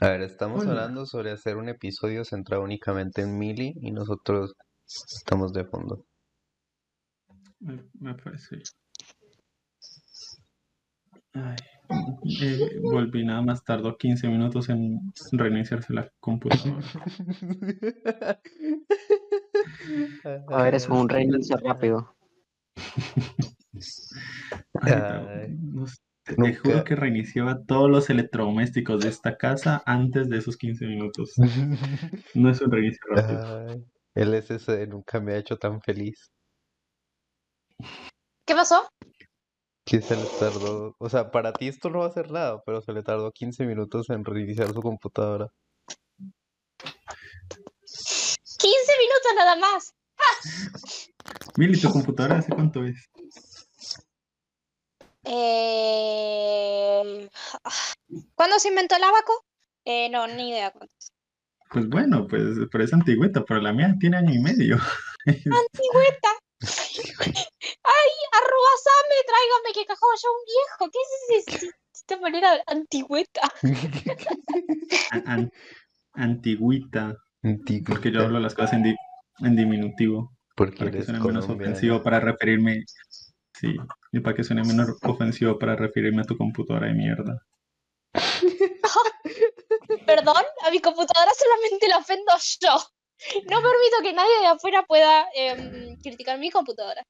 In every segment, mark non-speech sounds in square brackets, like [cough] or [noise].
A ver, estamos Hola. hablando sobre hacer un episodio centrado únicamente en Millie y nosotros estamos de fondo. Me, me parece. Ay, eh, volví nada más, tardó 15 minutos en reiniciarse la computadora. [laughs] A ver, es un reinicio rápido. Ay, no sé, te, juro que reiniciaba todos los electrodomésticos de esta casa antes de esos 15 minutos. [laughs] No es un reinicio rápido. Ay, el SSD nunca me ha hecho tan feliz. ¿Qué pasó? Que se le tardó, o sea, para ti esto no va a hacer nada, pero se le tardó 15 minutos en reiniciar su computadora. 15 minutos nada más. Mili, ¿tu computadora hace cuánto es? Eh... ¿Cuándo se inventó el abaco? Eh, no, ni idea cuánto. es. Pues bueno, pues pero es antigüeta, pero la mía tiene año y medio. [laughs] ¡Antigüeta! ¡Ay, arrobasame! Tráigame que cajó yo un viejo. ¿Qué es ese- esta manera antigüeta? An- an- antigüita, porque yo hablo las cosas en, di- en diminutivo, porque para que eres menos ofensivo para referirme, sí, y para que suene menos ofensivo para referirme a tu computadora de mierda. [laughs] Perdón, a mi computadora solamente la ofendo yo. No permito que nadie de afuera pueda em, criticar mi computadora.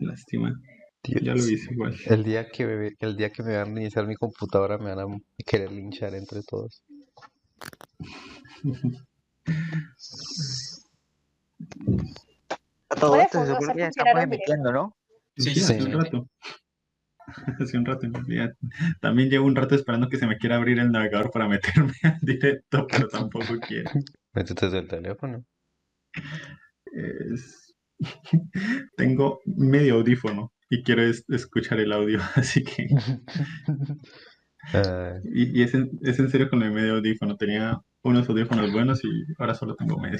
Lástima, Dios. ya lo hice igual. El día que me, el día que me van a iniciar mi computadora me van a querer linchar entre todos. A todo esto se supone que ya estamos emitiendo, ¿no? Sí, Sí, hace un rato. [laughs] Hace un rato, en realidad. También llevo un rato esperando que se me quiera abrir el navegador para meterme al [laughs] directo, pero tampoco quiero. Métete desde el teléfono. Es- [laughs] Tengo medio audífono y quiero es- escuchar el audio, así que... Y, y es, en, es en serio con el medio audífono. Tenía unos audífonos buenos y ahora solo tengo medio.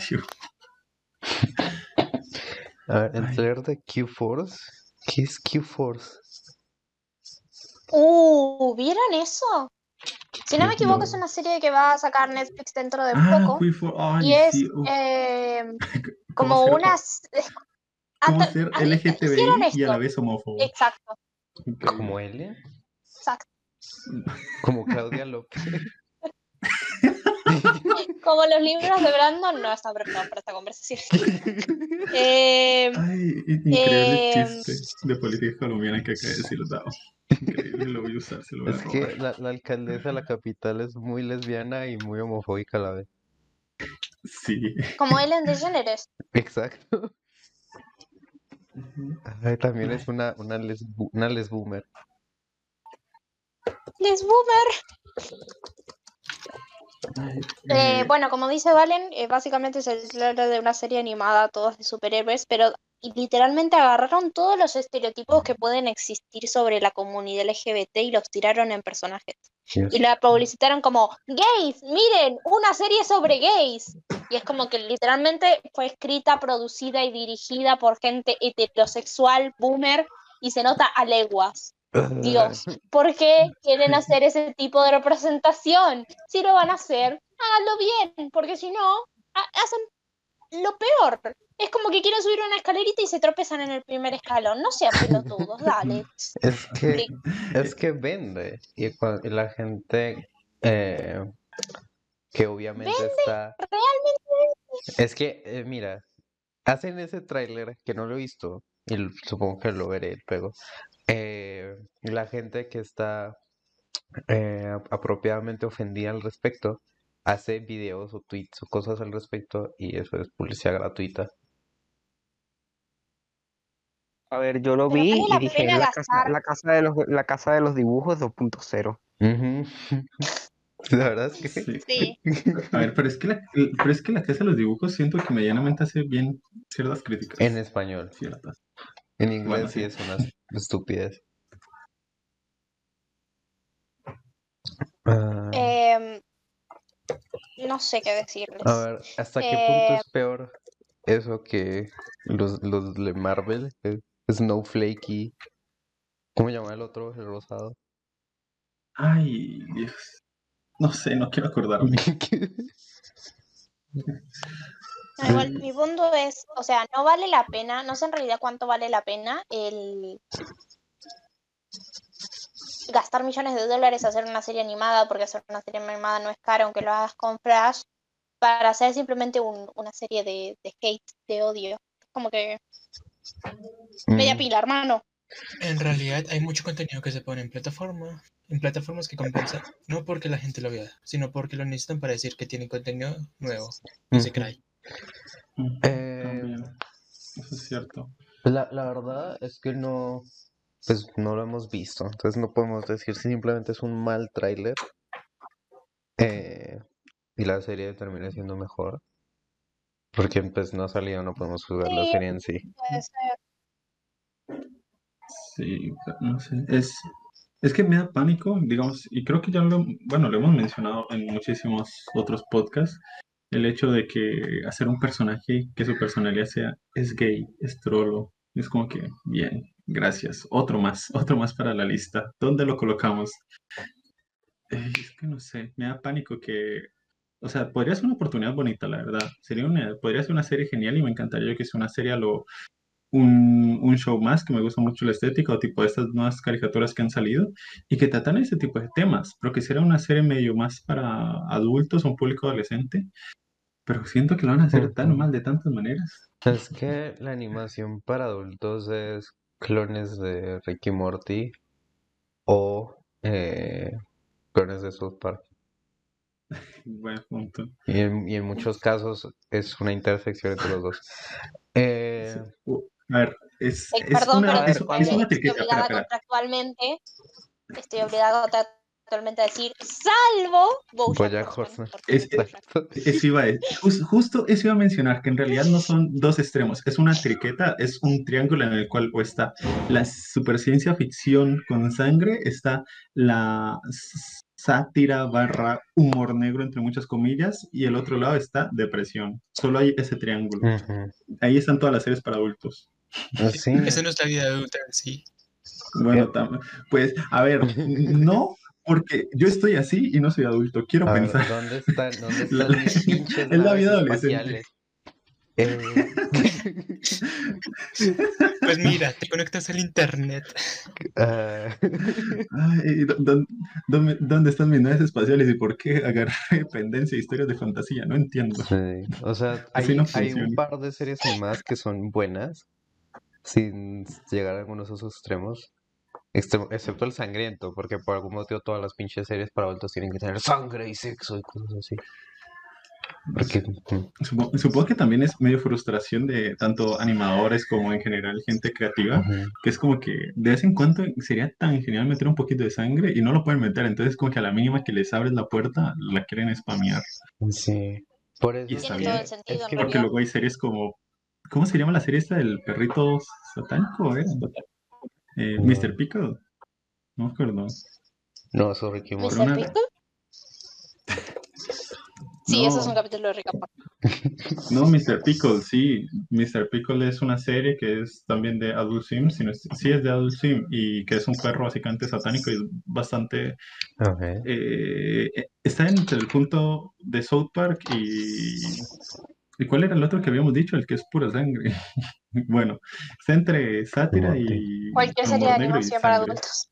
a ver, el trailer de Q-Force. ¿Qué es Q-Force? Uh, ¿vieron eso? Si no me Sí, equivoco, es una serie que va a sacar Netflix dentro de Ah, poco. Ay, Y es sí, em, ¿cómo como ser- unas. cómo ser ah, LGTBI hicieron y a la vez homófobo. Exacto. ¿Como Elia? exacto. ¿Como Claudia López? [laughs] [laughs] Como los libros de Brandon, no está preparado para esta conversación. [laughs] Em, Ay, increíble Em, chiste de política colombiana que acaba de decir Dao. Increíble, lo voy a usar, se lo voy a Es que la, la alcaldesa de la capital es muy lesbiana y muy homofóbica a la vez. Sí. como Ellen DeGeneres. [laughs] Exacto. Ay, también es una, una, les, una lesboomer. Les Boomer. Ay, Eh, eh, bueno, como dice Valen, eh, básicamente es el trailer de una serie animada, todos de superhéroes, pero literalmente agarraron todos los estereotipos que pueden existir sobre la comunidad LGBT y los tiraron en personajes. Y la publicitaron como, gays, miren, una serie sobre gays. Y es como que literalmente fue escrita, producida y dirigida por gente heterosexual, boomer, y se nota a leguas. Dios, ¿por qué quieren hacer ese tipo de representación? Si lo van a hacer, háganlo bien, porque si no, ha- hacen lo peor. Es como que quieren subir una escalerita y se tropezan en el primer escalón. No sean pelotudos, dale. Es que, Sí. es que vende. Y, la gente eh, que obviamente está. Realmente, Es que, eh, mira, hacen ese tráiler que no lo he visto, y supongo que lo veré luego. eh, la gente que está eh, ap- apropiadamente ofendida al respecto hace videos o tweets o cosas al respecto, y eso es publicidad gratuita. A ver, yo lo Pero vi y la dije, la casa, gastar. la casa de los, la casa de los dibujos 2.0. Ujú. [laughs] La verdad es que sí. sí. A ver, pero es que la, pero es que la casa de los dibujos siento que medianamente hace bien ciertas críticas. en español, Ciertas. en inglés Bueno, sí sí. es una estupidez. Ah, Em, no sé qué decirles. A ver, ¿hasta qué punto Eh, es peor eso que los, los de Marvel? Snowflakey. ¿Cómo se llama el otro? El rosado. Ay, Dios. No sé, no quiero acordarme. [laughs] No, igual, mi punto es, o sea, no vale la pena, no sé en realidad cuánto vale la pena el gastar millones de dólares a hacer una serie animada, porque hacer una serie animada no es caro, aunque lo hagas con Flash, para hacer simplemente un- una serie de, de hate, de odio. Como que media Mm, pila, hermano. En realidad hay mucho contenido que se pone en plataforma, en plataformas que compensan, no porque la gente lo vea, sino porque lo necesitan para decir que tienen contenido nuevo. Dice ujú. Cry. Eh, También. Eso es cierto. La, la verdad es que no, pues no lo hemos visto, entonces no podemos decir si simplemente es un mal tráiler eh, y la serie termina siendo mejor, porque pues no ha salido, no podemos juzgar la serie en sí. Puede ser. Sí, no sé. Es, es que me da pánico, digamos, y creo que ya lo, bueno, lo hemos mencionado en muchísimos otros podcasts, el hecho de que hacer un personaje que su personalidad sea es gay, es trolo, es como que, bien, gracias, otro más, [laughs] otro más para la lista. ¿Dónde lo colocamos? Eh, es que no sé, me da pánico que, o sea, podría ser una oportunidad bonita, la verdad. Sería una, podría ser una serie genial y me encantaría que sea una serie a lo un, un show más que me gusta mucho la estética o tipo de estas nuevas caricaturas que han salido y que tratan ese tipo de temas, pero que será una serie medio más para adultos o un público adolescente, pero siento que lo van a hacer tan mal de tantas maneras. Es que la animación para adultos es clones de Ricky Morty o eh, clones de South Park. [laughs] Buen punto. Y en, y en muchos casos es una intersección entre los dos. [laughs] Eh. Uh, a ver, es, es perdón, una, pero es, ¿cuál es una estoy etiqueta, espera, obligada contractualmente, estoy obligada contractualmente a decir, salvo Bojack Bojack Horseman. Es-. Eso iba a justo eso iba a mencionar, que en realidad no son dos extremos, es una triqueta, es un triángulo en el cual o está la superciencia ficción con sangre, está la sátira barra humor negro, entre muchas comillas, y el otro lado está depresión. Solo hay ese triángulo. Ujú. Ahí están todas las series para adultos. Sí. Esa no es la vida adulta sí. Bueno, pues, a ver, no, porque yo estoy así y no soy adulto, quiero A ver, pensar. ¿dónde están, [laughs] dónde La- están mis [laughs] pinches es la vida adolescente. Eh, [laughs] Pues mira, te conectas al internet. ah, Ay, ¿dó- dó- ¿dónde, dónde están mis naves espaciales y por qué agarré dependencia e historias de fantasía? No entiendo. sí, O sea, hay, no hay un par de series animadas que son buenas, sin llegar a algunos de esos extremos. Excepto el sangriento, porque por algún motivo todas las pinches series para adultos tienen que tener sangre y sexo y cosas así. Porque, Supongo, que también es medio frustración de tanto animadores como en general gente creativa, que es como que de vez en cuando sería tan genial meter un poquito de sangre y no lo pueden meter, entonces como que a la mínima que les abres la puerta la quieren spamear. Sí. Por eso Y está es Tiene bien. todo que- el sentido, es en que Porque luego hay series como, ¿cómo se llama la serie esta del perrito satánico? eh? Eh, No. Mr. Pickle. No me acuerdo. No, eso Ricky Morty. Pero ¿Mr. una- Pickle? [laughs] Sí, eso es No. un capítulo de Rick. No, Mr. Pickle, sí. Mr. Pickle es una serie que es también de Adult Swim, si no es- sí es de Adult Swim, y que es un perro básicamente satánico y es bastante... Eh, eh, está entre el punto de South Park y... ¿Y cuál era el otro que habíamos dicho? El que es pura sangre. [laughs] Bueno, está entre sátira y... Cualquier serie de animación para adultos.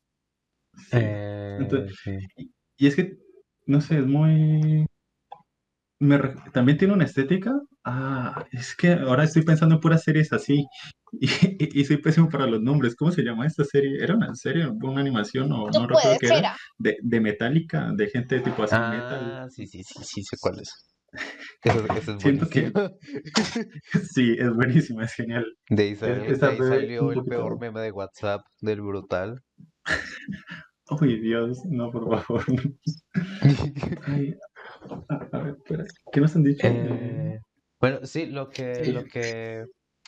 Sí. Eh, Entonces- sí. Y es que, no sé, es muy... me re- también tiene una estética. Ah, es que ahora estoy pensando en puras series así. [laughs] Y, y- y soy pésimo para los nombres. ¿Cómo se llama esta serie? ¿Era una serie, una animación o no No recuerdo qué era? De, de Metallica, de gente tipo así metal. Ah, sí, sí, sí, sí, sé cuál es. [laughs] Eso, eso es Siento que-. [laughs] Sí, es buenísima, es genial. De ahí, sal- de ahí salió el poquito- peor meme de WhatsApp del brutal. [laughs] Uy, Dios, no, por favor. Ay, a, a ver, ¿qué nos han dicho? Eh, bueno, sí, lo que, Sí. lo que,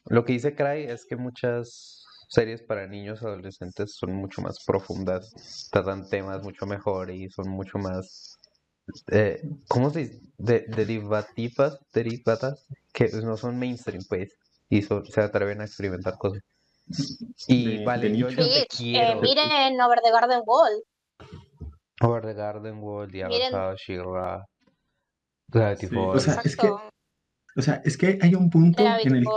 lo que dice Cry es que muchas series para niños y adolescentes son mucho más profundas, tratan temas mucho mejor y son mucho más, eh, ¿cómo se dice? De, derivativas, derivadas, que no son mainstream, pues, y son- se atreven a experimentar cosas. Y De- vale, de yo, yo te eh, miren Over the Garden Wall. Over the Garden Wall, The Miren. Avatar, She-Ra, Gravity Sí, Falls. o sea, es que, o sea, es que hay un punto Gravity en el.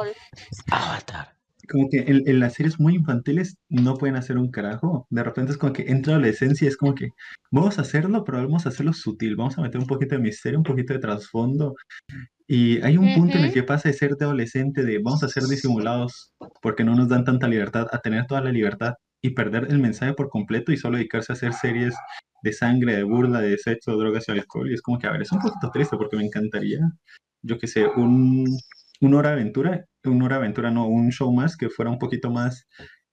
Avatar. Como que en, en las series muy infantiles no pueden hacer un carajo. De repente es como que entra la adolescencia y es como que vamos a hacerlo, pero vamos a hacerlo sutil. Vamos a meter un poquito de misterio, un poquito de trasfondo. Y hay un punto en el que pasa de ser de adolescente, de vamos a ser disimulados porque no nos dan tanta libertad, a tener toda la libertad y perder el mensaje por completo y solo dedicarse a hacer series de sangre, de burla, de sexo, drogas y alcohol. Y es como que, a ver, es un poquito triste porque me encantaría, yo que sé, un, un hora de aventura, un hora de aventura, no, un show más que fuera un poquito más,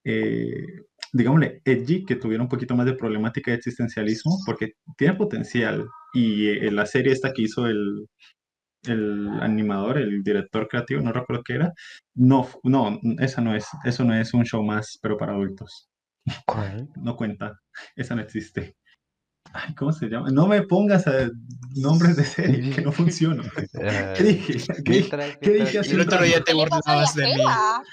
eh, digámosle, edgy, que tuviera un poquito más de problemática de existencialismo, porque tiene potencial. Y eh, la serie esta que hizo el, el animador, el director creativo, no recuerdo qué era, no, no, esa no es, eso no es un show más, pero para adultos. ¿Cuál? No cuenta, esa no existe. Ay, ¿cómo se llama? No me pongas a nombres de serie que no funcionan. [laughs] Eh, ¿Qué dije? ¿Qué dije? mientras- qué dije hace El un otro día te ¿Qué le pasa a burlabas de mí. A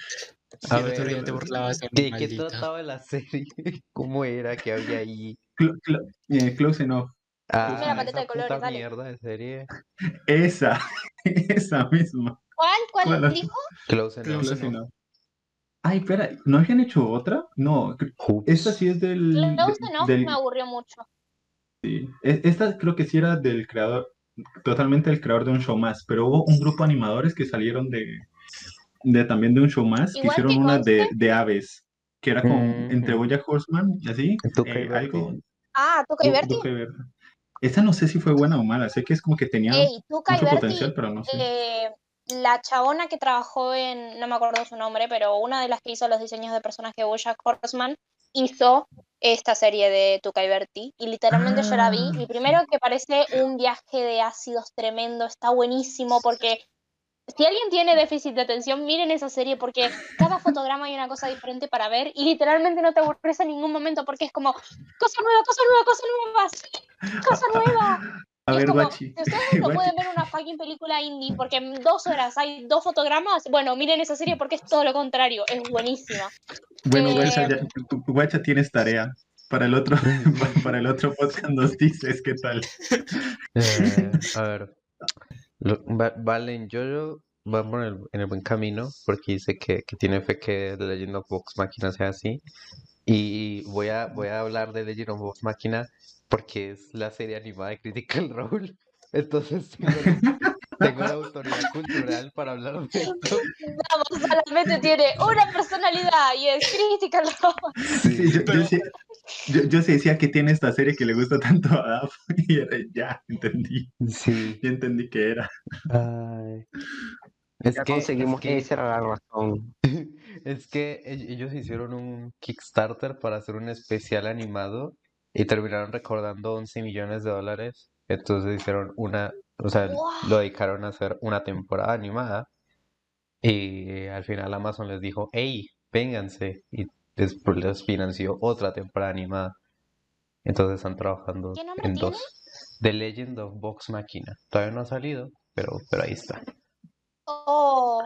El otro ver, día te burlabas de mí, ¿Qué, qué trataba la serie? [laughs] ¿Cómo era que había ahí? Cl- cl- eh, close enough. Ah, Mira, paleta esa de colores, puta dale. mierda de serie. Esa, [laughs] esa misma. ¿Cuál? ¿Cuál ¿Cuál? dijo? Close Enough. Close enough. enough. Ay, espera, ¿no habían hecho otra? No, esta sí es del... Close de- Enough del- me aburrió mucho. Sí. E- Esta creo que sí era del creador, totalmente del creador de un show más, pero hubo un grupo de animadores que salieron de, de también de un show más, que hicieron que una de, aves, que era como Ujú. entre Bojack Horseman y así, eh, algo... Ah, Tuca y Bertie. Esa no sé si fue buena o mala, sé que es como que tenía Ey, mucho potencial, pero no sé. eh, la chabona que trabajó en, no me acuerdo su nombre, pero una de las que hizo los diseños de personaje de Bojack Horseman hizo esta serie de Tuca y Bertie. Y literalmente yo la vi. Ah, Y primero que parece un viaje de ácidos tremendo, está buenísimo porque si alguien tiene déficit de atención, miren esa serie porque cada fotograma hay una cosa diferente para ver y literalmente no te aburres en ningún momento porque es como cosa nueva, cosa nueva, cosa nueva, cosa nueva. A es ver, como, Guachi, si ustedes [laughs] no Guachi, pueden ver una fucking película indie porque en dos horas hay dos fotogramas, bueno, miren esa serie porque es todo lo contrario, es buenísima. bueno, eh, Guacha, ya- tu- tu- Guacha tienes tarea. Para el otro, [laughs] [laughs] para el otro podcast nos dices qué tal. Eh, a ver, lo- Va- Valen Jojo va por el- en el buen camino porque dice que, que tiene fe que The Legend of Vox Machina sea así. Y voy a, voy a hablar de Legend of Vox Machina porque es la serie animada de Critical [laughs] Role. Entonces tengo, [laughs] tengo la autoridad cultural para hablar de esto. Vamos, solamente tiene una personalidad y es Critical Role. Sí, yo, yo Pero- sí, yo, yo sí decía que tiene esta serie que le gusta tanto a Daf [laughs] y era- ya entendí, Sí. ya entendí que era. Ay. Es Ya que, es conseguimos que, esa era la razón. es que ell- ellos hicieron un Kickstarter para hacer un especial animado y terminaron recaudando 11 millones de dólares. Entonces hicieron una, o sea, Wow. lo dedicaron a hacer una temporada animada y al final Amazon les dijo, hey, vénganse y después les financió otra temporada animada. Entonces están trabajando ¿Qué nombre en tiene? dos. The Legend of Vox Machina. Todavía no ha salido, pero, pero ahí está. Oh,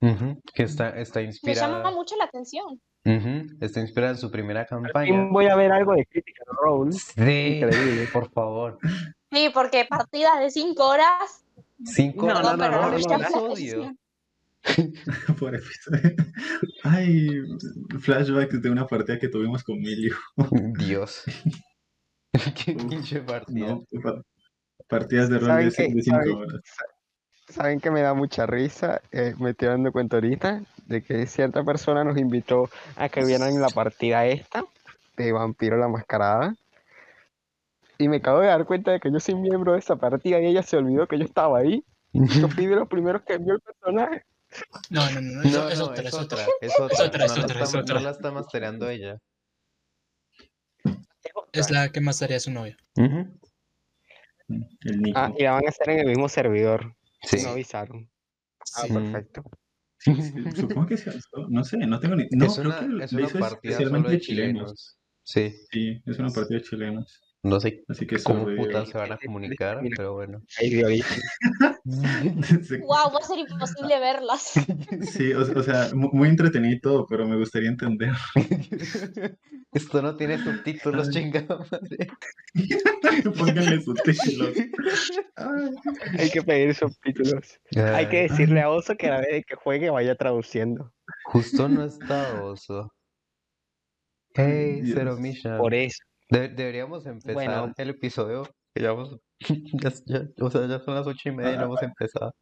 Que está, está me llama inspirada, mucho la atención. Ujú, está inspirada en su primera Al fin campaña. voy a ver algo de Critical Role. Sí, Increíble. por favor. Sí, porque partidas de 5 horas, Cinco No, no, perdón, no, pero no, no. Por episodio. Ay, flashbacks de una partida que tuvimos con Milio. Dios. Qué Uf, pinche partida. No, pa- partidas de rol ¿Saben de, qué? de cinco ¿Saben? horas. Saben que me da mucha risa, eh, me estoy dando cuenta ahorita de que cierta persona nos invitó a que vieran la partida esta de Vampiro la Mascarada. Y me acabo de dar cuenta de que yo soy miembro de esa partida y ella se olvidó que yo estaba ahí. [laughs] Yo fui de los primeros que vio el personaje. No, no, no, eso- No, es no, otra, es es otra, otra. es otra. otra, es otra, es está- otra. no la está mastereando ella. Es la que más haría su novia. Ah, y la van a hacer en el mismo servidor. Sí. No avisaron. Ah, Sí. Mm. perfecto. Sí, Supongo que se alzó. No sé, no tengo ni. No, Es creo una, que es una partida especialmente solo de chilenos. chilenos. Sí, Sí, es una partida de chilenos. no sé Así que cómo putas se van a comunicar, pero bueno. Ahí de origen. Sí, [laughs] Wow, va a ser imposible verlas. [laughs] Sí, o, o sea, mu- muy entretenido todo, pero me gustaría entender. [laughs] Esto no tiene subtítulos, chingada madre. Pónganle subtítulos. Ay, Hay que pedir subtítulos. Hay que decirle a Oso que a la vez de que juegue vaya traduciendo. Justo no está oso. Hey, Dios. Zero Mission. Por eso. De- deberíamos empezar Bueno. el episodio. que ya vamos- [laughs] ya, ya- o sea, ya son las ocho y media y no hemos empezado.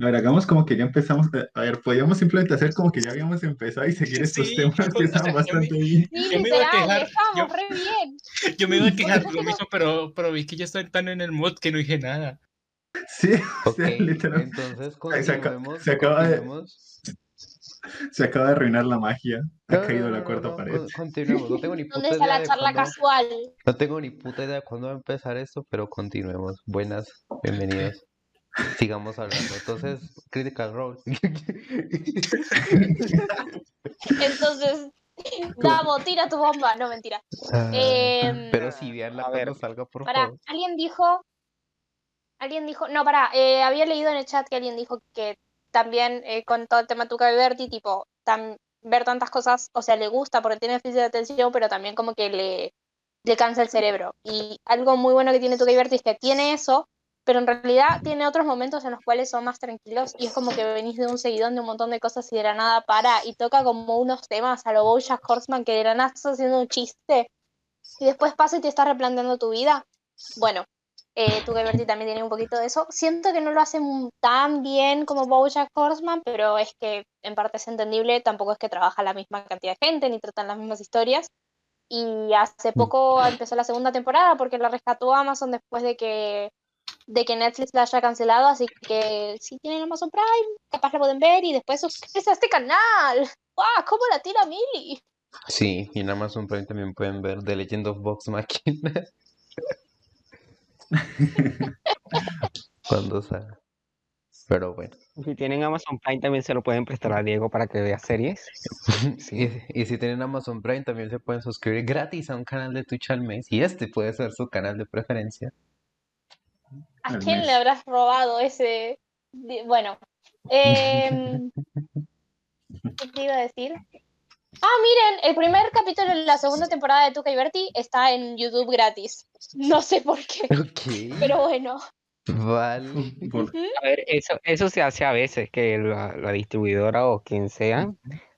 A ver, hagamos como que ya empezamos. eh, A ver, podríamos simplemente hacer como que ya habíamos empezado y seguir estos Sí, temas que o sea, yo bastante me- bien. [laughs] Yo me iba a quejar, yo- re bien. Yo me iba a quejar de lo mismo, pero, pero vi que ya estoy tan en el mood que no dije nada. Sí, [laughs] o Ok, sea, literal. entonces continuemos. se acaba de- continuemos. [laughs] Se acaba de arruinar la magia. Ha No, caído no, la no, cuarta no, pared. con- continuemos. No tengo ni [laughs] ¿Dónde puta está idea la de charla cuándo, casual? no tengo ni puta idea de cuándo va a empezar esto, pero continuemos. Buenas, bienvenidos. Sigamos hablando. Entonces, Critical Role. [laughs] Entonces, Davo, tira tu bomba. No, mentira. Ah, Em, pero si veanla a ver, salga, por Para, favor. alguien dijo. Alguien dijo. No, para, había leído en el chat que alguien dijo que también eh, con todo el tema Tuca y Berti, tipo, ver tantas cosas, o sea, le gusta porque tiene déficit de atención, pero también como que le, le cansa el cerebro. Y algo muy bueno que tiene Tuca y Berti es que tiene eso, pero en realidad tiene otros momentos en los cuales son más tranquilos y es como que venís de un seguidón de un montón de cosas y de la nada para y toca como unos temas a lo Bojack Horseman que de la nada estás haciendo un chiste y después pasa y te estás replanteando tu vida. Bueno, eh, Berti también tiene un poquito de eso. Siento que no lo hacen tan bien como Bojack Horseman, pero es que en parte es entendible, tampoco es que trabaja la misma cantidad de gente ni tratan las mismas historias. Y hace poco empezó la segunda temporada porque la rescató Amazon después de que de que Netflix la haya cancelado, así que si tienen Amazon Prime, capaz la pueden ver y después suscríbete a este canal. ¡Wow! ¿Cómo la tira Mili? Sí, y en Amazon Prime también pueden ver The Legend of Vox Machina. [laughs] [laughs] Cuando salga. Pero bueno. Si tienen Amazon Prime también se lo pueden prestar a Diego para que vea series. Y, y si tienen Amazon Prime también se pueden suscribir gratis a un canal de Twitch al mes. Y este puede ser su canal de preferencia. ¿A quién mes. le habrás robado ese? Bueno, em, [laughs] ¿qué te iba a decir? Ah, miren, el primer capítulo de la segunda temporada de Tuca y Berti está en YouTube gratis. No sé por qué, pero bueno. Vale. Por- A ver, eso, eso se hace a veces, que la, la distribuidora o quien sea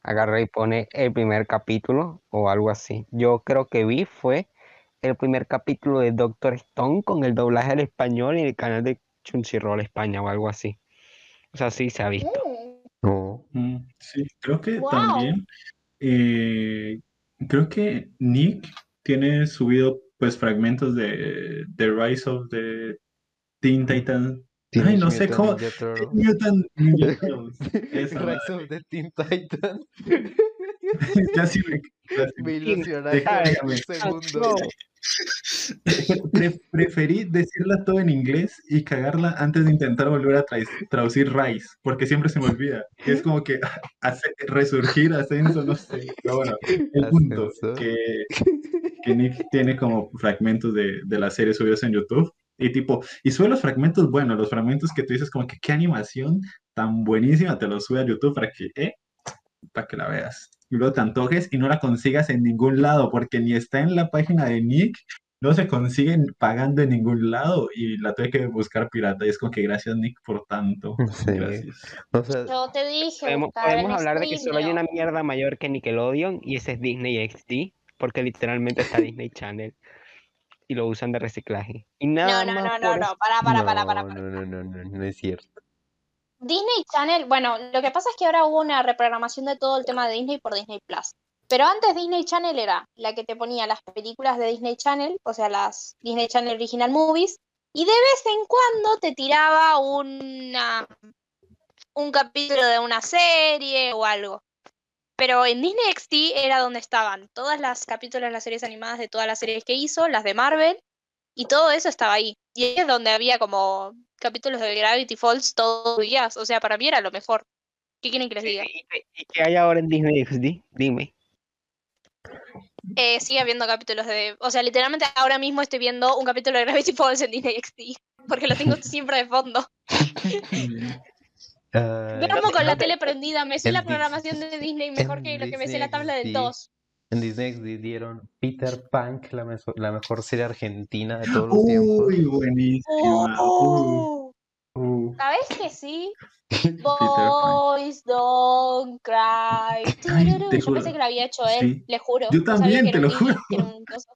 agarra y pone el primer capítulo o algo así. Yo creo que vi fue el primer capítulo de Doctor Stone con el doblaje al español en el canal de Crunchyroll España o algo así. O sea, sí se ha visto. No. Mm, Sí, creo que Wow. también. Eh, creo que Nick tiene subido pues fragmentos de The Rise of the Teen Titans. Ay, no sé cómo. Mutant Ninja [laughs] Turtles. Rise of the Teen Titans. [laughs] Casi me, casi Me me- ilusionaste un segundo. [laughs] Pre- preferí decirla todo en inglés y cagarla antes de intentar volver a tra- traducir Rise, porque siempre se me olvida. Es como que [laughs] hace- resurgir, ascenso, no sé. Pero bueno, el punto que, que Nick tiene como fragmentos de, de la serie subidos en YouTube. Y tipo, y sube los fragmentos, bueno, los fragmentos que tú dices como que qué animación tan buenísima, te los sube a YouTube para que, eh, para que la veas. Y luego te antojes y no la consigas en ningún lado, porque ni está en la página de Nick, no se consiguen pagando en ningún lado y la tuve que buscar pirata. Y es como que gracias Nick por tanto. [laughs] Sí. Gracias. O sea, Yo te dije, Podemos, hablar de que solo hay una mierda mayor que Nickelodeon y ese es Disney XD, porque literalmente está [laughs] Disney Channel y lo usan de reciclaje. Y nada No, no, más no, no, por no, para, para, para, para. no, para. no, no, no, no, no es cierto. Disney Channel, bueno, lo que pasa es que ahora hubo una reprogramación de todo el tema de Disney por Disney Plus. Pero antes Disney Channel era la que te ponía las películas de Disney Channel, o sea, las Disney Channel Original Movies, y de vez en cuando te tiraba una, un capítulo de una serie o algo. Pero en Disney XD era donde estaban todas las capítulos de las series animadas de todas las series que hizo, las de Marvel, y todo eso estaba ahí. Y es donde había como capítulos de Gravity Falls todos los días. O sea, para mí era lo mejor. ¿Qué quieren que les diga? ¿Y qué- y qué hay ahora en Disney XD? Dime. Eh, sigue habiendo capítulos de. O sea, literalmente ahora mismo estoy viendo un capítulo de Gravity Falls en Disney XD. Porque lo tengo [laughs] siempre de fondo. [laughs] Ah, Duermo con la tele prendida, me sé la programación de Disney mejor que lo que me sé la tabla del XD. 2. En Disney XD dieron Peter Pan, la, meso- la mejor serie argentina de todos los tiempos. Uy, buenísima. Oh, Uh, uh. ¿Sabes que sí? [laughs] Boys don't cry. Ay, Yo juro. pensé que lo había hecho él, Sí. le juro. Yo también, te lo un juro. [laughs] era un coso.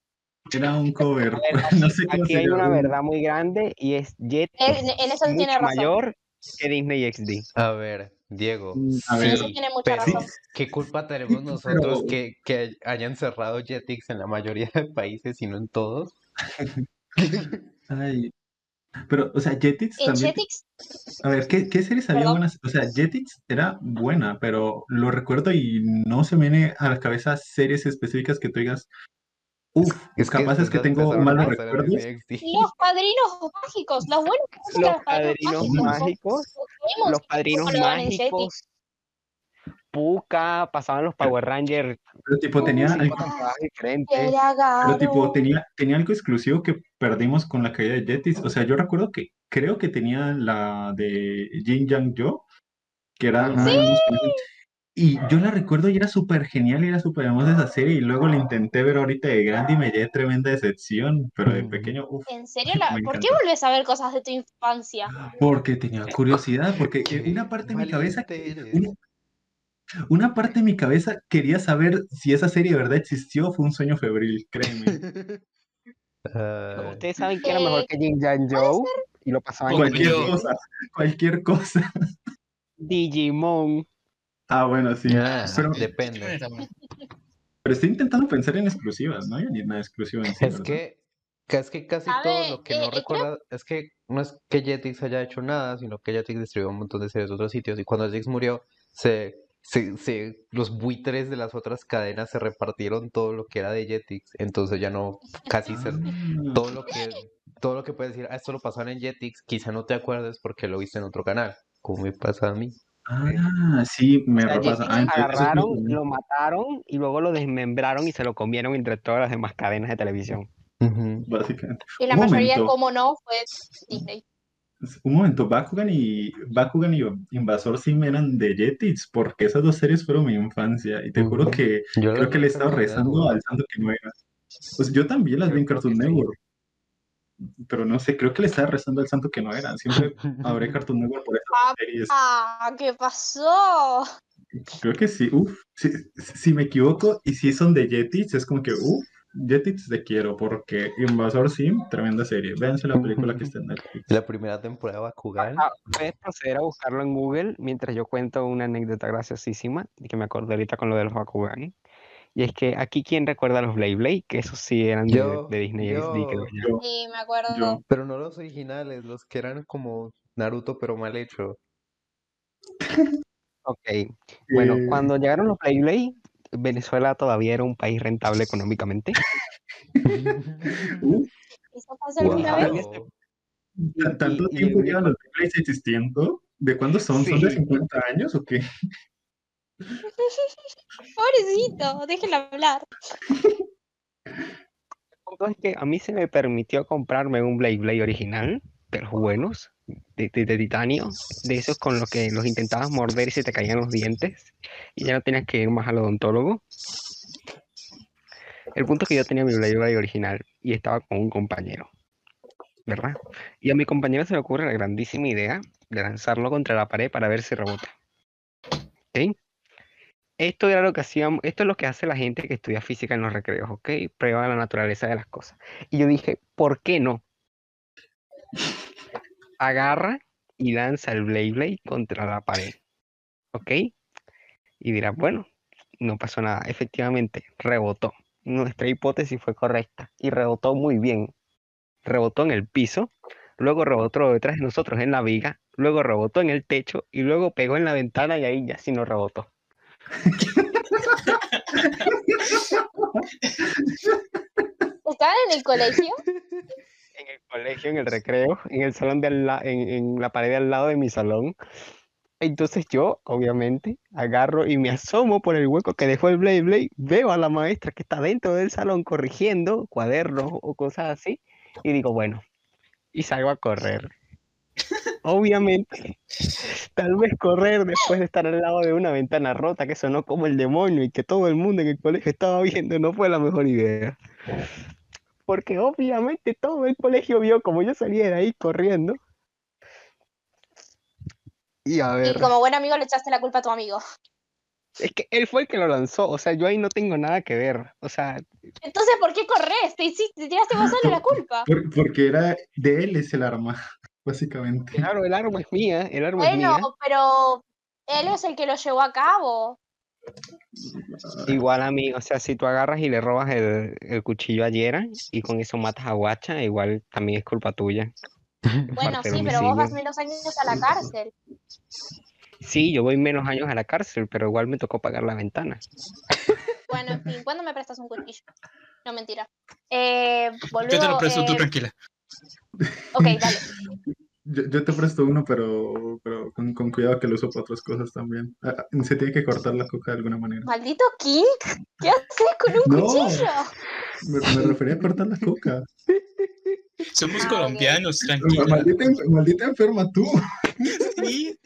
Era un cover. A [laughs] ver, no sé cómo Aquí hay una verdad muy grande y es Jet En, es en eso tiene razón. mayor que Disney XD. A ver, Diego, Mm, a En ver. eso tiene mucha pero razón. ¿qué culpa tenemos [laughs] nosotros pero- que, que hayan cerrado Jetix en la mayoría de países y no en todos? [laughs] Ay. Pero, o sea, Jetix En también. Jetix, A ver, ¿qué, qué series había Perdón. buenas? O sea, Jetix era buena, pero lo recuerdo y no se me viene a la cabeza series específicas que tú digas. Uf, capaz es que tengo malos recuerdos. Los padrinos mágicos, los buenos que Los los padrinos mágicos. los padrinos mágicos, Puka, pasaban los Power Rangers, Pero tipo tenía algo. Era pero tipo tenía, tenía algo exclusivo que perdimos con la caída de Jetix. O sea, yo recuerdo que creo que tenía la de Jin Yang Jo, que era una Y yo la recuerdo y era súper genial y era súper hermosa esa serie. Y luego la intenté ver ahorita de grande y me llevé tremenda decepción. Pero de pequeño, uf, ¿En serio? [laughs] La- ¿Por qué volvés a ver cosas de tu infancia? porque tenía curiosidad. Porque una parte de mi cabeza, una, una parte de mi cabeza quería saber si esa serie de verdad existió o fue un sueño febril, créeme. Ay, Ustedes saben que era mejor Eh, que Jin Jan Joe y lo pasaban en Cualquier cosa, cualquier cosa. Digimon. Ah, bueno, sí. ah, Pero, depende. Pero estoy intentando pensar en exclusivas, ¿no hay ni nada exclusivo en sí, Es ¿verdad? que, es que casi A todo ver, lo que eh, no eh, creo- recuerda es que no es que Jetix haya hecho nada, sino que Jetix distribuyó un montón de series de otros sitios y cuando Jetix murió, se, se, se- los buitres de las otras cadenas se repartieron todo lo que era de Jetix, entonces ya no casi se, Ah, todo lo que todo lo que puedes decir, ah, esto lo pasaron en Jetix, quizá no te acuerdes porque lo viste en otro canal, como me pasa a mí. Ah, sí, me O sea, repasa. Ah, es agarraron, muy- lo mataron y luego lo desmembraron y se lo comieron entre todas las demás cadenas de televisión. Ujú. básicamente. Y la Un mayoría, momento. como no, fue Disney. Un momento, Bakugan y Bakugan y Invasor Sim eran de Jetix, porque esas dos series fueron mi infancia. Y te juro Ujú. que Yo creo que le he estado rezando Network. al santo que no era. Pues yo también las vi en Cartoon que sí. Pero no sé, creo que le estaba rezando al santo que no era. Siempre habré Cartoon Network por esas Ah, series. Ah, ¿qué pasó? Creo que sí. Uf, si, si me equivoco y si son de Jetix, es como que, uf, Jetix te quiero, porque Invasor Sim, tremenda serie. Véanse la película que está en Netflix. La primera temporada de Bakugan. Ah, puedes proceder a buscarlo en Google mientras yo cuento una anécdota graciosísima y que me acordé ahorita con lo de los Bakugan. Y es que aquí, ¿quién recuerda a los Blade Blade? Que esos sí eran de, Yo, de Disney XD, creo yo. yo. Yo, Sí, me acuerdo. yo. Pero no los originales, los que eran como Naruto pero mal hecho. Ok. Bueno, Eh, cuando llegaron los Blade Blade, Venezuela todavía era un país rentable económicamente. uf, ¿Eso pasó alguna Wow. vez? ¿tan- ¿Tanto y- tiempo llevan los Beyblades existiendo? ¿De cuándo son? ¿Son de Sí. 50 años o qué? Pobrecito, déjenlo hablar. Es que a mí se me permitió comprarme un Blade Blade original, los buenos, de titanio, de esos con los que los intentabas morder y se te caían los dientes, y ya no tenías que ir más al odontólogo. El punto es que yo tenía mi Blade Blade original y estaba con un compañero, ¿verdad? Y a mi compañero se le ocurre la grandísima idea de lanzarlo contra la pared para ver si rebota. ¿Ok? Esto era lo que esto es lo que hace la gente que estudia física en los recreos, ¿ok? Prueba la naturaleza de las cosas. Y yo dije, ¿por qué no? Agarra y lanza el Blade Blade contra la pared, ¿ok? Y dirás, bueno, no pasó nada. Efectivamente, rebotó. Nuestra hipótesis fue correcta y rebotó muy bien. Rebotó en el piso, luego rebotó detrás de nosotros en la viga, luego rebotó en el techo y luego pegó en la ventana y ahí ya sí nos rebotó. ¿Estaban en el colegio? en el colegio, en el recreo, en el salón de al la- en, en la pared de al lado de mi salón. Entonces yo, obviamente, agarro y me asomo por el hueco que dejó el Blade Blade, veo a la maestra que está dentro del salón corrigiendo cuadernos o cosas así, y digo, bueno, y salgo a correr. Obviamente, tal vez correr después de estar al lado de una ventana rota que sonó como el demonio y que todo el mundo en el colegio estaba viendo no fue la mejor idea. Porque obviamente todo el colegio vio como yo salía de ahí corriendo. Y a Y ver, como buen amigo le echaste la culpa a tu amigo. es que él fue el que lo lanzó, o sea, yo ahí no tengo nada que ver. O sea, Entonces, ¿por qué corres? Te hiciste, te tiraste vos solo la culpa. Por- porque era de él es el arma, básicamente. claro, el arma es mía, el arma es mía. Bueno, pero él es el que lo llevó a cabo. Igual a mí, o sea, si tú agarras y le robas el, el cuchillo a Yera y con eso matas a Guacha, igual también es culpa tuya. Bueno, sí, pero vos vas menos años a la cárcel. Sí, yo voy menos años a la cárcel, pero igual me tocó pagar la ventana. Bueno, en fin, ¿cuándo me prestas un cuchillo? No, mentira. Eh, Yo te lo presto, tú eh, tranquila. ok, dale. Yo, yo te presto uno, pero, pero con, con cuidado que lo uso para otras cosas también. Ah, ah, Se tiene que cortar la coca de alguna manera. Maldito King, ¿qué haces con un No. cuchillo? Me, me refería a cortar la coca. Somos Ah, colombianos, tranquila. Maldita, enf- maldita enferma tú. Sí.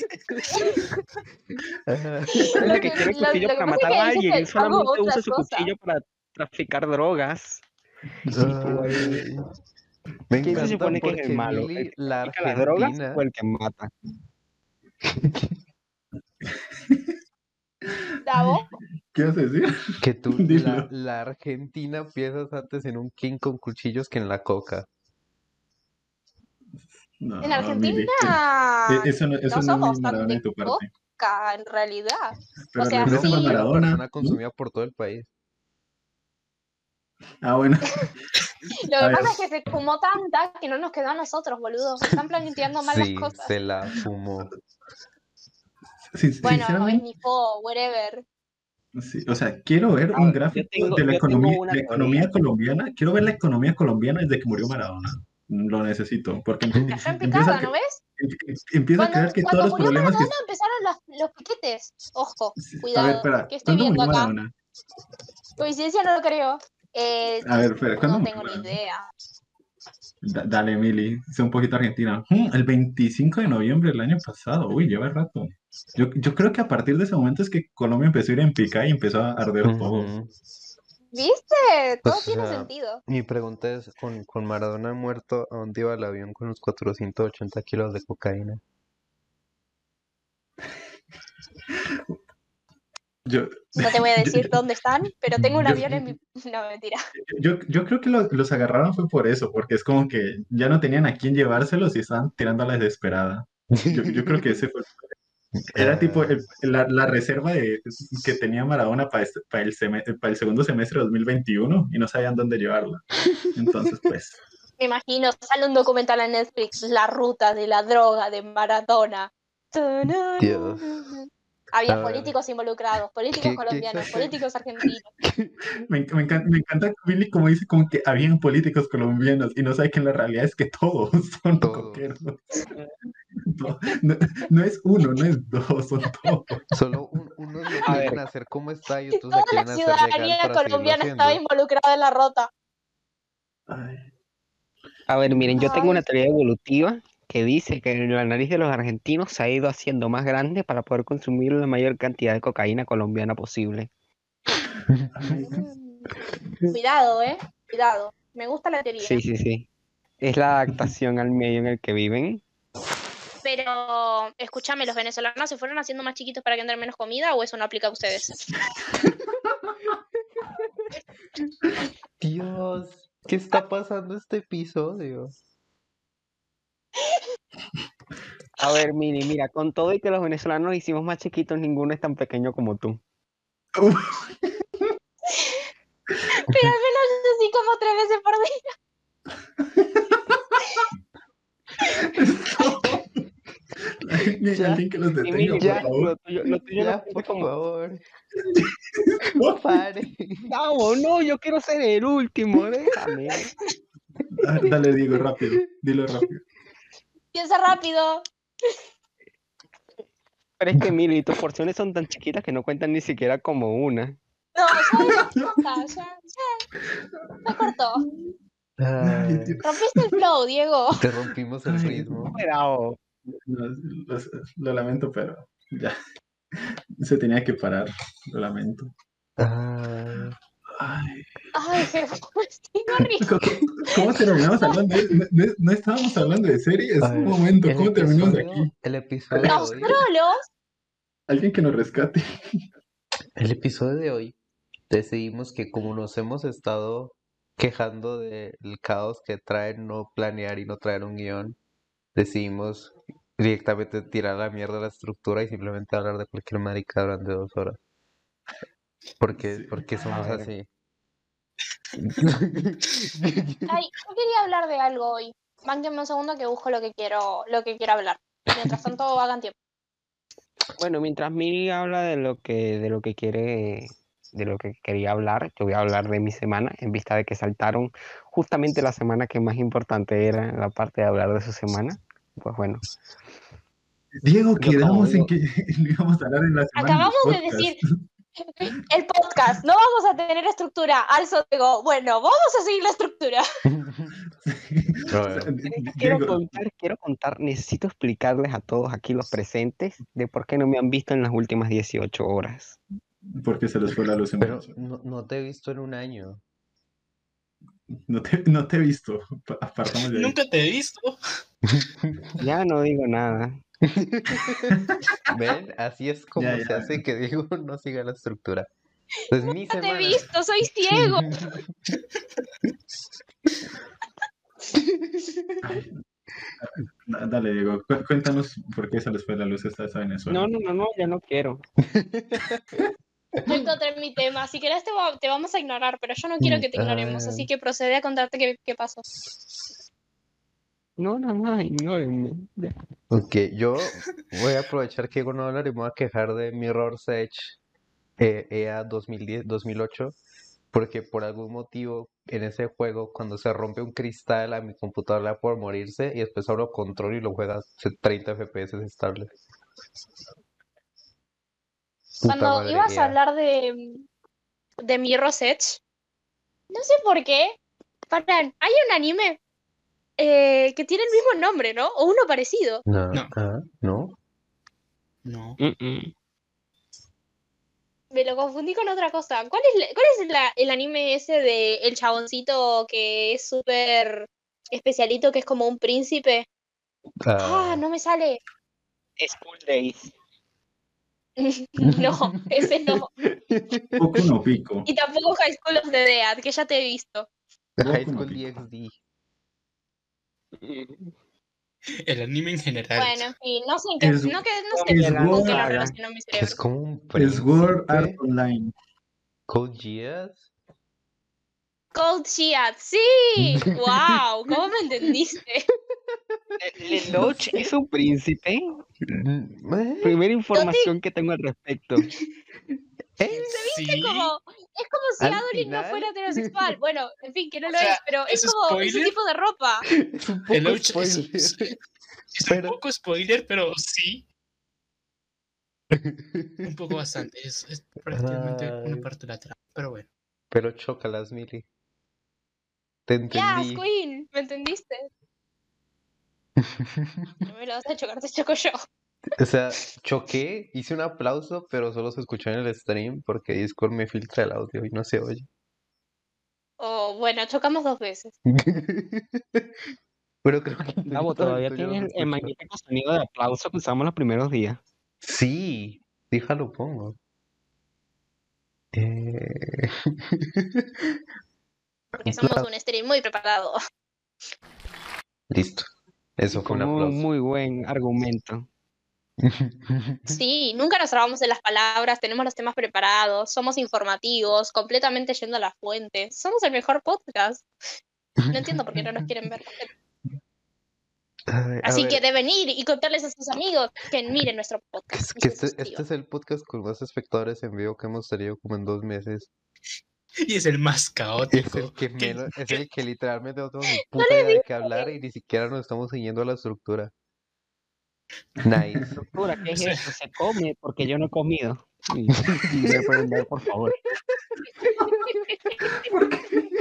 Es la que quiere cuchillo para matar a alguien, él solamente usa su cosas. cuchillo para traficar drogas. Ay. Me ¿Quién se supone que es el malo? ¿El Mili, que la trafica las drogas o el que mata? [laughs] Davo, ¿Qué vas a decir? que tú, [laughs] la, la Argentina piensas antes en un king con cuchillos que en la coca. No, en Argentina e- Eso no, eso no somos tan de tu parte. coca, en realidad. Pero sea, regresa sí. Maradona. consumida por todo el país. Ah, bueno. [laughs] Lo que pasa es que se fumó tanta que no nos quedó a nosotros, boludo. Están planteando mal Sí, las cosas. se la fumó. Bueno, sinceramente, esnifó, whatever. sí, o sea, quiero ver un gráfico tengo- de la economía, una la economía colombiana. Quiero ver la economía colombiana desde que murió Maradona. Lo necesito, porque empie- Cayó en empiezo picada, a, ¿no ves? em- empiezo a Cuando, creer que todos los murió problemas que... Maradona empezaron los, los piquetes. Ojo, A cuidado. ver, espera, ¿Qué estoy ¿cuándo viendo acá? Maradona? Coincidencia no lo creo. Eh, A ver, ¿cuándo no tengo ni idea. Da- dale, Mili, sé un poquito argentina. Mm, el 25 de noviembre del año pasado, uy, lleva rato. Yo, yo creo que a partir de ese momento es que Colombia empezó a ir en pica y empezó a arder todo. Ujú. ¿Viste? Todo O tiene sea, sentido. Mi pregunta es, con, con Maradona muerto, ¿a dónde iba el avión con los 480 kilos de cocaína? [laughs] Yo, No te voy a [laughs] decir yo- dónde están, pero tengo un yo- avión en mi... [laughs] [laughs] No, mentira. yo, yo creo que lo- los agarraron fue por eso, porque es como que ya no tenían a quién llevárselos y estaban tirando a la desesperada. Yo, yo creo que ese fue. Era tipo el- la, la reserva de, que tenía Maradona para, este- para, el seme- para el segundo semestre de 2021 y no sabían dónde llevarla. Entonces, pues, Me imagino, sale un documental en Netflix, La ruta de la droga de Maradona. Dios. Había políticos involucrados, políticos ¿Qué- qué colombianos, [laughs] políticos argentinos. [laughs] me, enc- me encanta, me encanta Billy como dice como que habían políticos colombianos y no sabe que en la realidad es que todos [laughs] son Todos. coqueros. No, no- no es uno, no es dos, son todos. Solo un- unos lo A hacer como está y otros toda la ciudadanía colombiana estaba involucrada en la rota. Ay, A ver, miren, yo tengo una teoría evolutiva que dice que la nariz de los argentinos se ha ido haciendo más grande para poder consumir la mayor cantidad de cocaína colombiana posible. [laughs] Cuidado, eh. Cuidado. Me gusta la teoría. Sí, sí, sí. Es la adaptación al medio en el que viven. Pero, escúchame, ¿los venezolanos se fueron haciendo más chiquitos para que anden menos comida o eso no aplica a ustedes? [laughs] Dios, ¿qué está pasando este episodio? A ver, Mini, mira, con todo y que los venezolanos nos hicimos más chiquitos, ninguno es tan pequeño como tú. Pero al menos así como tres veces por día. Ya. alguien que los detenga, por favor. lo tuyo, no por favor. [laughs] Pare. No, no, yo quiero ser el último, déjame. Ah, Dale, Diego, rápido. Dilo rápido. Piensa rápido. Pero es que, Mili, tus porciones son tan chiquitas que no cuentan ni siquiera como una. No, ya, ya, ya, ya, ya. Se cortó. Ay. Rompiste el flow, Diego. te rompimos el ritmo. Bravo. Lo, lo- lo lamento, pero ya. Se tenía que parar. Lo lamento. Ay, Ay, Ay, [laughs] estoy horrible. ¿Cómo, cómo terminamos hablando? de- No, no- no estábamos hablando de series. A Un ver, momento, el ¿cómo terminamos episodio- aquí? El episodio de Los hoy, trolos. Alguien que nos rescate. el episodio de hoy decidimos que como nos hemos estado quejando del caos que trae no planear y no traer un guion, decidimos directamente tirar a la mierda la estructura y simplemente hablar de cualquier marica durante dos horas. Porque, Sí. porque somos A ver. así. [laughs] Ay, yo quería hablar de algo hoy. Bánquenme un segundo que busco lo que quiero, lo que quiero hablar. Mientras tanto, [laughs] hagan tiempo. Bueno, mientras Miri habla de lo que, de lo que quiere, de lo que quería hablar, yo voy a hablar de mi semana, en vista de que saltaron justamente la semana que más importante era la parte de hablar de su semana. Pues bueno, Diego, quedamos en que no íbamos a hablar en la semana. Acabamos de decir el podcast. No vamos a tener estructura. Alzo digo, bueno, vamos a seguir la estructura. [laughs] Quiero contar, quiero contar, necesito explicarles a todos aquí los presentes de por qué no me han visto en las últimas 18 horas. porque se les fue la luz en Pero no, no te he visto en un año. No te, no te he visto. Pa- [laughs] Apartamos de ahí. Nunca te he visto. Ya no digo nada. [laughs] ¿Ven? Así es como Ya, se ya. hace que Diego [laughs] no siga la estructura. Pues mi No te he semana. visto, soy ciego. Da- Dale, Diego, cu- cuéntanos por qué se les fue la luz esta vez a Venezuela. No, no, no, no, ya no quiero. Yo encontré mi tema. Si querés, te, va- te vamos a ignorar, pero yo no quiero que te ignoremos. Ah. Así que procede a contarte qué, qué pasó. No, no, no, ignórenme. Ok, yo voy a aprovechar que no a hablar y me voy a quejar de Mirror's Edge eh, EA 2010, 2008, porque por algún motivo en ese juego, cuando se rompe un cristal a mi computadora por morirse y después abro control y lo juega a 30 FPS estable. Puta Cuando ibas a EA. hablar de, de Mirror's Edge, no sé por qué, paran, hay un anime eh, que tiene el mismo nombre, ¿no? O uno parecido. No, No. ah, ¿no? No. Mm, mm. Me lo confundí con otra cosa. ¿Cuál es, la- cuál es la- el anime ese de el chaboncito que es súper especialito, que es como un príncipe? Ah, Ah, no me sale. School Days. [laughs] No, ese no. Poco no pico. Y tampoco High School of the Dead, que ya te he visto. High School. DxD. El anime en general. Bueno, no sé en qué, Es- no, que, no sé es con qué lo relacionó mi Es como un Es World Art príncipe. Online. Code Geass. Cold Geass, sí. [laughs] Wow, ¿cómo me entendiste? Lelouch es un príncipe. Mm, ¿eh? Primera información que tengo al respecto. [laughs] ¿Eh? Sí. Como, es como si Adeline no fuera heterosexual. Bueno, en fin, que no O lo sea, es, pero es ¿es como ese spoiler? tipo de ropa. [laughs] Es un El poco es, spoiler. [laughs] es- es Pero- un poco spoiler, pero sí. [laughs] Un poco bastante. Es, es prácticamente una parte de la trama. Pero bueno. Pero chócalas, Mili. Te Yes, entendí. Queen, ¿me entendiste? No me lo vas a chocar, te choco yo. O sea, choqué, hice un aplauso, pero solo se escuchó en el stream porque Discord me filtra el audio y no se oye. O bueno, chocamos dos veces. [laughs] Pero creo que Gabo, todavía tienes el magnífico sonido de aplauso que usamos los primeros días. Sí, déjalo pongo. Eh, [laughs] Porque somos un stream muy preparado. Listo. Eso fue un aplauso. muy buen argumento. Sí, nunca nos trabamos en las palabras, tenemos los temas preparados, somos informativos, completamente yendo a la fuente. Somos el mejor podcast. No entiendo por qué no nos quieren ver. A Así que deben ir y contarles a sus amigos que miren nuestro es podcast. que este, este es el podcast con más espectadores en vivo que hemos tenido como en dos meses. Y es el más [laughs] Es caótico. el que que- menos, es el que literalmente no tengo ni puta idea de qué hablar y ni siquiera nos estamos siguiendo la estructura. Nice. Estructura, ¿qué es eso? Se come porque yo no he comido. Y- y me pueden ver, por favor. ¿Por qué?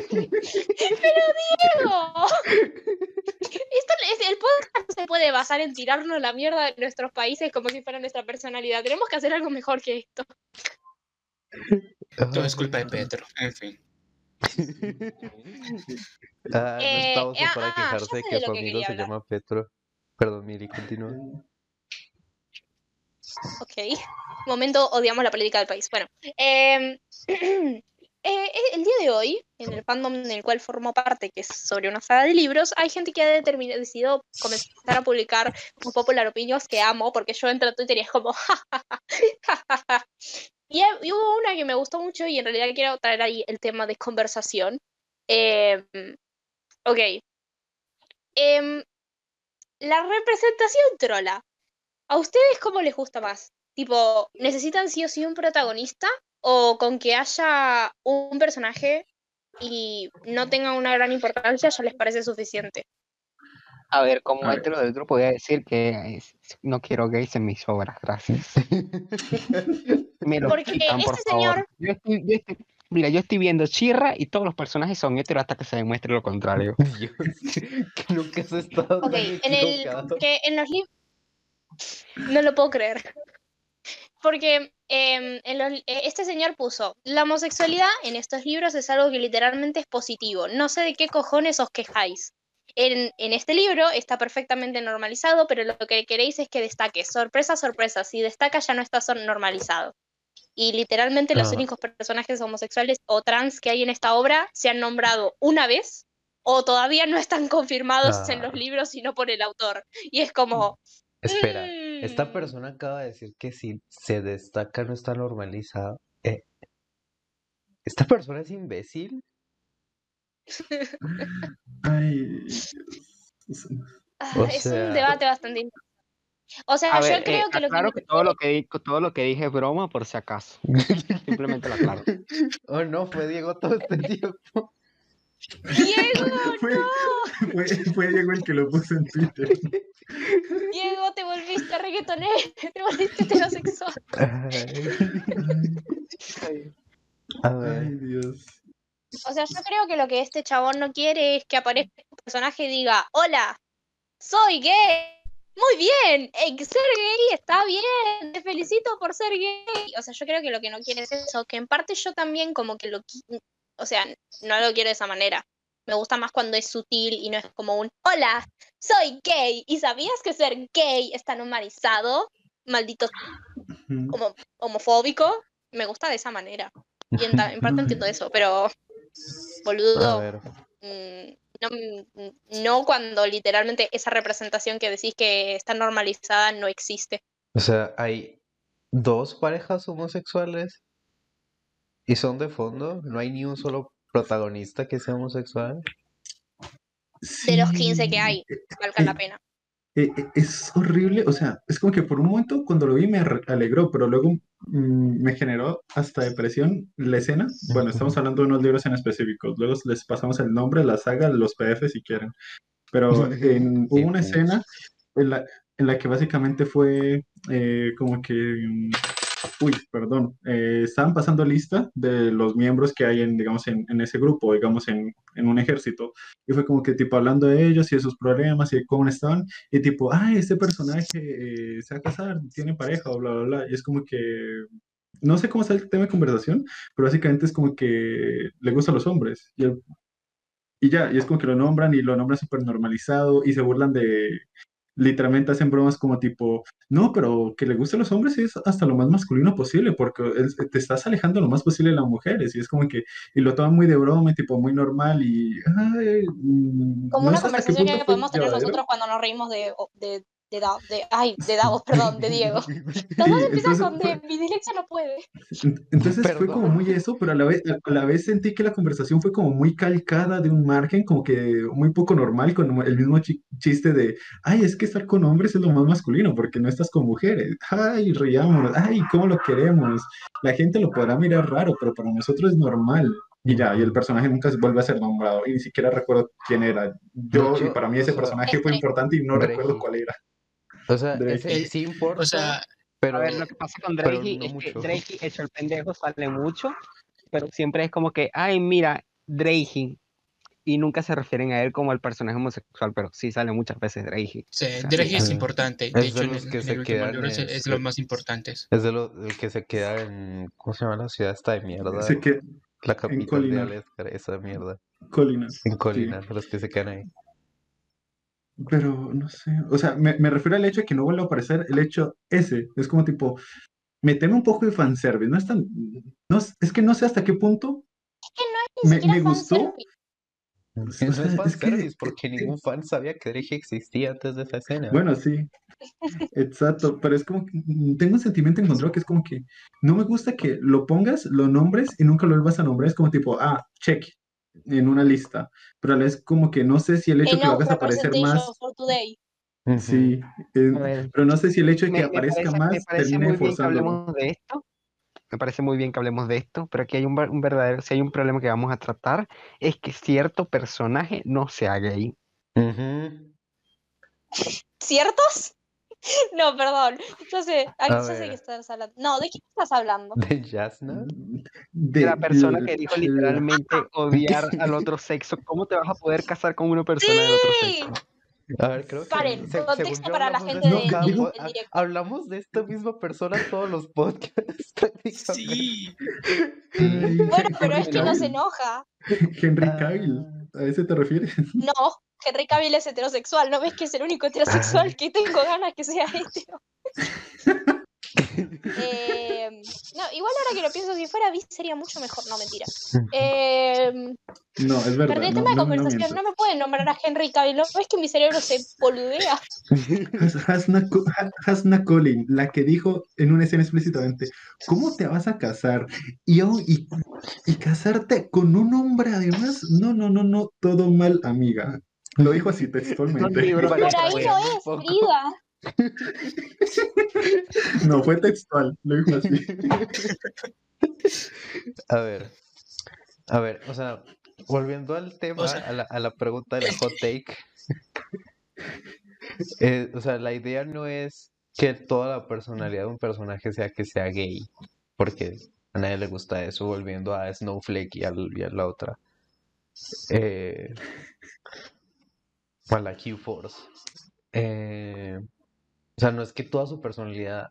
Diego. Esto es, el podcast no se puede basar en tirarnos la mierda de nuestros países como si fuera nuestra personalidad. Tenemos que hacer algo mejor que esto. Todo es culpa de Petro. En fin. Ah, no Eh, estamos ah, para ah, ya quejarse de que su amigo se hablar. llama Petro. Perdón, Miri, continúa. Ok. Momento odiamos la política del país. Bueno. em, [clears throat] eh, el día de hoy, en el fandom en el cual formo parte, que es sobre una saga de libros, hay gente que ha decidido comenzar a publicar un popular opinions que amo, porque yo entro a Twitter y es como. [laughs] y, y hubo una que me gustó mucho y en realidad quiero traer ahí el tema de conversación. Em, ok. La representación trola. ¿A ustedes cómo les gusta más? Tipo, ¿necesitan sí o sí un protagonista? ¿O con que haya un personaje y no tenga una gran importancia ya les parece suficiente? A ver, como A hetero del grupo voy a decir que es- no quiero gays en mis obras, gracias. [laughs] Me Porque quitan, por este favor. señor- Yo estoy, yo estoy- mira, yo estoy viendo Chirra y todos los personajes son heteros hasta que se demuestre lo contrario. [laughs] Dios, [laughs] que nunca has estado Ok, tan en el que en los libros no lo puedo creer. Porque em, en los- eh, este señor puso, la homosexualidad en estos libros es algo que literalmente es positivo. No sé de qué cojones os quejáis. En, en este libro está perfectamente normalizado, pero lo que queréis es que destaque. Sorpresa, sorpresa. Si destaca ya no está son- normalizado. Y literalmente los Ah. únicos personajes homosexuales o trans que hay en esta obra se han nombrado una vez o todavía no están confirmados en los libros sino por el autor. Y es como... Espera, esta mm, persona acaba de decir que si se destaca no está normalizado. Eh, ¿Esta persona es imbécil? [laughs] Ay, ah, es un debate bastante interesante. O sea, A yo ver, creo eh, que lo que aclaro me- que todo lo que, di- todo lo que dije es broma por si acaso. [laughs] Simplemente lo aclaro. Oh, no, fue Diego todo este [laughs] tiempo. Diego, [laughs] Fue, fue, fue Diego el que lo puso en Twitter. Diego, te volviste reggaetonero, te volviste heterosexual. Ay. A ver, Ay, Dios. O sea, yo creo que lo que este chabón no quiere es que aparezca un personaje y diga, hola, soy gay. Muy bien, eh, ser gay está bien, te felicito por ser gay. O sea, yo creo que lo que no quiere es eso, que en parte yo también como que lo, o sea, no lo quiero de esa manera. Me gusta más cuando es sutil y no es como un, hola, soy gay. ¿Y sabías que ser gay está normalizado? Maldito como homofóbico. Me gusta de esa manera. Y en, parte [laughs] entiendo eso, pero boludo, ver. No, mm, no cuando literalmente esa representación que decís que está normalizada no existe. O sea, hay dos parejas homosexuales y son de fondo. No hay ni un solo protagonista que sea homosexual. De los 15 que hay, valga la pena. Eh, eh, es horrible, o sea, es como que por un momento cuando lo vi me alegró, pero luego mm, me generó hasta depresión la escena. Bueno, estamos hablando de unos libros en específico, luego les pasamos el nombre, la saga, los PDF si quieren. Pero en- hubo una pues. escena en la, en la que básicamente fue eh, como que, mm, uy, perdón, eh, estaban pasando lista de los miembros que hay en, digamos, en, en ese grupo, digamos, en, en un ejército. Y fue como que, tipo, hablando de ellos y de sus problemas y de cómo estaban, y tipo, ay, este personaje eh, se va a casar, tiene pareja, bla, bla, bla. Y es como que, no sé cómo está el tema de conversación, pero básicamente es como que le gustan los hombres. Y, el- y ya, y es como que lo nombran y lo nombran súper normalizado y se burlan de, literalmente hacen bromas como tipo, no, pero que le gusten los hombres es hasta lo más masculino posible, porque es- te estás alejando lo más posible de las mujeres, y es como que, y lo toman muy de broma, y tipo muy normal, y, ay, mm, Como no una conversación que podemos tener nosotros cuando nos reímos de, de, de, Da- de- ay, de Davos, [laughs] perdón, de Diego. Los [laughs] Sí, dos empiezan entonces con fue- de, mi dislexia no puede. Ent- Entonces fue como muy eso, pero a la vez, a la vez sentí que la conversación fue como muy calcada de un margen, como que muy poco normal, con el mismo chi- chiste de, ay, es que estar con hombres es lo más masculino, porque no estás con mujeres. Ay, riámonos, ay, cómo lo queremos. La gente lo podrá mirar raro, pero para nosotros es normal. Y ya, y el personaje nunca se vuelve a ser nombrado, y ni siquiera recuerdo quién era. Yo, y para mí ese personaje fue Este- importante y no recuerdo cuál era. O sea, Drake. ese sí importa, O sea, pero A ver, lo que pasa con Drake no es que mucho. Drake hecho el pendejo sale mucho pero siempre es como que, ay, mira, Dreyhin. Y nunca se refieren a él como al personaje homosexual, pero sí sale muchas veces Dreyhin. Sí, sea, Drake es sí. importante. Es De de hecho, en los el, que en se quedan libro es, en- es de los más importantes. Es de lo el que se queda en. ¿Cómo se llama la ciudad esta de mierda? Sé que La capital de. Alaska, esa mierda. Colina. En Colina, los que se quedan ahí. Pero no sé, o sea, me, me refiero al hecho de que no vuelva a aparecer el hecho ese. Es como tipo, meteme un poco de fanservice. No es tan. No, es es que no sé hasta qué punto Ni me, siquiera me gustó. fanservice. No sea, es es que- fanservice, porque es- ningún fan sabía que Drake existía antes de esa escena. Bueno, sí, exacto, pero es como que mm, tengo un sentimiento encontrado que es como que no me gusta que lo pongas, lo nombres y nunca lo vuelvas a nombrar. Es como tipo, ah, check en una lista, pero a la vez como que no sé si el hecho que lo hagas aparecer más, for today. Ujú. sí, eh, pero no sé si el hecho de que me, me aparezca parece, más me parece termine muy bien que hablemos de esto. Me parece muy bien que hablemos de esto, pero aquí hay un, un verdadero, si hay un problema que vamos a tratar, es que cierto personaje no sea gay. Ujú. ¿Ciertos? [laughs] No, perdón. Yo sé, A yo sé que estás hablando. No, ¿de quién estás hablando? ¿De Jasna? De la persona que dijo literalmente [laughs] odiar al otro sexo. ¿Cómo te vas a poder casar con una persona del otro Sí. sexo? A ver, creo que Paren, se- contexto yo para la hablamos gente de de- directo. hablamos de esta misma persona todos los podcasts. [laughs] Sí, Bueno, pero es que no se enoja. Henry Ah. Cavill, ¿a ese te refieres? No, Henry Cavill es heterosexual. ¿No ves que es el único heterosexual que tengo ganas que sea hetero? Eh, no, igual ahora que lo pienso, si fuera bis sería mucho mejor. No, mentira. Eh, No, es verdad. perdí el tema de no, conversación. No, me pueden nombrar a Henry Cavill. ¿No ves que mi cerebro se boludea? Has- Hasna, Hasna Collin, la que dijo en una escena explícitamente, ¿cómo te vas a casar? Y, y casarte con un hombre además, no, no, no, no, todo mal, amiga. Lo dijo así textualmente. Por ahí no es. Frida. No, fue textual, lo dijo así. A ver, a ver, o sea, volviendo al tema, O sea- a la, a la pregunta de la hot take, eh, o sea, la idea no es que toda la personalidad de un personaje sea que sea gay, porque a nadie le gusta eso, volviendo a Snowflake y, al- y a la otra, eh, a la Q-Force. Eh, o sea, no es que toda su personalidad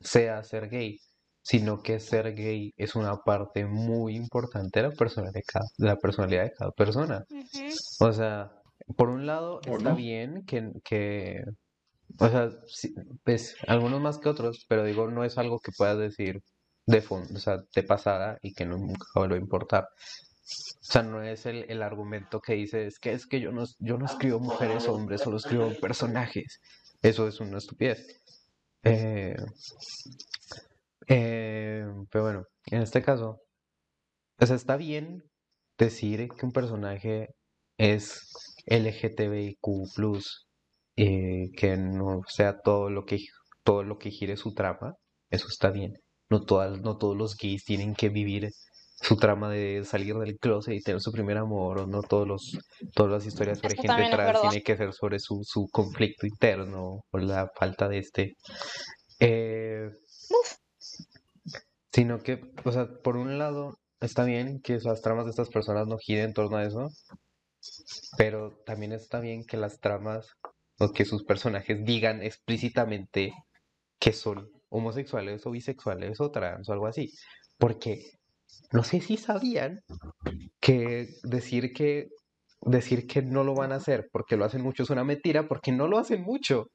sea ser gay, sino que ser gay es una parte muy importante de la personalidad de cada, de la personalidad de cada persona. O sea, por un lado ¿O está no? bien que, que, o sea, sí, pues algunos más que otros, pero digo, no es algo que puedas decir de fondo, o sea, de pasada y que no- nunca vuelva a importar. O sea, no es el, el argumento que dice, es que es que yo no, yo no escribo mujeres o hombres, solo escribo personajes. Eso es una estupidez. Eh, eh, pero bueno, en este caso, o sea, está bien decir que un personaje es LGTBIQ+, eh, que no sea todo lo que, todo lo que gire su trama, eso está bien. No, no todos los gays tienen que vivir su trama de salir del closet y tener su primer amor, o no todos los, todas las historias sobre gente trans tiene que ser sobre su, su conflicto interno o la falta de este. Eh, sino que, o sea, por un lado, está bien que las tramas de estas personas no giren en torno a eso, pero también está bien que las tramas o que sus personajes digan explícitamente que son homosexuales o bisexuales o trans o algo así. Porque no sé si sabían que decir que decir que no lo van a hacer porque lo hacen mucho es una mentira, porque no lo hacen mucho.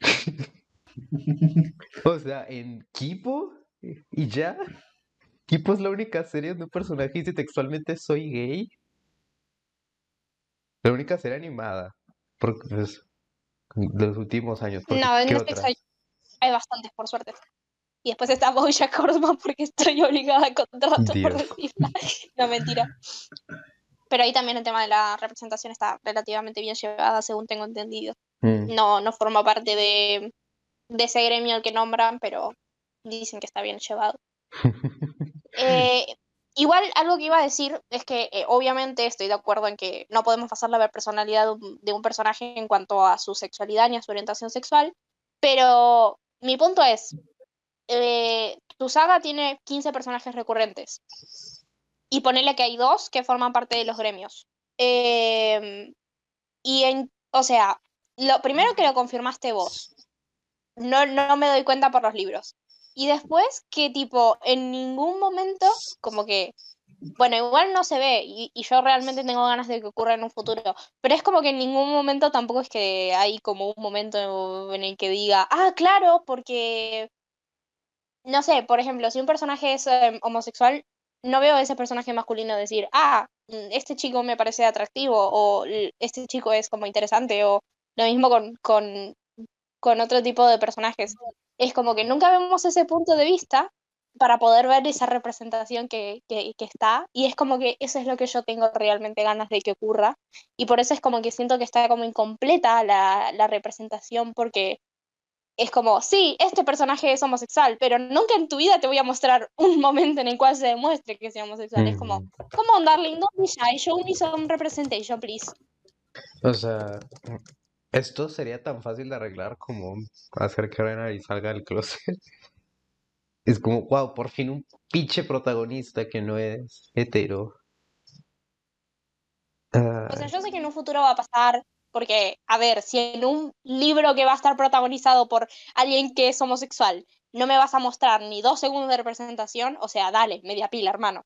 [laughs] O sea, en Kipo y ya. Kipo es la única serie donde un personaje dice textualmente soy gay. La única serie animada. Porque, pues, de los últimos años. Porque, No, en ¿qué Netflix hay, hay bastantes, por suerte. Y después está Bojack Horseman porque estoy obligada a contrato por Dios. decirla. No, mentira. Pero ahí también el tema de la representación está relativamente bien llevada, según tengo entendido. Mm. No, no forma parte de, de ese gremio al que nombran, pero dicen que está bien llevado. [laughs] Eh, igual algo que iba a decir es que eh, obviamente estoy de acuerdo en que no podemos pasarle a ver personalidad de un, de un personaje en cuanto a su sexualidad ni a su orientación sexual, pero mi punto es, eh, tu saga tiene 15 personajes recurrentes. Y ponele que hay dos que forman parte de los gremios. Em, y en, o sea, lo primero que lo confirmaste vos. No, no me doy cuenta por los libros. Y después que tipo, en ningún momento, como que, bueno, igual no se ve y, y yo realmente tengo ganas de que ocurra en un futuro, pero es como que en ningún momento tampoco es que hay como un momento en el que diga, ah, claro, porque, no sé, por ejemplo, si un personaje es eh, homosexual, no veo a ese personaje masculino decir, ah, mm, este chico me parece atractivo o este chico es como interesante o lo mismo con, con, con otro tipo de personajes. Es como que nunca vemos ese punto de vista para poder ver esa representación que, que, que está y es como que eso es lo que yo tengo realmente ganas de que ocurra y por eso es como que siento que está como incompleta la, la representación porque es como, sí, este personaje es homosexual, pero nunca en tu vida te voy a mostrar un [laughs] momento en el cual se demuestre que sea homosexual. Es como, Ujú. come on, darling, don't be shy, show me some representation, please. O sea, esto sería tan fácil de arreglar como hacer que Renary salga del closet. [laughs] Es como, wow, por fin un pinche protagonista que no es hetero. O sea, Ay, yo sé que en un futuro va a pasar, porque, a ver, si en un libro que va a estar protagonizado por alguien que es homosexual, no me vas a mostrar ni dos segundos de representación, o sea, dale, media pila, hermano.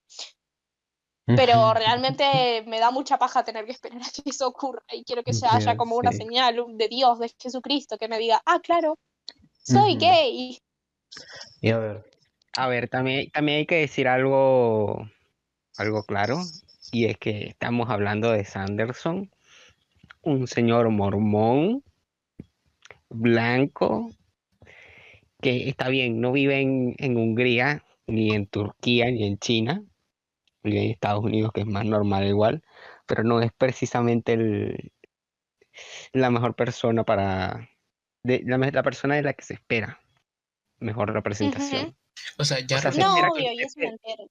Pero realmente me da mucha paja tener que esperar a que eso ocurra y quiero que se haya Ya como una señal de Dios, de Jesucristo, que me diga, ah, claro, soy gay. Y a ver, A ver, también, también hay que decir algo, algo claro, y es que estamos hablando de Sanderson, un señor mormón, blanco, que está bien, no vive en, Hungría, ni en Turquía, ni en China, vive en Estados Unidos, que es más normal igual, pero no es precisamente el, la mejor persona para, la, la persona de la que se espera mejor representación. O sea, ya O sea, No, obvio,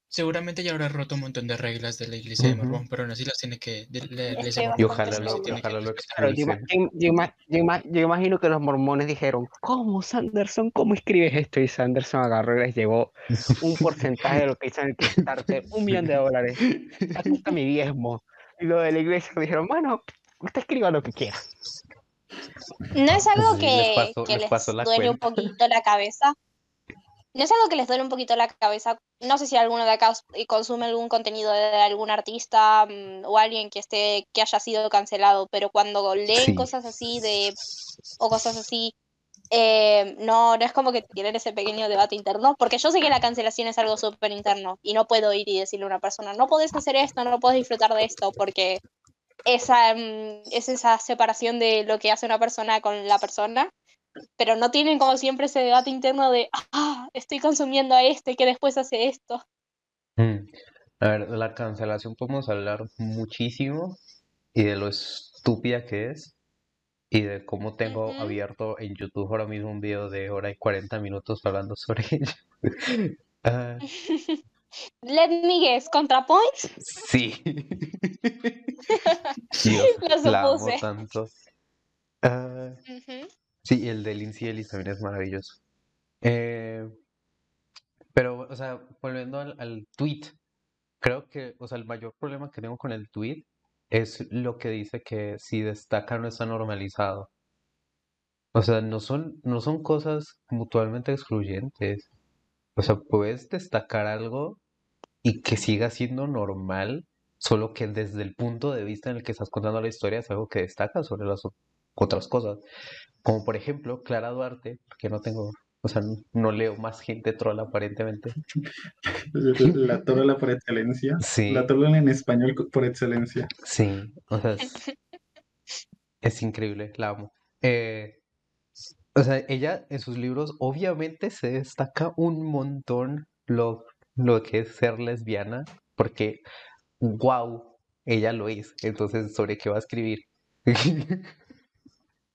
seguramente ya habrá roto un montón de reglas de la iglesia de. Mormón, pero aún así las tiene que. De, la iglesia y ojalá lo, tiene que ojalá lo. Claro, yo, yo- yo ima- yo ima- yo imagino que los mormones dijeron, ¿cómo Sanderson? ¿Cómo escribes esto? Y Sanderson agarró y les llevó un porcentaje de lo que hizo en el Kickstarter, un millón de dólares. Aquí está mi diezmo. Y lo de la iglesia dijeron, bueno, usted escriba lo que quiera. No es algo les que, les duele un poquito la cabeza. No es algo que les duele un poquito la cabeza. No sé si alguno de acá consume algún contenido de algún artista mm, o alguien que esté, que haya sido cancelado, pero cuando leen Sí. cosas así de o cosas así, eh, no, no es como que tienen ese pequeño debate interno, porque yo sé que la cancelación es algo súper interno y no puedo ir y decirle a una persona, no podés hacer esto, no podés disfrutar de esto, porque esa, mm, es esa separación de lo que hace una persona con la persona, pero no tienen como siempre ese debate interno de, ah, estoy consumiendo a este que después hace esto. Mm. A ver, de la cancelación podemos hablar muchísimo y de lo estúpida que es y de cómo tengo abierto en YouTube ahora mismo un video de hora y 40 minutos hablando sobre [laughs] ello. Ah, [laughs] Let me guess, ContraPoints, sí. [laughs] Dios, lo supuse. tanto. Ah, Ujú. Sí, el de Lindsay Ellis también es maravilloso. Eh, pero, o sea, volviendo al, al tweet, creo que, o sea, el mayor problema que tengo con el tweet es lo que dice que si destaca no está normalizado. O sea, no son, no son cosas mutuamente excluyentes. O sea, puedes destacar algo y que siga siendo normal, solo que desde el punto de vista en el que estás contando la historia es algo que destaca sobre las otras cosas. Como por ejemplo, Clara Duarte, que no tengo, o sea, no, no leo más gente troll aparentemente. [laughs] La trola por excelencia. Sí. La trola en español por excelencia. Sí, o sea, es, es increíble, la amo. Eh, o sea, ella en sus libros obviamente se destaca un montón lo, lo que es ser lesbiana, porque, wow, ella lo es. Entonces, ¿sobre qué va a escribir? [laughs]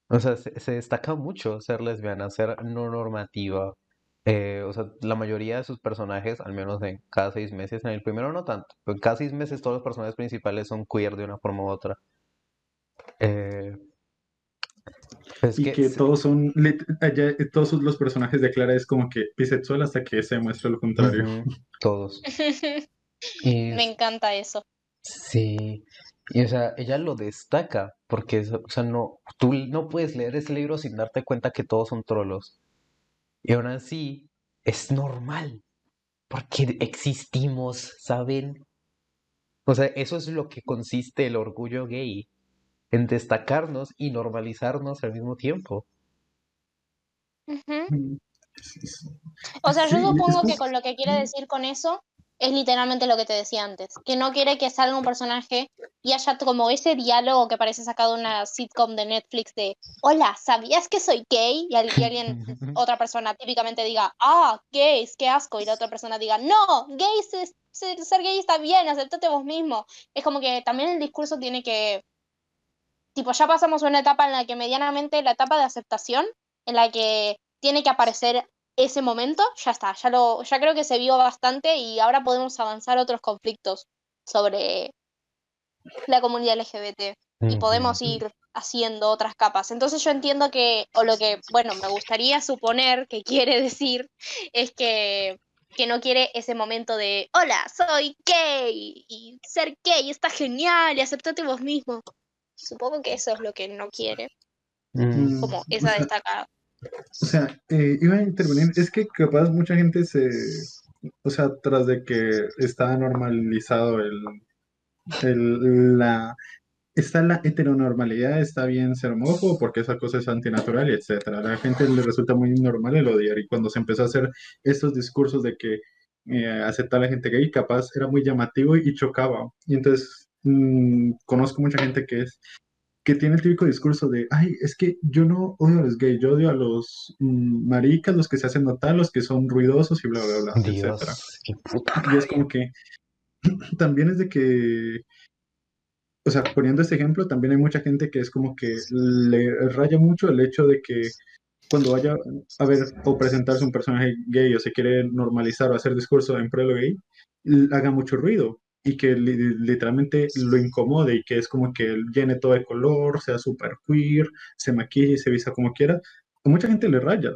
O sea, se, se destaca mucho ser lesbiana, ser no normativa. Eh, o sea, la mayoría de sus personajes, al menos en cada seis meses, en el primero no tanto, pero en cada seis meses todos los personajes principales son queer de una forma u otra. Eh, Pues y que todos son, allá, eh, todos los personajes de Clara es como que bisexual hasta que se muestra lo contrario. Todos. [laughs] Y Me encanta eso. sí, y o sea, ella lo destaca, porque, es- o sea, no, tú no puedes leer ese libro sin darte cuenta que todos son trolos. Y aún así, es normal, porque existimos, ¿saben? O sea, eso es lo que consiste el orgullo gay, en destacarnos y normalizarnos al mismo tiempo. Mm. O sea, yo supongo que con lo que quiere decir con eso es literalmente lo que te decía antes, que no quiere que salga un personaje y haya como ese diálogo que parece sacado de una sitcom de Netflix de, hola, ¿sabías que soy gay? Y, al- y alguien, [laughs] otra persona típicamente diga, ah, gays, qué asco, y la otra persona diga, no, gays, es- ser, ser gay está bien, aceptate vos mismo. Es como que también el discurso tiene que, tipo, ya pasamos una etapa en la que medianamente la etapa de aceptación, en la que tiene que aparecer ese momento, ya está, ya lo, ya creo que se vio bastante y ahora podemos avanzar otros conflictos sobre la comunidad LGBT y podemos ir haciendo otras capas. Entonces yo entiendo que, o lo que, bueno, me gustaría suponer que quiere [laughs] decir es que, que no quiere ese momento de, hola, soy gay y ser gay está genial y aceptate vos mismo. Supongo que eso es lo que no quiere, Mm, como esa destacada. O sea, eh, iba a intervenir, es que capaz mucha gente se, o sea, tras de que está normalizado el, el- la, está la heteronormalidad, está bien ser homófobo porque esa cosa es antinatural y etcétera. A la gente le resulta muy normal el odiar y cuando se empezó a hacer estos discursos de que eh, aceptar a la gente gay, capaz era muy llamativo y chocaba. Y entonces mm, conozco mucha gente que es que tiene el típico discurso de, ay, es que yo no odio a los gays, yo odio a los mm, maricas, los que se hacen notar, los que son ruidosos y bla, bla, bla, etcétera. Dios, qué puta Y es como que [clears throat] también es de que, o sea, poniendo este ejemplo, también hay mucha gente que es como que le raya mucho el hecho de que cuando vaya a ver o presentarse un personaje gay o se quiere normalizar o hacer discurso en pro de lo gay, haga mucho ruido y que li- literalmente lo incomode y que es como que llene todo de color, sea súper queer, se maquille y se vista como quiera. A mucha gente le raya.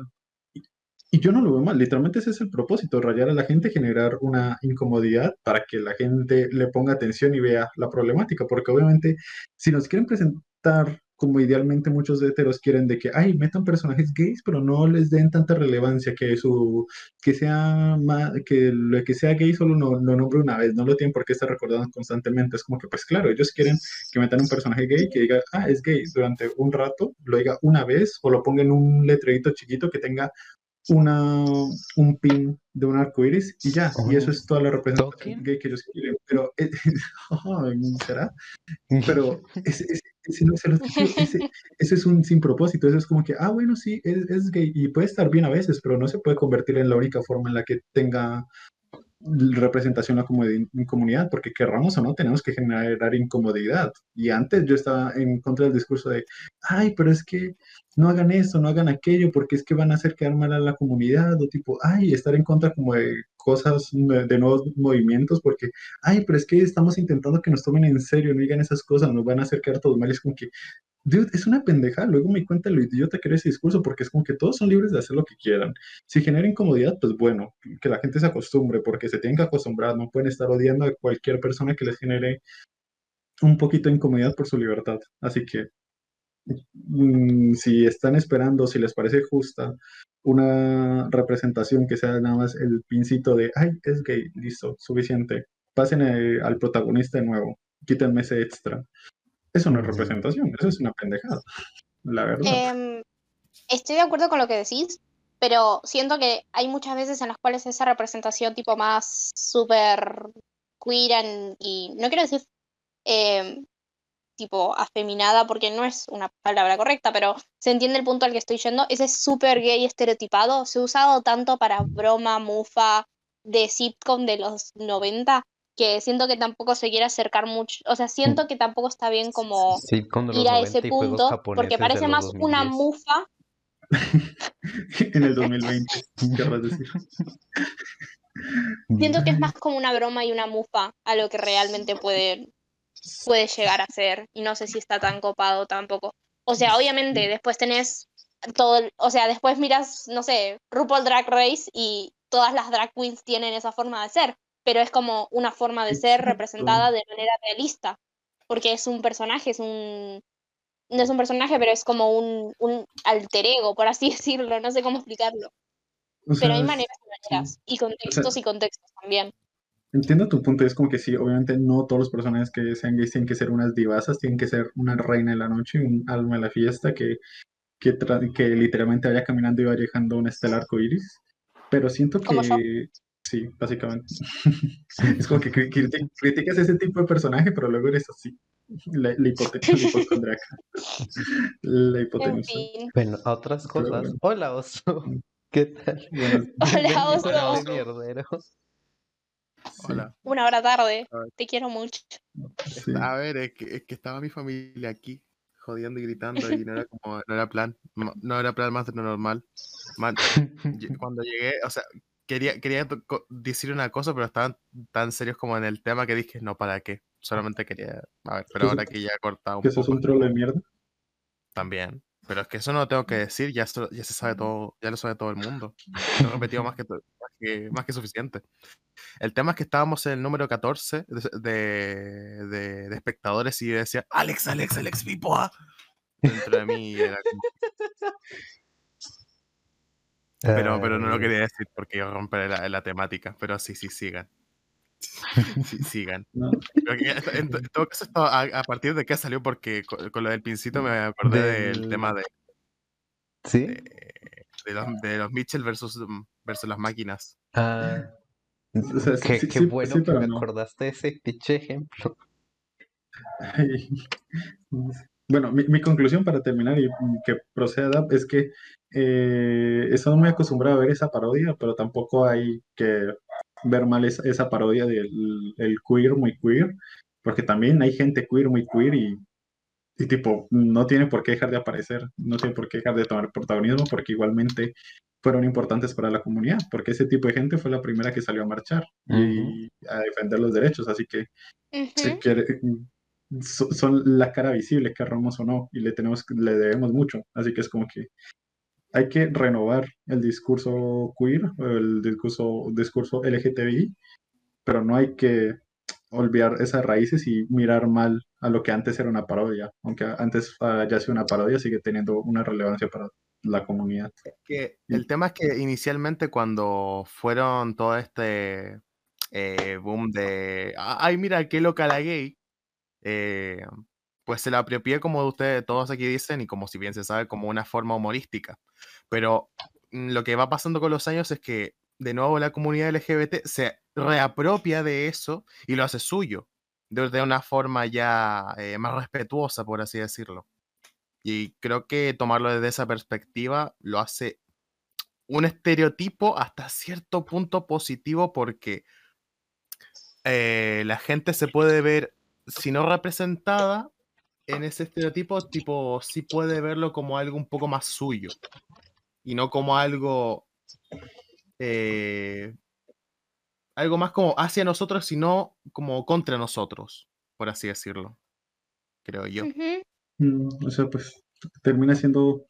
Y yo no lo veo mal, literalmente ese es el propósito, rayar a la gente, generar una incomodidad para que la gente le ponga atención y vea la problemática, porque obviamente si nos quieren presentar como idealmente muchos heteros quieren de que, ay, metan personajes gays, pero no les den tanta relevancia, que su, que sea ma- que lo que sea gay solo lo, lo nombre una vez, no lo tienen por qué estar recordando constantemente, es como que, pues claro, ellos quieren que metan un personaje gay que diga, ah, es gay, durante un rato, lo diga una vez, o lo ponga en un letrerito chiquito que tenga una, un pin de un arco iris y ya, y eso es toda la representación ¿Token? gay que ellos quieren. Pero, eh, [laughs] ¿será? [laughs] Pero ese- ese no es el objetivo, ese, ese es un sin propósito, eso es como que, ah, bueno, sí, es, es gay y puede estar bien a veces, pero no se puede convertir en la única forma en la que tenga representación la comodi- comunidad, porque querramos o no, tenemos que generar incomodidad. Y antes yo estaba en contra del discurso de, ay, pero es que no hagan esto, no hagan aquello, porque es que van a hacer quedar mal a la comunidad, o tipo, ay, estar en contra como de cosas, de nuevos movimientos, porque, ay, pero es que estamos intentando que nos tomen en serio, no digan esas cosas, nos van a hacer quedar todos mal, es como que, dude, es una pendejada, luego me cuenta lo idiota que era ese discurso, porque es como que todos son libres de hacer lo que quieran. Si genera incomodidad, pues bueno, que la gente se acostumbre, porque se tienen que acostumbrar, no pueden estar odiando a cualquier persona que les genere un poquito de incomodidad por su libertad. Así que mm, si están esperando, si les parece justa una representación que sea nada más el pincito de, ay, es gay, listo, suficiente. Pasen eh, al protagonista de nuevo, quítenme ese extra. Eso no es representación, eso es una pendejada, la verdad. Em, estoy de acuerdo con lo que decís, pero siento que hay muchas veces en las cuales esa representación tipo más súper queer and- y no quiero decir em, tipo afeminada porque no es una palabra correcta, pero se entiende el punto al que estoy yendo. Ese súper gay estereotipado se ha usado tanto para broma, mufa, de sitcom de los 90 que siento que tampoco se quiere acercar mucho, o sea, siento que tampoco está bien como ir a 90 ese punto, porque parece más una 2010. mufa. [laughs] en el 2020, querrás decir. Siento que es más como una broma y una mufa a lo que realmente puede, puede llegar a ser. Y no sé si está tan copado tampoco. O sea, obviamente después tenés todo, o sea, después miras, no sé, RuPaul Drag Race y todas las drag queens tienen esa forma de ser, pero es como una forma de ser representada de manera realista, porque es un personaje, es un no es un personaje, pero es como un, un alter ego, por así [laughs] decirlo, no sé cómo explicarlo. O Pero hay sea, maneras y maneras, y contextos y contextos también. Entiendo tu punto, es como que sí, obviamente no todos los personajes que sean gays tienen que ser unas divasas, tienen que ser una reina de la noche, un alma de la fiesta que, que, que literalmente vaya caminando y vaya dejando un estela arcoíris. Pero siento que sí, básicamente. [laughs] Es como que cri- criti- criticas ese tipo de personaje, pero luego eres así. La, la, hipote- la hipocondriaca. La En hipotenusa. fin. Bueno, a otras cosas. bueno. Hola, oso. [laughs] ¿Qué tal? Bueno, [laughs] Hola, oso. mierdero. sí, Hola. Una hora tarde. Te quiero mucho. sí. A ver, es que, es que estaba mi familia aquí jodiendo y gritando y no era como, no era plan, no era plan más de lo normal. Man, cuando llegué, o sea, quería, quería decir una cosa, pero estaban tan serios como en el tema que dije, no, ¿para qué? Solamente quería, a ver, pero ¿Que ahora que ya he cortado un Que sos poco un troll de mierda. también. Pero es que eso no lo tengo que decir, ya, ya se sabe todo, ya lo sabe todo el mundo. [laughs] Lo he repetido más que, más que, más que suficiente. El tema es que estábamos en el número 14 de, de, de- de espectadores y yo decía, Alex, Alex, Alex Pipoa. Dentro de mí era como- [laughs] pero, pero no lo Ay, quería decir porque iba a romper la, la temática. Pero sí, sí, sigan. [laughs] Sí, sigan. en, to- en todo caso, esto a, a partir de qué salió, porque con, con lo del pincito me acordé del Del- tema de, ¿Sí? de los, de los Mitchell versus, mm, versus las máquinas. Ah, O sea, sí- qué, sí- qué sí- bueno sí, que me no. acordaste de ese pinche ejemplo. [laughs] Bueno, mi, mi conclusión para terminar y que proceda es que eh, estoy muy acostumbrado a ver esa parodia, pero tampoco hay que ver mal esa, esa parodia del el queer muy queer, porque también hay gente queer muy queer y, y tipo, no tiene por qué dejar de aparecer, no tiene por qué dejar de tomar protagonismo, porque igualmente fueron importantes para la comunidad, porque ese tipo de gente fue la primera que salió a marchar y a defender los derechos, así que se Ujú. quiere- so- son la cara visible, querramos o no, y le tenemos, le debemos mucho. Así que es como que hay que renovar el discurso queer, el discurso, discurso LGTBI, pero no hay que olvidar esas raíces y mirar mal a lo que antes era una parodia. Aunque antes haya sido una parodia, sigue teniendo una relevancia para la comunidad. que el tema es que inicialmente cuando fueron todo este eh, boom de "Ah, ay mira qué loca la gay eh, pues se la apropié como ustedes todos aquí dicen y como si bien se sabe como una forma humorística. Pero mm, lo que va pasando con los años es que de nuevo la comunidad LGBT se reapropia de eso y lo hace suyo de, una forma ya eh, más respetuosa por así decirlo. Y creo que tomarlo desde esa perspectiva lo hace un estereotipo hasta cierto punto positivo porque eh, la gente se puede ver, si no representada en ese estereotipo, tipo, sí puede verlo como algo un poco más suyo y no como algo, eh, algo más como hacia nosotros, sino como contra nosotros, por así decirlo, creo yo. Mm, O sea, pues termina siendo,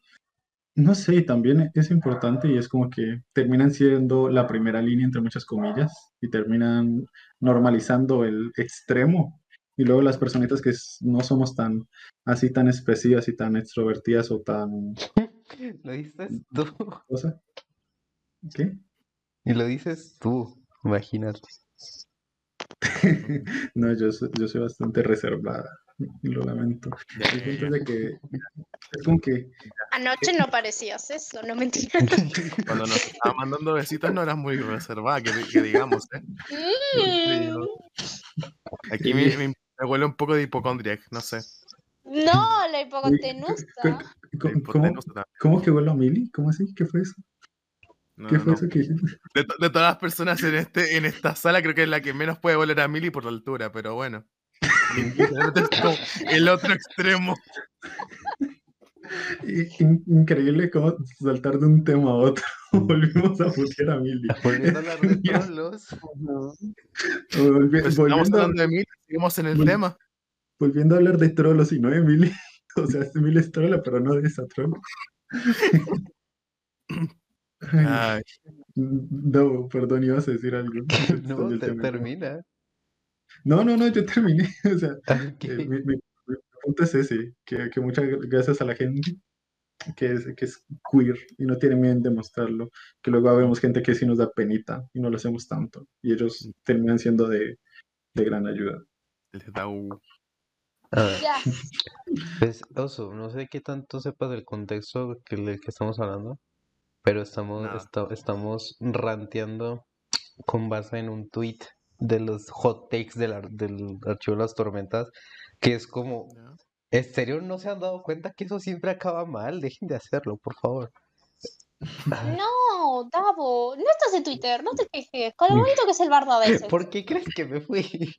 no sé, también es importante y es como que terminan siendo la primera línea entre muchas comillas y terminan normalizando el extremo. Y luego las personitas que no somos tan así tan expresivas y tan extrovertidas o tan [laughs] Lo dices tú. cosa. ¿Qué? Y lo dices tú. Imagínate. [laughs] No, yo soy, yo soy bastante reservada y lo lamento. De que es como que Anoche no parecías eso, no mentira. [laughs] Cuando nos estaba mandando besitos no eras muy reservada, que, que digamos, ¿eh? Mm. Aquí me, me- me huele un poco de hipocondriac, no sé. No, la hipotenusa. ¿cómo, cómo, que huele a Mili? ¿Cómo así? ¿Qué fue eso? No, ¿Qué no, fue no. eso que? De, to- de todas las personas en, este, en esta sala, creo que es la que menos puede oler a Mili por la altura, pero bueno. [laughs] El otro extremo. Increíble cómo saltar de un tema a otro. [laughs] Volvimos a putear a Mili. [laughs] Volviendo a hablar de. [laughs] Volvi- Pues volviendo, de Mili, seguimos en el Vol- tema. volviendo a hablar de trolos y no de Mili. O sea, es Miles trola, pero no de esa troll. Ay, no, perdón, ibas a decir algo. No, te termina. No, no, no, yo terminé. O sea, Ok. eh, mi- mi punto es ese, que, que muchas gracias a la gente que es, que es queer y no tiene miedo en demostrarlo, que luego vemos gente que sí nos da penita y no lo hacemos tanto, y ellos terminan siendo de, de gran ayuda. les da un- A ver, Ya. pues, Oso, no sé qué tanto sepas del contexto que, del que estamos hablando, pero estamos, Nada. esta- estamos ranteando con base en un tweet de los hot takes del, del archivo de las tormentas, que es como. ¿en serio no se han dado cuenta que eso siempre acaba mal? Dejen de hacerlo, por favor. No, Davo, no estás en Twitter, no te quejes. Con lo bonito que es el bardo a veces. ¿Por qué crees que me fui?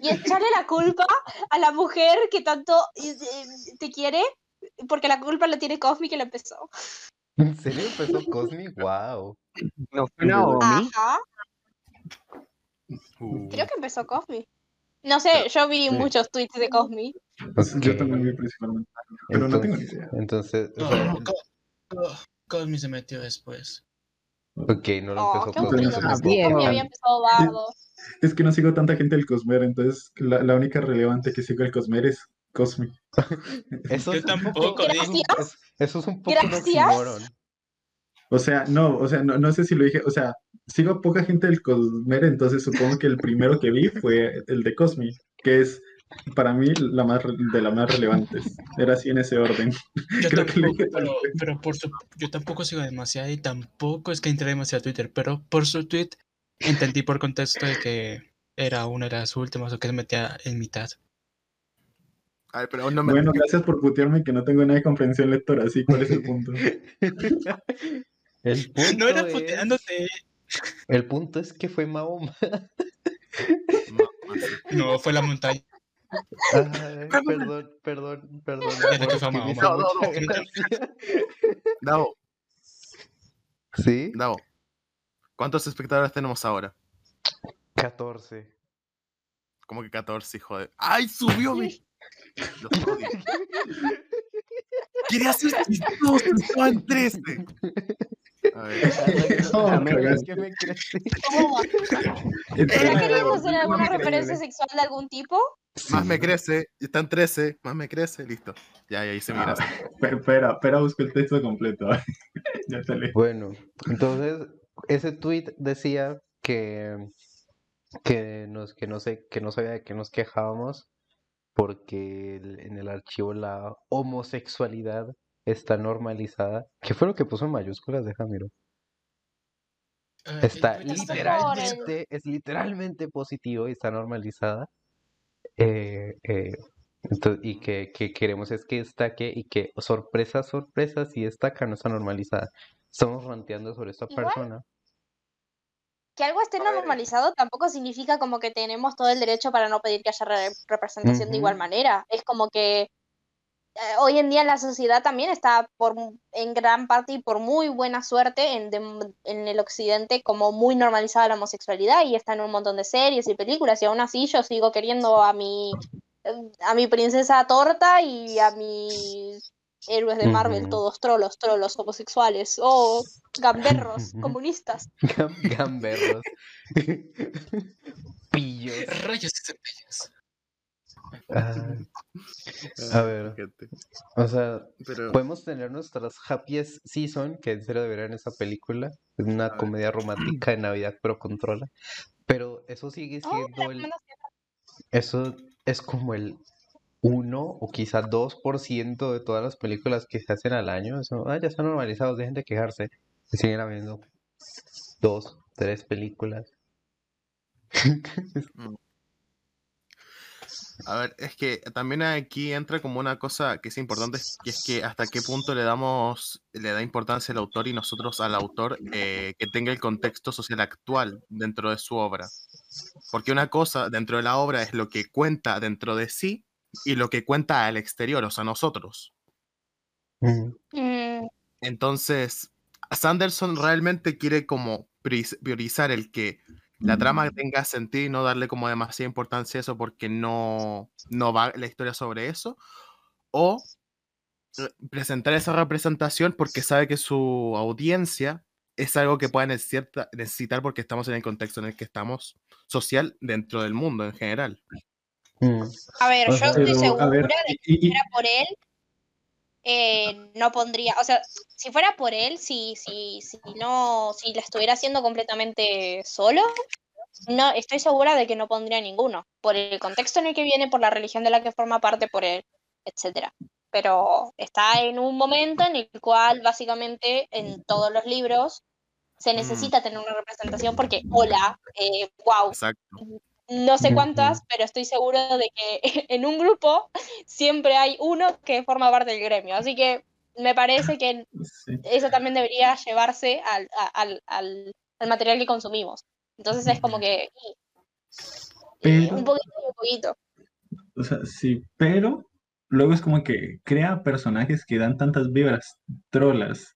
Y echarle la culpa a la mujer que tanto te quiere, porque la culpa la tiene Cosmi que la empezó. ¿En serio empezó Cosmi? ¡Wow! No fue Naomi. Ajá, Uh, creo que empezó Cosmi. No sé, yo vi Sí. muchos tweets de Cosmi. Yo también vi principalmente, pero no tengo ni Entonces, idea. entonces, o sea, no, Cosmi se metió después. ok, no lo Oh, empezó Cosmi. Entonces, Ah. Cosmi había empezado bardo. Es que no sigo tanta gente del Cosmer, entonces la, la única relevante que sigo del Cosmer es Cosmi. [laughs] Eso es un poco, tampoco, eso es un- Gracias. es- eso es un poco un Gracias. oxímoron. O sea, no, o sea, no, no sé si lo dije, o sea, sigo a poca gente del Cosmer, entonces supongo que el primero que vi fue el de Cosmi, que es para mí la más re- de las más relevantes. Era así en ese orden. Yo [laughs] Creo que tampoco, pero, vez. pero por su, yo tampoco sigo demasiado y tampoco es que entré demasiado a Twitter, pero por su tweet entendí por contexto de que era una de las últimas o que se metía en mitad. Ay, pero no me Bueno, gracias por putearme que no tengo nada de comprensión lectora, así, ¿cuál es el [laughs] punto? El punto No era es, puteándote, el punto es que fue Mahoma. no, no no, fue la montaña. Ay, perdón, perdón, perdón. Era que fue Mahoma. No, no, no. ¿Sí? Davo, ¿cuántos espectadores tenemos ahora? 14. Como que 14, hijo de. ¡Ay, subió mi! Los odio. Quería ser chistoso, en 13. A ver. Oh, A menos cagaste. que me crees. ¿Cómo va? [laughs] Entonces, ¿No querías hacer alguna referencia sexual de algún tipo? Más me crece, está en 13, más me crece, listo. Ya, ya hice mi Ah, gracia. Espera, espera, espera, busco el texto completo. [laughs] ya te leí. Bueno, entonces ese tweet decía que, que nos, que no sé, que no sabía de qué nos quejábamos porque el- en el archivo la homosexualidad está normalizada. ¿Qué fue lo que puso en mayúsculas? Déjame miro. Ah, Está literalmente, es literalmente positivo y está normalizada. Eh, eh, ento- y que, que queremos es que destaque y que, sorpresa, sorpresa, si destaca, no está normalizada. Estamos ranteando sobre esta Igual, persona. Que algo esté normalizado tampoco significa como que tenemos todo el derecho para no pedir que haya re- representación de igual manera. Es como que hoy en día la sociedad también está por en gran parte y por muy buena suerte en, en el occidente como muy normalizada la homosexualidad y está en un montón de series y películas y aún así yo sigo queriendo a mi eh, a mi princesa torta y a mis héroes de Marvel, todos trolos, trolos homosexuales o gamberros comunistas. Gam- Gamberros. [laughs] Pillos. Rayos y centellas. Ah, a ver, o sea, Pero, podemos tener nuestras happiest season, que en serio deberían esa película. Es una ver. comedia romántica de Navidad, pero controla. Pero eso sigue Oh, siendo el, recomiendo eso es como el 1 o quizá 2% de todas las películas que se hacen al año. Eso, ah, ya están normalizados, dejen de quejarse. Y siguen habiendo dos, tres películas. [laughs] a ver, es que también aquí entra como una cosa que es importante, y es que hasta qué punto le damos, le da importancia al autor y nosotros al autor eh, que tenga el contexto social actual dentro de su obra. Porque una cosa dentro de la obra es lo que cuenta dentro de sí y lo que cuenta al exterior, o sea, nosotros. Mm, Entonces, Sanderson realmente quiere como prioriz- priorizar el que la trama tenga sentido y no darle como demasiada importancia a eso porque no, no va la historia sobre eso. o eh, presentar esa representación porque sabe que su audiencia es algo que pueda necesita- necesitar porque estamos en el contexto en el que estamos social dentro del mundo en general. Mm. A ver, yo estoy segura ver, de que y- si y- fuera por él, eh, no pondría, o sea, si fuera por él, si, si, si no, si la estuviera haciendo completamente solo, no, estoy segura de que no pondría ninguno, por el contexto en el que viene, por la religión de la que forma parte, por él, etcétera. Pero está en un momento en el cual básicamente en todos los libros se Mm. necesita tener una representación porque, hola, eh, wow, Exacto. No sé cuántas, pero estoy seguro de que [laughs] en un grupo siempre hay uno que forma parte del gremio. Así que me parece que [laughs] sí. eso también debería llevarse al, al, al- al material que consumimos. Entonces es como que un poquito y un poquito. O sea, sí, pero luego es como que crea personajes que dan tantas vibras trolas,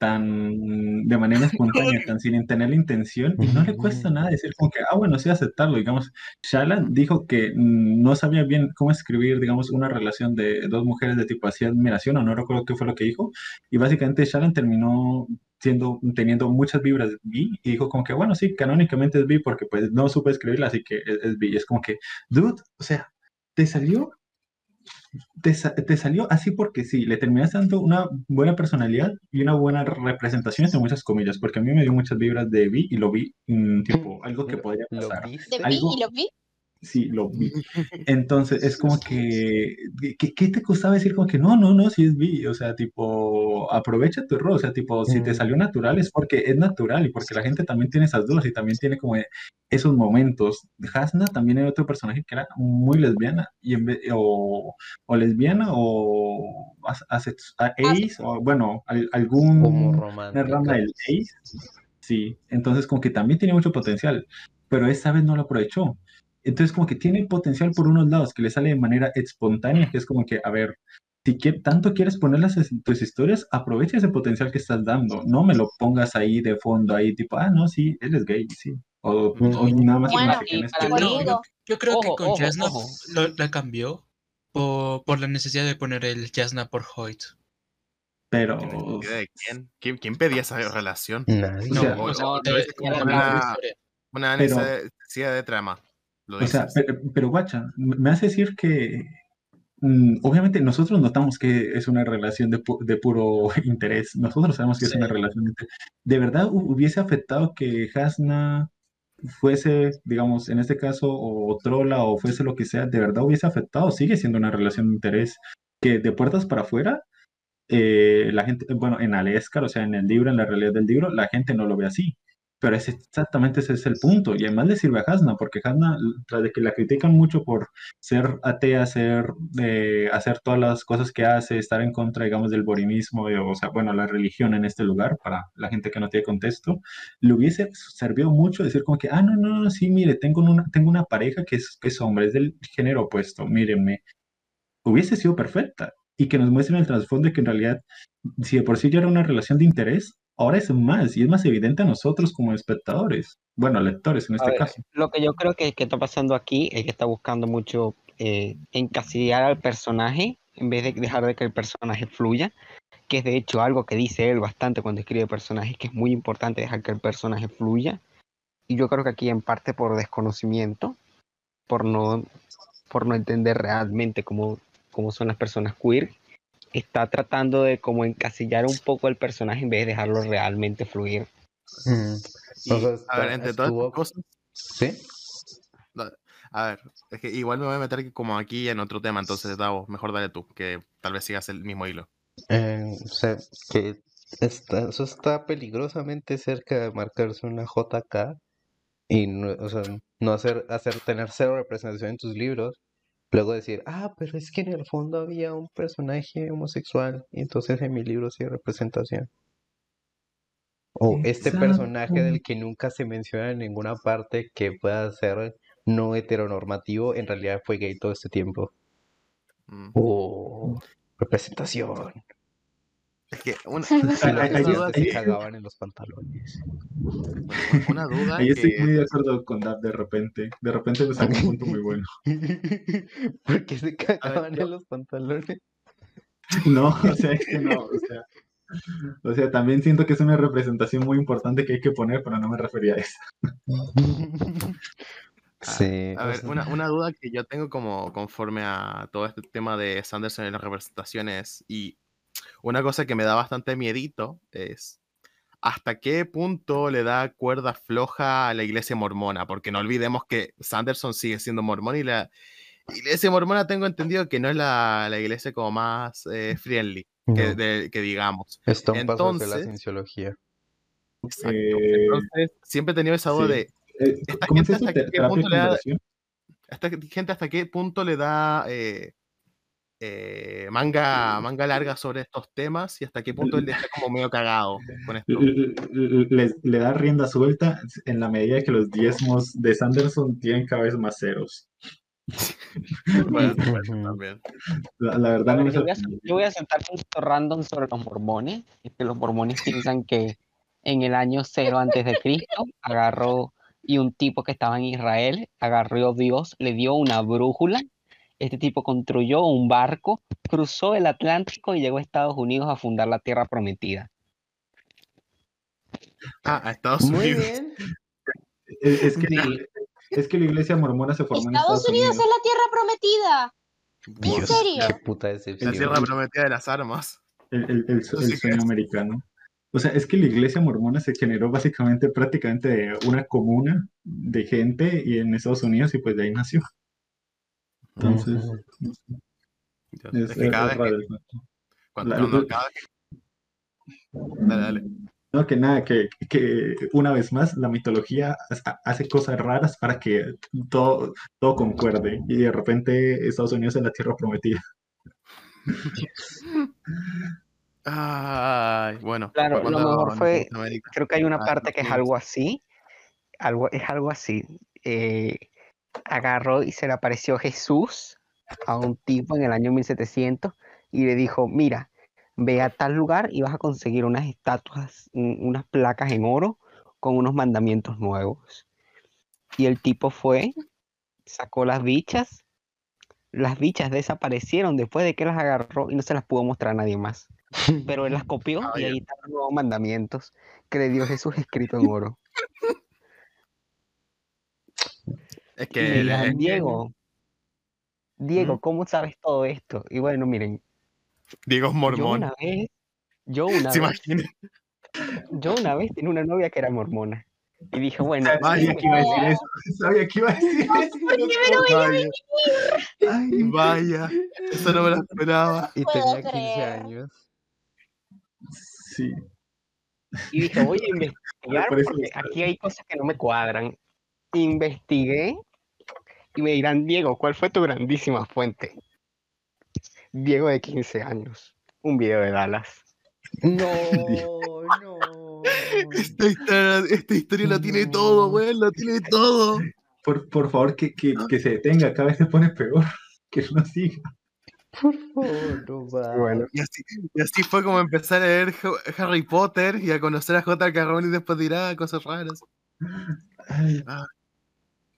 tan de manera [laughs] espontánea, tan sin tener la intención, y no le cuesta nada decir como que, ah, bueno, sí aceptarlo, digamos. Shala dijo que no sabía bien cómo escribir, digamos, una relación de dos mujeres de tipo así admiración, o no recuerdo qué fue lo que dijo, y básicamente Shallan terminó siendo, teniendo muchas vibras bi, y dijo como que, bueno, sí, canónicamente es bi, porque pues no supe escribirla, así que es, es bi, y es como que, dude, o sea, te salió, te, te salió así porque sí, le terminaste dando una buena personalidad y una buena representación, entre muchas comillas, porque a mí me dio muchas vibras de vi y lo vi, mm, tipo, algo que podría ¿Lo pasar. De vi algo- y lo vi. Sí, lo vi. [laughs] Entonces, es como que, ¿qué, qué te costaba decir como que no, no, no, sí es bi? O sea, tipo, aprovecha tu error, o sea, tipo, si te Mm. salió natural es porque es natural y porque la gente también tiene esas dudas y también tiene como esos momentos. Hasna también era otro personaje que era muy lesbiana y en vez, o, o lesbiana o as- asex- a- ace, o bueno, al- algún Como rama del ace. Sí, entonces como que también tiene mucho potencial, pero esta vez no lo aprovechó. Entonces como que tiene potencial por unos lados, que le sale de manera espontánea, que es como que, a ver, si tanto quieres ponerlas en tus historias, aprovecha ese potencial que estás dando, no me lo pongas ahí de fondo, ahí tipo, ah, no, sí, él es gay, sí. O, o nada más Bueno, que- no, yo, yo creo Ojo, que con Jasna la cambió por, por la necesidad de poner el Jasna por Hoyt. pero ¿De quién? ¿Quién, quién pedía esa relación? Nadie. O No, sea, o sea, no. Una necesidad de trama. Lo O sea, pero, pero guacha, me hace decir que mm, obviamente nosotros notamos que es una relación de, pu- de puro [laughs] interés. Nosotros sabemos que es una relación de interés. ¿De verdad hu- hubiese afectado que Hasna fuese, digamos, en este caso, o Trola, o fuese lo que sea, de verdad hubiese afectado? Sigue siendo una relación de interés que de puertas para afuera, eh, la gente, bueno, en Alescar, o sea, en el libro, en la realidad del libro, la gente no lo ve así. Pero es exactamente ese es el punto. Y además le sirve a Hasna, porque Hasna, tras de que la critican mucho por ser atea, ser, eh, hacer todas las cosas que hace, estar en contra, digamos, del borimismo, y, o sea, bueno, la religión en este lugar, para la gente que no tiene contexto, le hubiese servido mucho decir como que, ah, no, no, no, sí, mire, tengo una, tengo una pareja que es, que es hombre, es del género opuesto, mírenme. Hubiese sido perfecta. Y que nos muestren el trasfondo de que en realidad, si de por sí ya era una relación de interés, ahora es más, y es más evidente a nosotros como espectadores, bueno, lectores en este ver, caso. Lo que yo creo que, que está pasando aquí es que está buscando mucho eh, encasillar al personaje en vez de dejar de que el personaje fluya, que es de hecho algo que dice él bastante cuando escribe personajes, que es muy importante dejar que el personaje fluya. Y yo creo que aquí en parte por desconocimiento, por no, por no entender realmente cómo, cómo son las personas queer, está tratando de como encasillar un poco el personaje en vez de dejarlo realmente fluir. Mm. Y, a ver, entre todas estuvo- cosas, ¿Sí? a ver, es que igual me voy a meter como aquí en otro tema, entonces Davo, mejor dale tú, que tal vez sigas el mismo hilo. Eh, o sea, que está, eso está peligrosamente cerca de marcarse una JK y no, o sea, no hacer, hacer tener cero representación en tus libros. Luego decir, ah, pero es que en el fondo había un personaje homosexual y entonces en mi libro sí hay representación. O este personaje del que nunca se menciona en ninguna parte que pueda ser no heteronormativo, en realidad fue gay todo este tiempo. Mm. Oh, representación. Es que una, ahí- estudiantes ahí- se cagaban en los pantalones. bueno, [laughs] una duda Ahí estoy que muy de acuerdo con Dab de repente. De repente me sacó un punto muy bueno. [laughs] ¿Por qué se cagaban en los pantalones? [laughs] No, o sea, es que no, o sea, o sea, también siento que es una representación muy importante que hay que poner, pero no me refería a eso. Sí, A ver, una, una duda que yo tengo como conforme a todo este tema de Sanderson en las representaciones y una cosa que me da bastante miedito es hasta qué punto le da cuerda floja a la iglesia mormona, porque no olvidemos que Sanderson sigue siendo mormón y la iglesia mormona tengo entendido que no es la, la iglesia como más eh, friendly que, no, de- que digamos. un paso hacia la Entonces, cienciología. Exacto. Eh, Entonces, siempre he tenido esa duda sí. de Eh, esta ¿Cómo es gente hasta ¿Te- qué ¿Terapia punto de le da, conversión? esta gente hasta qué punto le da eh, eh, manga, manga larga sobre estos temas y hasta qué punto él está como medio cagado con esto. Le, le da rienda suelta en la medida que los diezmos de Sanderson tienen cada vez más ceros. [laughs] Bueno, bueno, Ujú. también. La, verdad no me yo voy a, yo voy a soltar un random sobre los mormones. Es que los mormones piensan que en el año cero antes de Cristo agarró y un tipo que estaba en Israel agarró a Dios, le dio una brújula. Este tipo construyó un barco, cruzó el Atlántico y llegó a Estados Unidos a fundar la Tierra Prometida. Ah, a Estados Muy Unidos. bien. [laughs] Es, es que, Sí. es que la iglesia mormona se formó en Estados Estados Unidos Unidos. es la tierra prometida. ¿En Dios, serio? qué puta La tierra prometida de las armas. El, el- el el sueño americano. O sea, es que la iglesia mormona se generó básicamente prácticamente de una comuna de gente y en Estados Unidos y pues de ahí nació. Entonces, es, es que es cada vez que, eso. cuando, La- cuando cada vez que- Dale, dale. No, que nada, que, que una vez más la mitología ha- hace cosas raras para que todo, todo concuerde y de repente Estados Unidos es la tierra prometida. Ay, bueno. Claro, lo mejor fue- Creo que hay una Ah, parte que es algo así. Algo, es algo así. eh, agarró y se le apareció Jesús a un tipo en el año 1700 y le dijo, mira, ve a tal lugar y vas a conseguir unas estatuas, un- unas placas en oro con unos mandamientos nuevos. Y el tipo fue, sacó las bichas, las bichas desaparecieron después de que las agarró y no se las pudo mostrar a nadie más. [laughs] Pero él las copió Ah, y ahí están los nuevos mandamientos que le dio Jesús escrito en oro. [laughs] Es que, Diego, Diego. ¿cómo sabes todo esto? Y bueno, miren, Diego es yo mormón. una vez, yo [laughs] una ¿Se vez, imaginan? [laughs] yo una vez tenía una novia que era mormona. Y dije, [laughs] bueno, Sabía que iba a decir eso. Sabía que iba a decir eso. Vaya, Ay, vaya, eso no me lo esperaba. Y tenía 15 creer. años. sí. y dije, voy a investigar porque aquí hay cosas que no me cuadran. Investigué y me dirán, Diego, ¿cuál fue tu grandísima fuente? Diego de 15 años, un video de Dallas. No, [laughs] no. Esta historia, esta historia lo tiene todo, weón, lo tiene todo. Por, por favor, que, que, que se detenga. Cada vez se pone peor. [laughs] Que no siga. Por favor, no va. Bueno, Y así, y así fue como empezar a leer Ha- Harry Potter y a conocer a J.K. Rowling y después dirá cosas raras. Ay,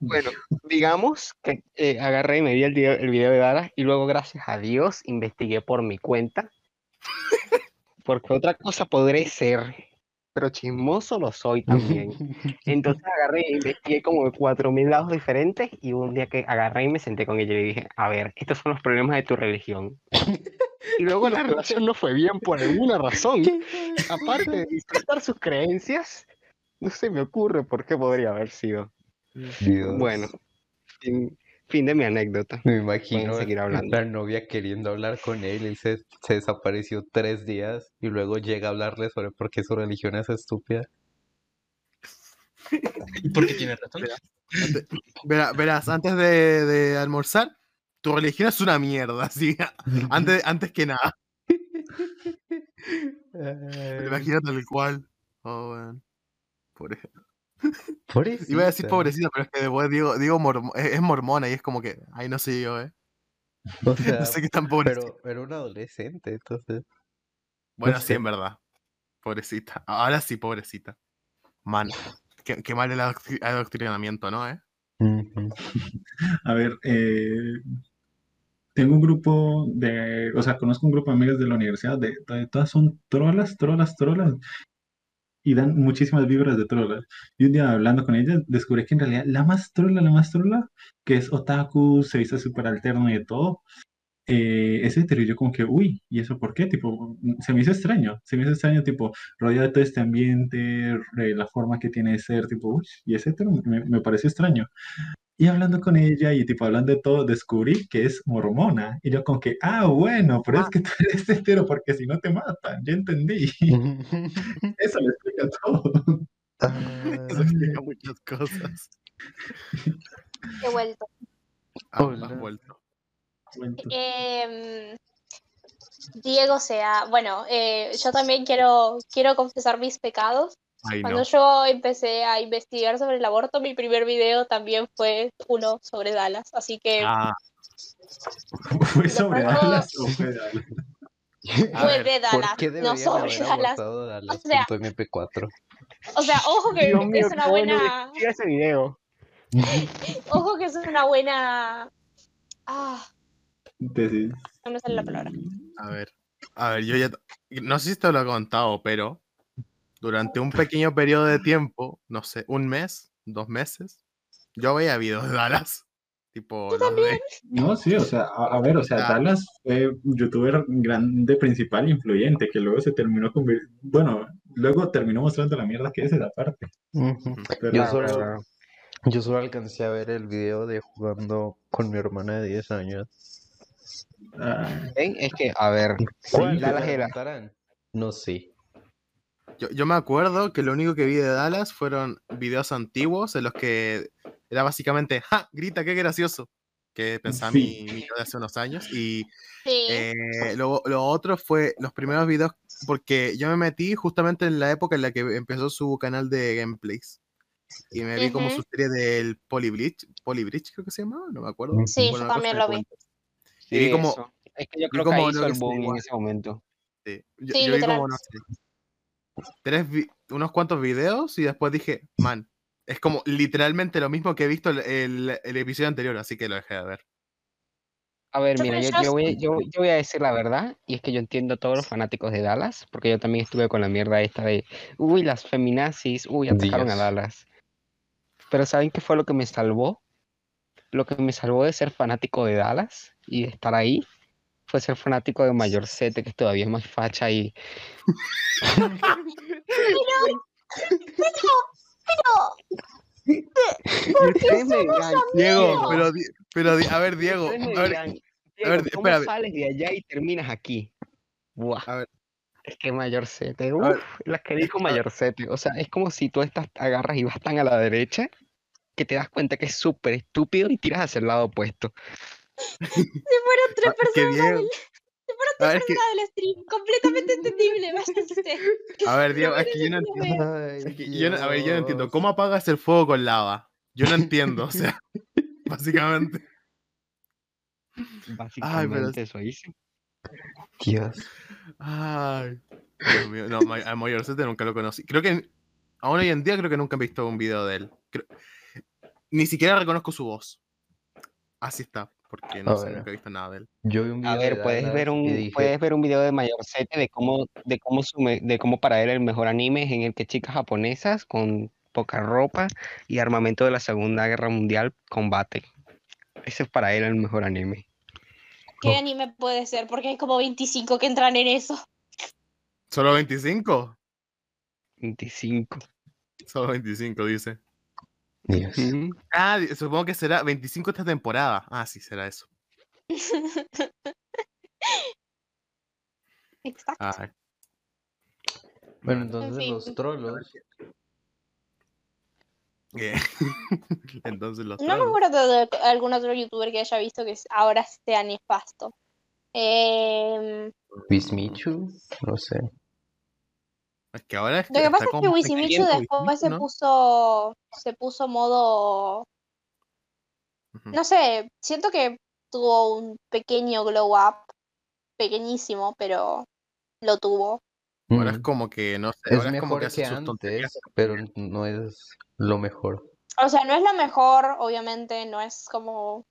Bueno, digamos que eh, agarré y me vi el video, el video de Dallas y luego, gracias a Dios, investigué por mi cuenta. [laughs] Porque otra cosa podré ser, pero chismoso lo soy también. [laughs] Entonces agarré e investigué como de cuatro mil lados diferentes y un día que agarré y me senté con ella y le dije, a ver, estos son los problemas de tu religión. [laughs] Y luego la relación no fue bien por alguna razón. Aparte de disfrutar sus creencias, no se me ocurre por qué podría haber sido. Dios. Bueno, fin, fin de mi anécdota. Me imagino seguir hablando. la novia queriendo hablar con él y se, se desapareció tres días y luego llega a hablarle sobre por qué su religión es estúpida. Y porque tiene razón. Verá- verás, antes de, de almorzar, tu religión es una mierda, [laughs] ¿sí? Antes, antes que nada. Ay, [laughs] Imagínate tal cual. Oh, weón. Pobre- pobrecita. Iba a decir pobrecita, pero es que después digo, digo mormo- es, es mormona y es como que, ay, no sé yo, ¿eh? [laughs] O sea, [laughs] No sé qué tan pobrecita. pero era un adolescente, entonces. Bueno, no sí, sé. en verdad. Pobrecita. Ahora sí, pobrecita. Man, qué, qué mal el adoctri- adoctrinamiento, ¿no, eh? [laughs] A ver, eh, tengo un grupo de, o sea, conozco un grupo de amigas de la universidad, de, de- todas son trolas, trolas, trolas, y dan muchísimas vibras de trolas. Y un día hablando con ellas, descubrí que en realidad la más trola, la más trola, que es otaku, se dice súper alterno y de todo, eh, es hetero. Y yo como que, uy, ¿y eso por qué? Tipo, se me hizo extraño, se me hizo extraño, tipo, rodeado de todo este ambiente, eh, la forma que tiene de ser, tipo, uy, y es hetero, me, me pareció extraño. Y hablando con ella y tipo hablando de todo, descubrí que es mormona. Y yo como que, ah, bueno, pero es que tú eres hetero porque si no te matan, ya entendí. [laughs] Eso le explica todo. Eso explica [laughs] muchas cosas. He vuelto. Ah, Hola. has vuelto. Em, Diego sea, bueno, eh, yo también quiero, quiero confesar mis pecados. Ay, Cuando no. yo empecé a investigar sobre el aborto, mi primer video también fue uno sobre Dallas. Así que Ah, [laughs] ¿Fue sobre Dallas o fue Dallas? [laughs] fue de ¿Por Dallas, no sobre haber Dallas. O sea- punto MP4? O sea, ojo que Dios mío, es una bueno buena, investiga ese video. [laughs] ojo que es una buena, ah, no me sale la palabra. a ver. A ver, yo ya. No sé si te lo he contado, pero durante un pequeño periodo de tiempo, no sé, un mes, dos meses, yo veía videos de Dallas. Tipo, los de- No, sí, o sea, a, a ver, o sea, Ah. Dallas fue un youtuber grande, principal, influyente, que luego se terminó convirtiendo, bueno, luego terminó mostrando la mierda que es esa parte. Pero, Yo solo, yo solo alcancé a ver el video de jugando con mi hermana de 10 años. ah, ¿Ven? Es que, a ver, ¿Cuál? Dallas ¿Se era. No sé. Yo, yo me acuerdo que lo único que vi de Dallas fueron videos antiguos en los que era básicamente, ¡ja! Grita, qué gracioso. Que pensaba Sí. mi, mi yo de hace unos años. Y Sí, eh, lo, lo otro fue los primeros videos, porque yo me metí justamente en la época en la que empezó su canal de gameplays. Y me vi como su serie del Polybridge, Polybridge creo que se llamaba, no me acuerdo. Sí, yo también lo vi. Y vi como- eso. Es que yo creo que hizo el se boom en ese momento. Sí, Yo, Sí, yo vi como, no sé, tres unos cuantos videos y después dije, man, es como literalmente lo mismo que he visto el, el- el episodio anterior, así que lo dejé de ver. A ver, mira, yo, voy, sí. yo, yo voy a decir la verdad, y es que yo entiendo a todos los fanáticos de Dallas, porque yo también estuve con la mierda esta de, uy, las feminazis, uy, atacaron a. Dallas. Pero ¿saben qué fue lo que me salvó? Lo que me salvó de ser fanático de Dallas y de estar ahí fue ser fanático de Mayorcete, que todavía es más facha y y ustedes me dirán, Diego, pero, pero a ver, Diego, a ver, a Diego, ver, ¿cómo espérame. sales de allá y terminas aquí? Buah. A ver. Es que Mayorcete, ver. uff, las que dijo a ver. Mayorcete. O sea, es como si tú estás, agarras y vas tan a la derecha que te das cuenta que es súper estúpido y tiras hacia el lado opuesto. Se fueron tres Ah, personas del, se fueron a tres ver, es que- personas del stream. Completamente entendible, [laughs] váyanse. a ver, Diego, es que yo no entiendo. veo. Ay, es que yo no- a ver, yo no entiendo. ¿Cómo apagas el fuego con lava? Yo no entiendo, o sea, [laughs] básicamente. Básicamente eso hice. Dios. Ay, Dios mío. No, a Mayorcete nunca lo conocí. Creo que aún hoy en día creo que nunca he visto un video de él. Creo- ni siquiera reconozco su voz. Así está, porque no A sé, ver. nunca he visto nada de él. Yo vi un A ver, de puedes ver un, dije, puedes ver un video de Mayorcete de cómo, de cómo su me- de cómo para él el mejor anime es en el que chicas japonesas con poca ropa y armamento de la Segunda Guerra Mundial combate. Ese es para él el mejor anime. ¿Qué anime puede ser? Porque hay como 25 que entran en eso. ¿Solo 25? 25. Solo 25, dice. Ah, supongo que será 25 esta temporada. Ah, sí, será eso. [laughs] Exacto. Ay. Bueno, entonces fin. los trolos. [laughs] Entonces los No me acuerdo de algún otro youtuber que haya visto que ahora sea nefasto. Em, Wismichu, no sé. Es que ahora es lo que pasa es que Wisimichu después se ¿no? puso se puso modo no sé, siento que tuvo un pequeño glow up, pequeñísimo, pero lo tuvo. Ahora es Mm. como que, no sé, Es ahora es como que que hace sus tonterías. antes, pero no es lo mejor. O sea, no es lo mejor, obviamente, no es como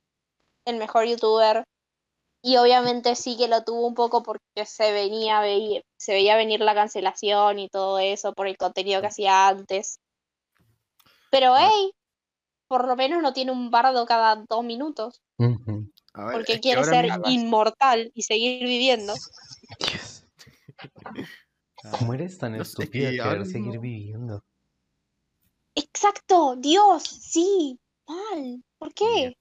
el mejor youtuber, Y obviamente sí que lo tuvo un poco porque se venía se veía venir la cancelación y todo eso por el contenido que hacía antes. Pero Ah. hey, por lo menos no tiene un bardo cada dos minutos. Ujú. A ver, Porque quiere ser inmortal y seguir viviendo. Dios, [laughs] ¿Cómo eres tan No sé, es estúpida que querer seguir viviendo? Exacto, Dios, sí, mal. ¿Por qué?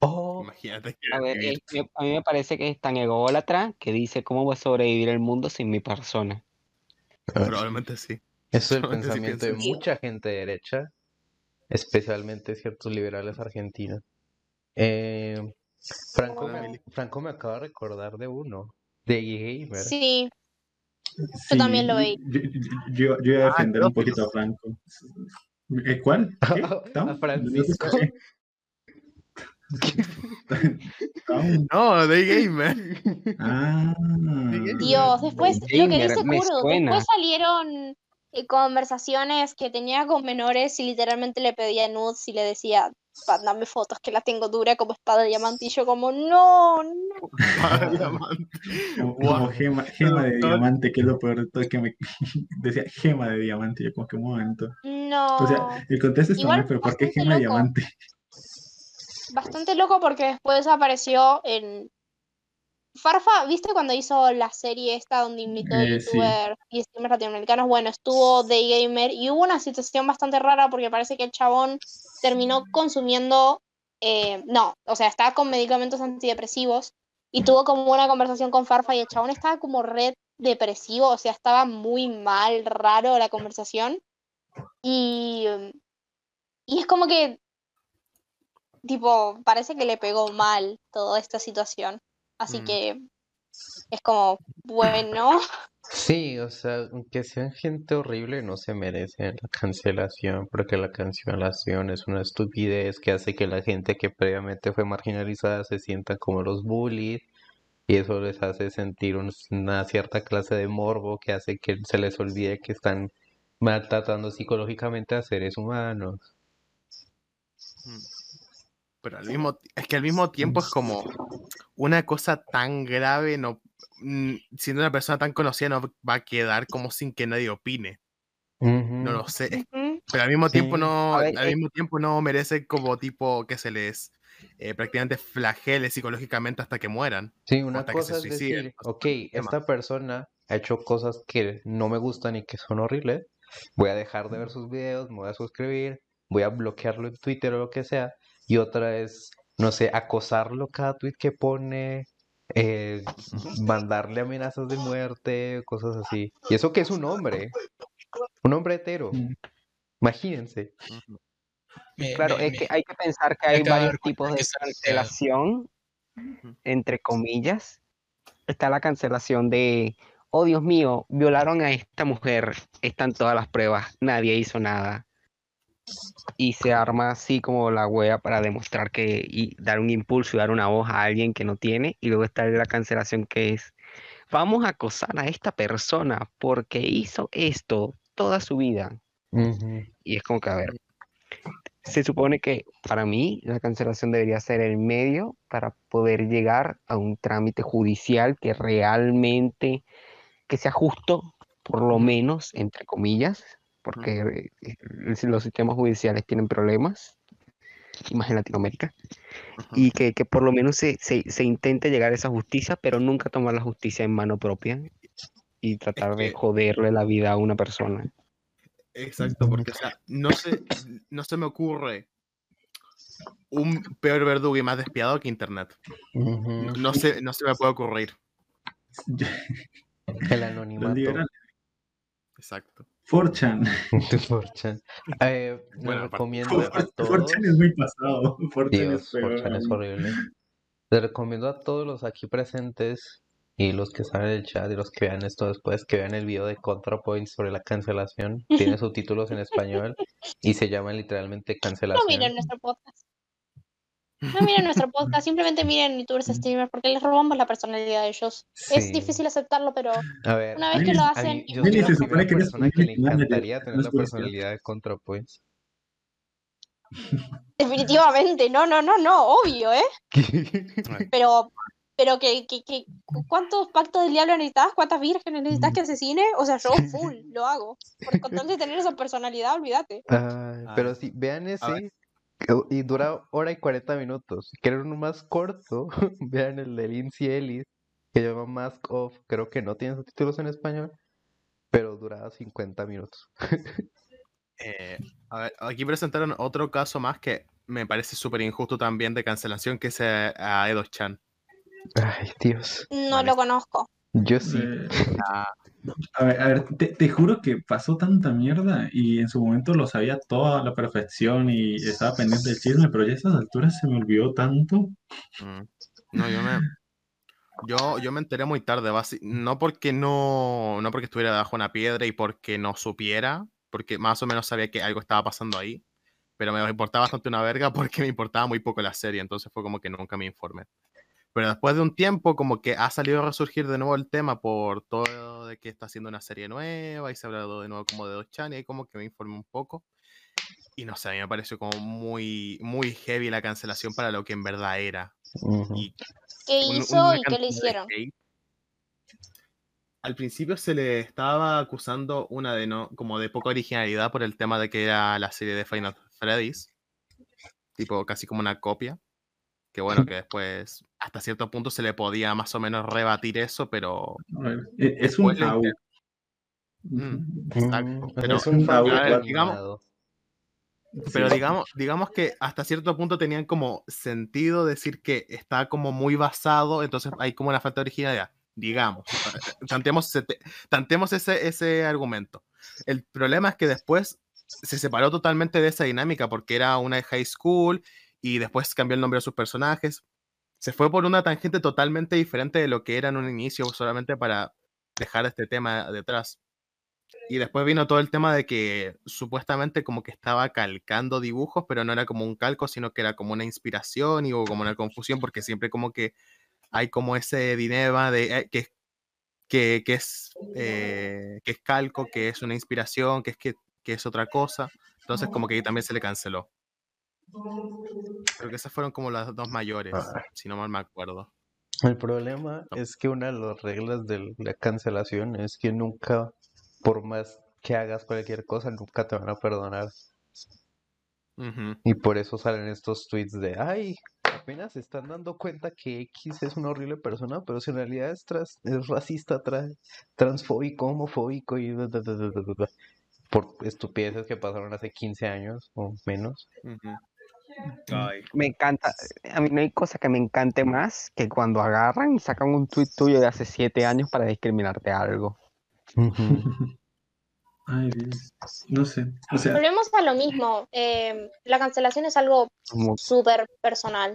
Oh, Imagínate que A ver, mí me parece que es tan ególatra que dice cómo va a sobrevivir el mundo sin mi persona. probablemente sí. eso es el pensamiento de mucha gente derecha, especialmente ciertos liberales argentinos. Eh, Franco, me, Mili. Franco me acaba de recordar de uno, de Gamer. Sí, Sí, también lo veí. Yo, yo, yo iba a Ah, defender un pedófilos. poquito a Franco. ¿Eh, ¿Cuál? ¿Qué? [laughs] A. Francisco. [laughs] No de gamer. Ah. Dios, después lo que dice Kuro, después salieron eh, conversaciones que tenía con menores y literalmente le pedía nudes y le decía, mándame fotos que la tengo dura como espada de diamante y yo como, no, no. Diamante. Como, gema, gema de diamante, que es lo peor de todo, que me [laughs] decía gema de diamante, yo como que un momento. No. O sea, el contexto está Igual mal, pero ¿por qué gema de loco. diamante? Bastante loco porque después apareció en... Farfa, ¿viste cuando hizo la serie esta donde invitó Eh, sí. youtubers y streamers latinoamericanos? Bueno, estuvo Day Gamer y hubo una situación bastante rara porque parece que el chabón terminó consumiendo, eh, no, o sea, estaba con medicamentos antidepresivos y tuvo como una conversación con Farfa y el chabón estaba como red depresivo, o sea, estaba muy mal, raro la conversación y, y es como que, tipo, parece que le pegó mal toda esta situación, así Mm. que es como, bueno, Sí, o sea, aunque sean gente horrible, no se merecen la cancelación, porque la cancelación es una estupidez que hace que la gente que previamente fue marginalizada se sienta como los bullies, y eso les hace sentir un- una cierta clase de morbo que hace que se les olvide que están maltratando psicológicamente a seres humanos. Pero al mismo, es que al mismo tiempo es como una cosa tan grave, no, mm, siendo una persona tan conocida no va a quedar como sin que nadie opine. No lo sé, es- ujú, pero al mismo Sí. tiempo no, ver, al eh, mismo tiempo no merece como tipo que se les eh, prácticamente flagele psicológicamente hasta que mueran. Sí, una hasta que se cosa es suiciden, decir, ok, esta persona ha hecho cosas que no me gustan y que son horribles, voy a dejar de ver sus videos, me voy a suscribir, voy a bloquearlo en Twitter o lo que sea, y otra es, no sé, acosarlo cada tweet que pone, eh, mandarle amenazas de muerte, cosas así. Y eso que es un hombre, un hombre hetero, Mm. imagínense. Me- Claro, me- es me- que hay que pensar que hay varios tipos de cancelación, entre comillas. Está la cancelación de, oh Dios mío, violaron a esta mujer, están todas las pruebas, nadie hizo nada. Y se arma así como la wea para demostrar que, y dar un impulso y dar una voz a alguien que no tiene. Y luego está la cancelación que es, vamos a acosar a esta persona porque hizo esto toda su vida. Y es como que, a ver, se supone que para mí la cancelación debería ser el medio para poder llegar a un trámite judicial que realmente, que sea justo, por lo menos, entre comillas, porque eh, los sistemas judiciales tienen problemas, y más en Latinoamérica, y que, que por lo menos se, se, se intente llegar a esa justicia, pero nunca tomar la justicia en mano propia y tratar de que- joderle la vida a una persona. Exacto, porque o sea, no se, no se me ocurre un peor verdugo y más despiadado que internet. No, no se, no se me puede ocurrir. [laughs] El anonimato. Exacto. 4chan. de [laughs] 4chan. Eh, Bueno, recomiendo a todos. 4chan es muy pasado. [laughs] 4chan Dios, es peor. 4chan es horrible. Les recomiendo a todos los aquí presentes y los que están en el chat y los que vean esto después, que vean el video de ContraPoint sobre la cancelación. Tiene [laughs] subtítulos en español y se llama literalmente no cancelación. miren nuestro podcast. No miren nuestro podcast, simplemente miren youtubers streamers porque les robamos la personalidad de ellos. Es Sí. difícil aceptarlo, pero A ver, una vez que lo hacen, mí- yo soy se supone que eres persona que le encantaría tener es la personalidad de ContraPoint. definitivamente, no, no, no, no, obvio, ¿eh? [laughs] Pero, pero que, que, que cu- ¿cuántos pactos del diablo necesitas? ¿Cuántas vírgenes necesitas que asesine? O sea, yo [laughs] full lo hago. Por con tal de tener esa personalidad, olvídate. Ay, pero sí, vean A ver. ese [laughs] y dura hora y 40 minutos. Si quieren uno más corto, [laughs] vean el de Lindsay Ellis, que se llama Mask Off. Creo que no tiene subtítulos en español, pero dura 50 minutos. [laughs] Eh, a ver, aquí presentaron otro caso más que me parece súper injusto también de cancelación, que es eh, a Edo Chan. Ay, Dios. No Vale. lo conozco. Yo sí. Eh, [laughs] Ah, a ver, a ver, te, te juro que pasó tanta mierda y en su momento lo sabía todo a la perfección y estaba pendiente del chisme, pero ya a estas alturas se me olvidó tanto. mm. No, yo me, yo, yo me enteré muy tarde, basi- no porque no, no porque estuviera debajo de una piedra y porque no supiera, porque más o menos sabía que algo estaba pasando ahí, pero me importaba bastante una verga [laughs] porque me importaba muy poco la serie, entonces fue como que nunca me informé. Pero después de un tiempo, como que ha salido a resurgir de nuevo el tema por todo de que está haciendo una serie nueva y se ha hablado de nuevo como de Dos-chan y ahí como que me informé un poco. Y no sé, a mí me pareció como muy, muy heavy la cancelación para lo que en verdad era. Ujú. Y ¿Qué un- hizo una y qué le hicieron? Al principio se le estaba acusando una de no, como de poca originalidad por el tema de que era la serie de Final Freddy's, tipo casi como una copia. Que bueno, que después hasta cierto punto se le podía más o menos rebatir eso, pero A ver, e- es un AU. inter- Mm. exacto, Mm, pero- es un ver, fanfic digamos-. Pero digamos, digamos que hasta cierto punto tenían como sentido decir que está como muy basado, entonces hay como una falta de originalidad. Digamos, tanteemos ese, te- tanteemos ese, ese argumento. El problema es que después se separó totalmente de esa dinámica porque era una de high school y después cambió el nombre de sus personajes. Se fue por una tangente totalmente diferente de lo que era en un inicio, solamente para dejar este tema detrás. Y después vino todo el tema de que supuestamente como que estaba calcando dibujos, pero no era como un calco, sino que era como una inspiración y hubo como una confusión, porque siempre como que hay como ese dilema de eh, que, que, que es, eh, que es calco, que es una inspiración, que es, que, que es otra cosa. Entonces como que ahí también se le canceló. Creo que esas fueron como las dos mayores, Ah. si no mal me acuerdo. El problema No. es que una de las reglas de la cancelación es que nunca, por más que hagas cualquier cosa, nunca te van a perdonar. Y por eso salen estos tweets de, ay, apenas se están dando cuenta que X es una horrible persona, pero si en realidad es, tras- es racista, tra- transfóbico, homofóbico y... da, da, da, da, da, da, da", Por estupideces que pasaron hace 15 años o menos. Ujú. Ay. Me encanta, a mí no hay cosa que me encante más que cuando agarran y sacan un tuit tuyo de hace siete años para discriminarte algo. [laughs] Ay, Dios. No sé. O sea, Volvemos a lo mismo. eh, la cancelación es algo súper personal.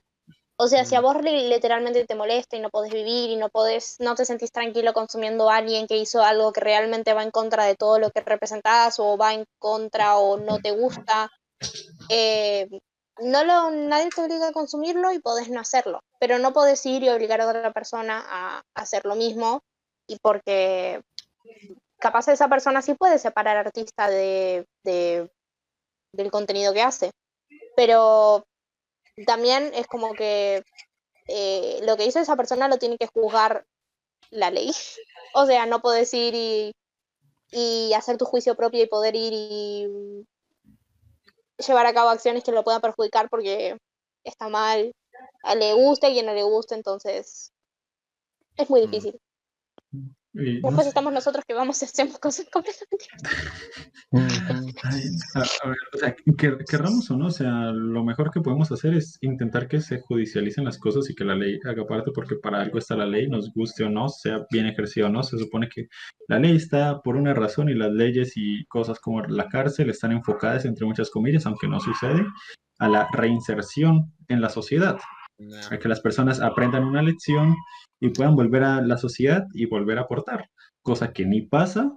O sea, si a vos li- literalmente te molesta y no podés vivir y no podés, no te sentís tranquilo consumiendo a alguien que hizo algo que realmente va en contra de todo lo que representás o va en contra o no te gusta, eh, no lo, nadie te obliga a consumirlo y podés no hacerlo. Pero no podés ir y obligar a otra persona a hacer lo mismo y porque capaz esa persona sí puede separar artista de, de- del contenido que hace. Pero también es como que eh, lo que hizo esa persona lo tiene que juzgar la ley. [laughs] O sea, no podés ir y, y hacer tu juicio propio y poder ir y llevar a cabo acciones que lo puedan perjudicar porque está mal, a le gusta y a quien no le gusta, entonces es muy Mm. Y no Después sé. estamos nosotros que vamos y hacemos cosas [laughs] completamente. Ay, a, a ver, o sea, que, querramos o no, o sea, lo mejor que podemos hacer es intentar que se judicialicen las cosas y que la ley haga parte, porque para algo está la ley, nos guste o no, sea bien ejercida o no, se supone que la ley está por una razón y las leyes y cosas como la cárcel están enfocadas, entre muchas comillas, aunque no sucede, a la reinserción en la sociedad, a que las personas aprendan una lección y puedan volver a la sociedad y volver a aportar, cosa que ni pasa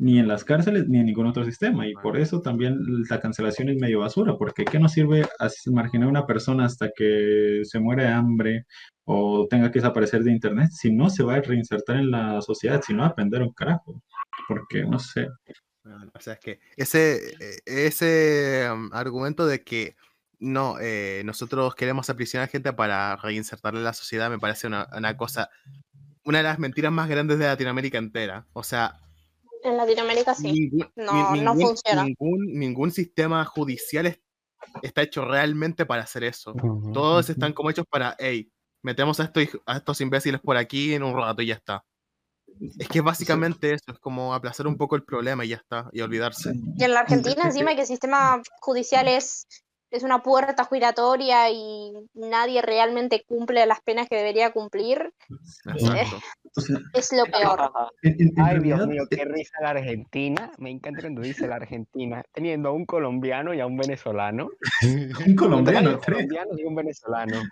ni en las cárceles ni en ningún otro sistema. Y por eso también la cancelación es medio basura, porque ¿qué nos sirve marginar a una persona hasta que se muere de hambre o tenga que desaparecer de internet si no se va a reinsertar en la sociedad, si no va a aprender un carajo? Porque no sé. O sea, es que ese, eh, ese um, argumento de que no, eh, nosotros queremos aprisionar gente para reinsertarla en la sociedad, me parece una, una cosa, una de las mentiras más grandes de Latinoamérica entera. O sea, En Latinoamérica sí. ningún, No, ni- no ningún- funciona. Ningún, ningún sistema judicial es- está hecho realmente para hacer eso. Todos están como hechos para, hey, metemos a estos, a estos imbéciles por aquí en un rato y ya está. Es que es básicamente eso, es como aplazar un poco el problema y ya está, y olvidarse. Y en la Argentina, encima que el sistema judicial es, es una puerta giratoria y nadie realmente cumple las penas que debería cumplir, Exacto. Sea, es lo peor. en- en Ay, Dios mío, eh, qué risa la Argentina. Me encanta cuando dice la Argentina, teniendo a un colombiano y a un venezolano. [laughs] un colombiano, tres. colombianos y un venezolano.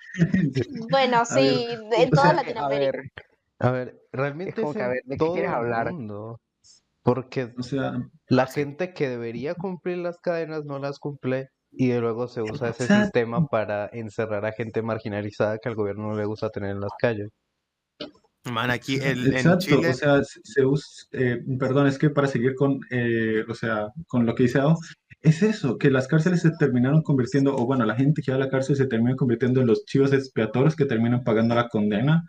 Bueno, sí, o toda A Latinoamérica. ver, A ver, realmente como es que, a ver, ¿de qué quieres hablar? mundo. Porque O sea, la gente que debería cumplir las cadenas no las cumple y de luego se usa ese Exacto. sistema para encerrar a gente marginalizada que al gobierno no le gusta tener en las calles. Man, aquí el, en Exacto, Chile. o sea, se se us- eh, perdón, es que para seguir con, eh, o sea, con lo que dice Ao, es eso, que las cárceles se terminaron convirtiendo, o bueno, la gente que va a la cárcel se termina convirtiendo en los chivos expiatorios que terminan pagando la condena,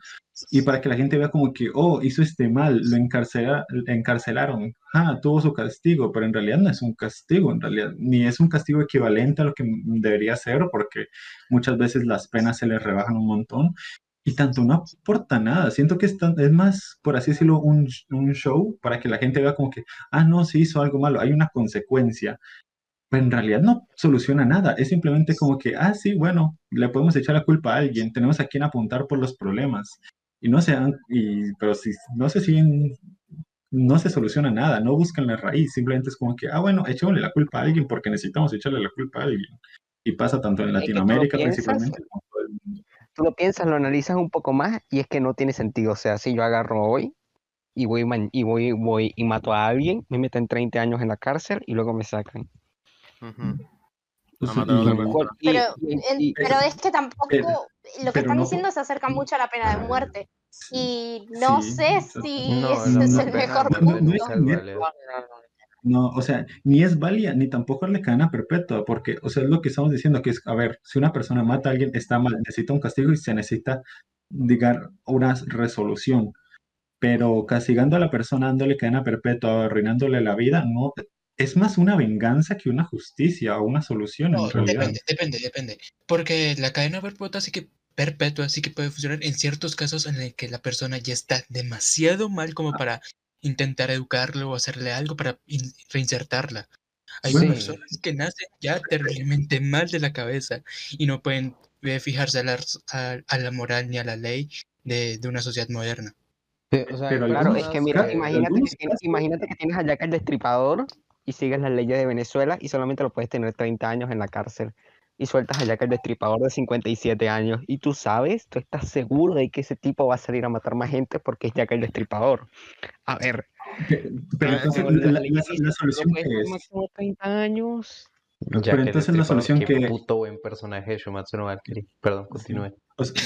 y para que la gente vea como que, oh, hizo este mal, lo encarcela- encarcelaron, ah, tuvo su castigo, pero en realidad no es un castigo, en realidad, ni es un castigo equivalente a lo que debería ser, porque muchas veces las penas se les rebajan un montón. Y tanto no aporta nada. Siento que es, tan- es más, por así decirlo, un, show para que la gente vea como que, ah, no, sí hizo algo malo, hay una consecuencia. Pero en realidad no soluciona nada. Es simplemente como que, ah, sí, bueno, le podemos echar la culpa a alguien, tenemos a quien apuntar por los problemas. Y no se han- y, pero si no se siguen, no se soluciona nada, no buscan la raíz, simplemente es como que, ah, bueno, echémosle la culpa a alguien porque necesitamos echarle la culpa a alguien. Y pasa tanto en Latinoamérica principalmente como todo el mundo. tú lo piensas, lo analizas un poco más y es que no tiene sentido. O sea, si yo agarro hoy y voy, y voy, voy y mato a alguien, me meten 30 años en la cárcel y luego me sacan. Y- Pero, y- es que tampoco, pero- lo que están no- diciendo se acerca mucho a la pena de muerte. Y no Sí, sé si No, ese no, es el mejor punto. No, o sea, ni es válida, ni tampoco es la cadena perpetua, porque, o sea, es lo que estamos diciendo, que es, a ver, si una persona mata a alguien, está mal, necesita un castigo y se necesita, digar, una resolución. Pero castigando a la persona, dándole cadena perpetua, arruinándole la vida, no, es más una venganza que una justicia o una solución No, en realidad. depende, depende, depende. Porque la cadena perpetua sí que perpetua sí que puede funcionar en ciertos casos en el que la persona ya está demasiado mal como para intentar educarlo o hacerle algo para in- reinsertarla. Hay Bueno, personas que nacen ya terriblemente mal de la cabeza y no pueden eh, fijarse a la, a, a la moral ni a la ley de, de una sociedad moderna. Sí, o sea, Pero Claro, es que mira, imagínate que, tienes, imagínate que tienes a Jack el Destripador y sigues las leyes de Venezuela y solamente lo puedes tener 30 años en la cárcel. Y sueltas a Jack el Destripador de 57 años. Y tú sabes, tú estás seguro de que ese tipo va a salir a matar más gente porque es Jack el Destripador. A ver, Pe- Pero Ah, entonces, pero la, la la- la- solución que es, máximo 30 años. Ya pero el entonces la solución qué que, puto buen personaje de Shumatsu no Valkyrie. Perdón, continúe. o sea,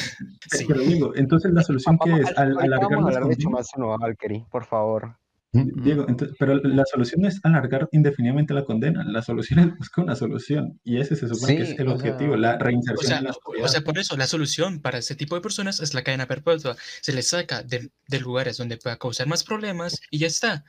Sí. pero digo, entonces la solución que es a- al, ahorita alargar vamos a las hablar de. Shumatsu no Valkyrie, por favor. Diego, entonces, pero la solución no es alargar indefinidamente la condena, la solución es buscar una solución y ese se supone que es el o objetivo, sea, la O reinserción sea, en la o sea, por eso la solución para ese tipo de personas es la cadena perpetua. Se les saca de, de lugares donde pueda causar más problemas y ya está.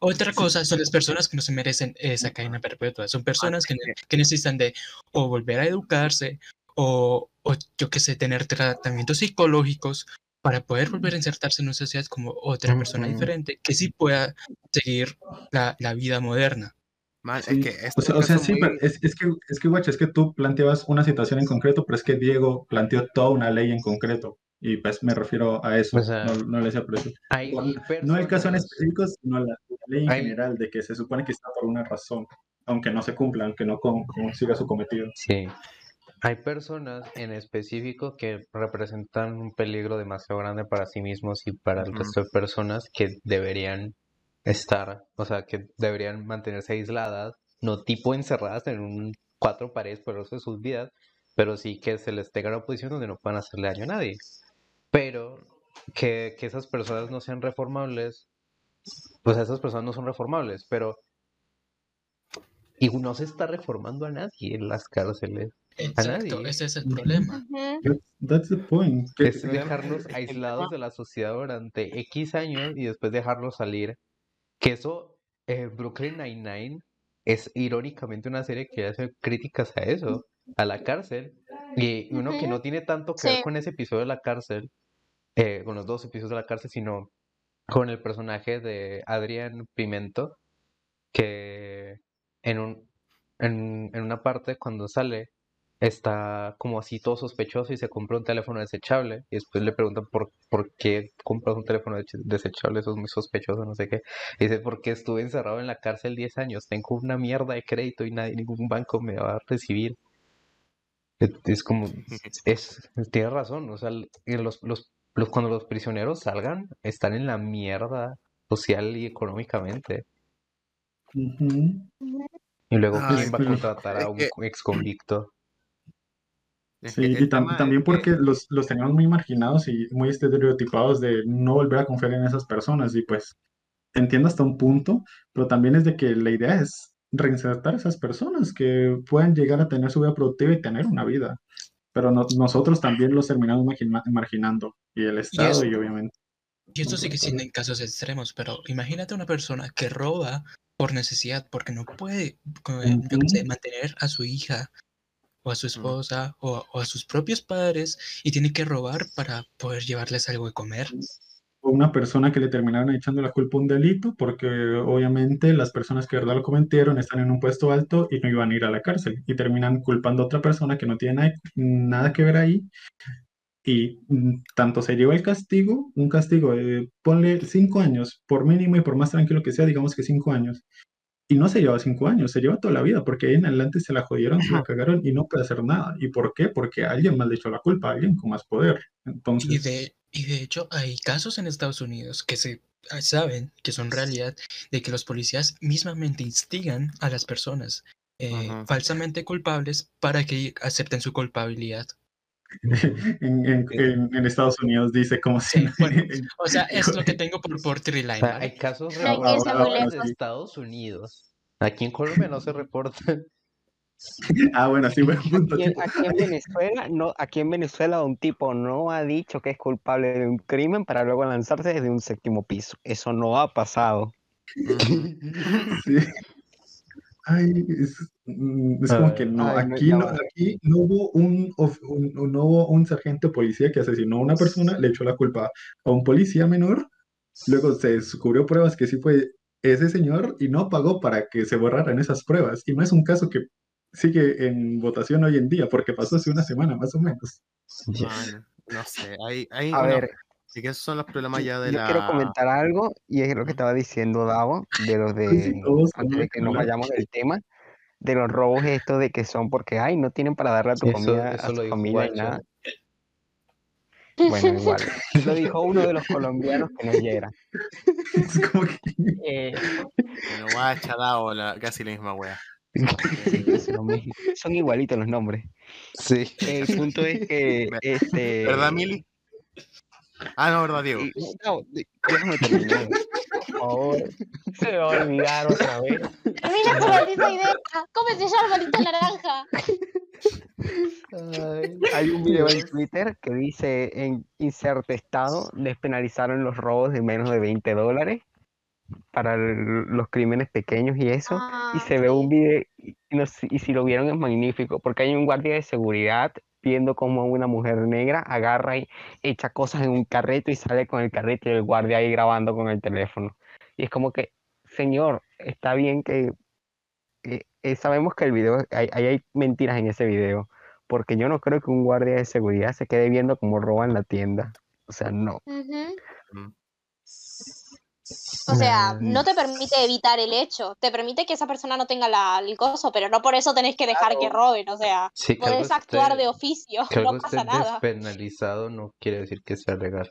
Otra cosa son las personas que no se merecen esa cadena perpetua. Son personas que, ne- que necesitan de o volver a educarse o, o yo qué sé, tener tratamientos psicológicos para poder volver a insertarse en una sociedad como otra persona diferente que sí pueda seguir la, la vida moderna. Man, Sí, es que este o sea, o sea, sí, muy- pero es, es que, es que, guacho, es que tú planteabas una situación en concreto, pero es que Diego planteó toda una ley en concreto. Y pues me refiero a eso, O sea, no, no le decía por eso. Hay Por- no el caso en personas- específico, sino la, la ley en Hay- general, de que se supone que está por una razón, aunque no se cumpla, aunque no con- consiga su cometido. Sí. Hay personas en específico que representan un peligro demasiado grande para sí mismos y para el resto de personas que deberían estar, o sea, que deberían mantenerse aisladas, no tipo encerradas en un cuatro paredes por el resto de sus vidas, pero sí que se les tenga una posición donde no puedan hacerle daño a nadie. Pero que, que esas personas no sean reformables, pues esas personas no son reformables, pero Y no se está reformando a nadie en las cárceles. Exacto, ese es el problema. That's, that's the point. Es dejarlos aislados de la sociedad durante X años y después dejarlos salir. Que eso, eh, Brooklyn Nine-Nine es irónicamente una serie que hace críticas a eso, a la cárcel. Y uno que no tiene tanto que ver Sí. con ese episodio de la cárcel, eh, con los dos episodios de la cárcel, sino con el personaje de Adrián Pimento, que en un, en, en una parte cuando sale está como así todo sospechoso y se compra un teléfono desechable y después le preguntan por, por qué compras un teléfono desechable, eso es muy sospechoso, no sé qué. Y dice, porque estuve encerrado en la cárcel 10 años, tengo una mierda de crédito y nadie, ningún banco me va a recibir. Es, es como, [laughs] es, tiene razón, o sea, los, los, los, cuando los prisioneros salgan, están en la mierda social y económicamente. Y luego, Ay, ¿quién va a contratar a un ex convicto? Es Sí, que y tam- también que- porque los, los teníamos muy marginados y muy estereotipados de no volver a confiar en esas personas. Y pues entiendo hasta un punto, pero también es de que la idea es reinsertar a esas personas que puedan llegar a tener su vida productiva y tener una vida. Pero no- nosotros también los terminamos margina- marginando, y el Estado, eso- y obviamente. Y esto sigue siendo en casos extremos, pero imagínate una persona que roba por necesidad, porque no puede, yo qué sé, mantener a su hija o a su Ujú. esposa o, o a sus propios padres y tiene que robar para poder llevarles algo de comer. O una persona que le terminaron echando la culpa a un delito, porque obviamente las personas que de verdad lo cometieron están en un puesto alto y no iban a ir a la cárcel, y terminan culpando a otra persona que no tiene nada, nada que ver ahí, y mm, tanto se lleva el castigo, un castigo de, ponle cinco años, por mínimo y por más tranquilo que sea, digamos que cinco años, y no se lleva cinco años, se lleva toda la vida, porque ahí en adelante se la jodieron, se la cagaron y no puede hacer nada. ¿Y por qué? Porque alguien más le echó la culpa, alguien con más poder. Y Entonces... de, y de hecho hay casos en Estados Unidos que se ah, saben que son realidad de que los policías mismamente instigan a las personas eh, falsamente culpables para que acepten su culpabilidad. [laughs] en, en- en- en Estados Unidos dice como si... Sí, bueno, [laughs] O sea, es lo que tengo por, por Triline, O sea, hay casos reportados de lejos. Estados Unidos. Aquí en Colombia no se reportan. [laughs] Ah, bueno, sí, buen punto. Aquí, en- aquí en Venezuela, no, aquí en Venezuela un tipo no ha dicho que es culpable de un crimen para luego lanzarse desde un séptimo piso. Eso no ha pasado. Sí. Ay, es, mm, es como que no, Ay, aquí no, aquí no hubo un, of- un- no hubo un sargento policía que asesinó a una persona, le echó la culpa a un policía menor, luego se descubrió pruebas que sí fue ese señor y no pagó para que se borraran esas pruebas. Y no es un caso que sigue en votación hoy en día, porque pasó hace una semana más o menos. Bueno, no sé, hay, hay A una- ver, y que esos son los problemas ya de yo la... quiero comentar algo y es lo que estaba diciendo Davo, de los de, antes de que nos vayamos del tema, de los robos estos de que son porque, ay, no tienen para darle a tu Eso, comida, a eso tu familia y nada. Bueno, igual. [laughs] [laughs] Lo dijo uno de los colombianos que no era. Es [laughs] como que... Eh, Bueno, guacha, la- casi la misma wea. sí, es lo mismo. Son igualitos los nombres. Sí. El punto es que, este... ¿Verdad, Mili? Ah, no, ¿verdad, Diego? y- no, déjame terminar. Por favor. Se me va a olvidar otra vez. Termina tu maldita idea. Cómete ya arbolito naranja. Ay, Hay un video en. Twitter que dice en inserte estado despenalizaron los robos de menos de 20 dólares para el- los crímenes pequeños y eso. y se ve un video y, no y si lo vieron es magnífico porque hay un guardia de seguridad viendo como una mujer negra agarra y echa cosas en un carrito y sale con el carrito y el guardia ahí grabando con el teléfono. Y es como que, señor, está bien que eh, eh, sabemos que el video, hay, ahí hay mentiras en ese video, porque yo no creo que un guardia de seguridad se quede viendo cómo roban la tienda. O sea, no. Ujú. Mm. O sea, no te permite evitar el hecho, te permite que esa persona no tenga la, el coso, pero no por eso tenés que dejar que roben, o sea, Sí, podés actuar esté- de oficio, que algo no esté pasa nada. despenalizado no quiere decir que sea legal.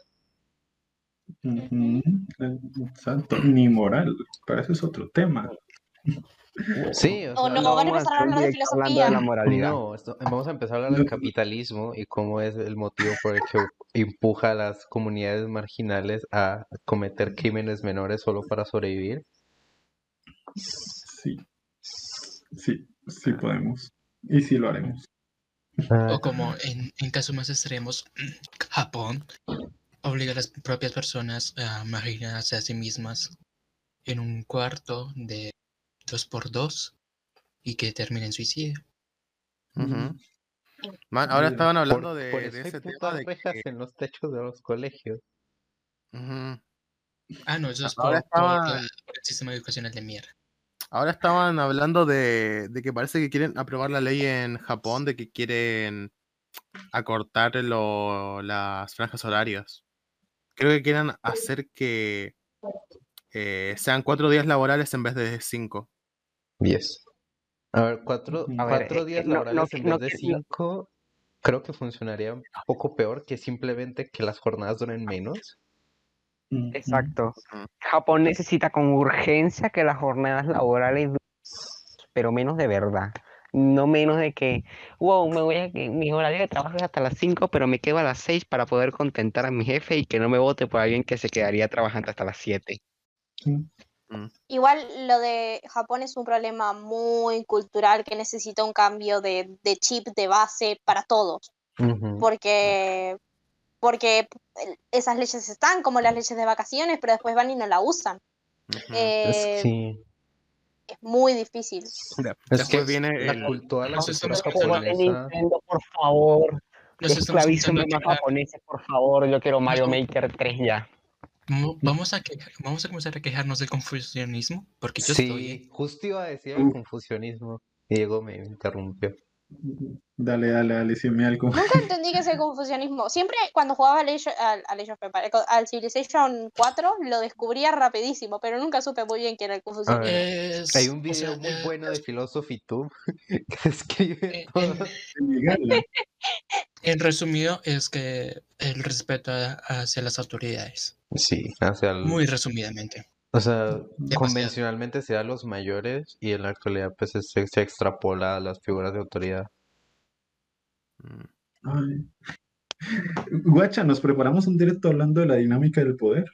Exacto, ni moral, pero eso es otro tema. Sí, o O sea, no, van a vamos empezar a hablar de filosofía. la moralidad. No, esto- vamos a empezar a hablar del capitalismo y cómo es el motivo por el que empuja a las comunidades marginales a cometer crímenes menores solo para sobrevivir. Sí. Sí, sí podemos. Y sí lo haremos. O como en, en casos más extremos, [clears throat] Japón obliga a las propias personas a marginarse a sí mismas en un cuarto de dos por dos y que termine en suicidio. Man, ahora estaban por, hablando de, por de eso hay ese tema putas de rejas que... en los techos de los colegios. Ah, no, eso es por, Ahora por estaban- por el sistema educacional de mierda. Ahora estaban hablando de, de que parece que quieren aprobar la ley en Japón de que quieren acortar lo- las franjas horarias. Creo que quieren hacer que eh, sean cuatro días laborales en vez de cinco. 10. A ver, cuatro, Ujú. A ver, cuatro eh, días eh, no- no laborales en no vez de cinco, creo que funcionaría un poco peor que simplemente que las jornadas duren menos. Exacto. Japón necesita con urgencia que las jornadas laborales, du- pero menos de verdad. No menos de que, wow, me voy a, que mi horario de trabajo es hasta las 5, pero me quedo a las 6 para poder contentar a mi jefe y que no me vote por alguien que se quedaría trabajando hasta las 7. Igual lo de Japón es un problema muy cultural que necesita un cambio de, de chip de base para todos. Ujú. Porque, porque esas leyes están como las leyes de vacaciones, pero después van y no la usan. Ujú. Eh, Sí. Es muy difícil. De- Es Después que viene la el- la cultura de japonesa. Nintendo, por favor. Empezando a quejar. japoneses, por favor. Yo quiero Mario. Maker 3 ya. Mo- Vamos a, vamos a comenzar a quejarnos del confucianismo, porque yo estoy... Sí, justo iba a decir el confucianismo. Diego me interrumpió. Dale, dale, dale, si me algo. Nunca [laughs] entendí que es el confucianismo. Siempre cuando jugaba al, al, al al Civilization 4 lo descubría rapidísimo, pero nunca supe muy bien qué era el confucianismo. Es- Hay un o video sea, muy eh, bueno de Philosophy Tube [laughs] que describe Eh, todo. En resumido, es que el respeto a- hacia las autoridades. Sí, hacia el- Muy resumidamente. O sea, Demasiado. convencionalmente se da a los mayores y en la actualidad pues se, se extrapola a las figuras de autoridad. Ay. Guacha, nos preparamos un directo hablando de la dinámica del poder.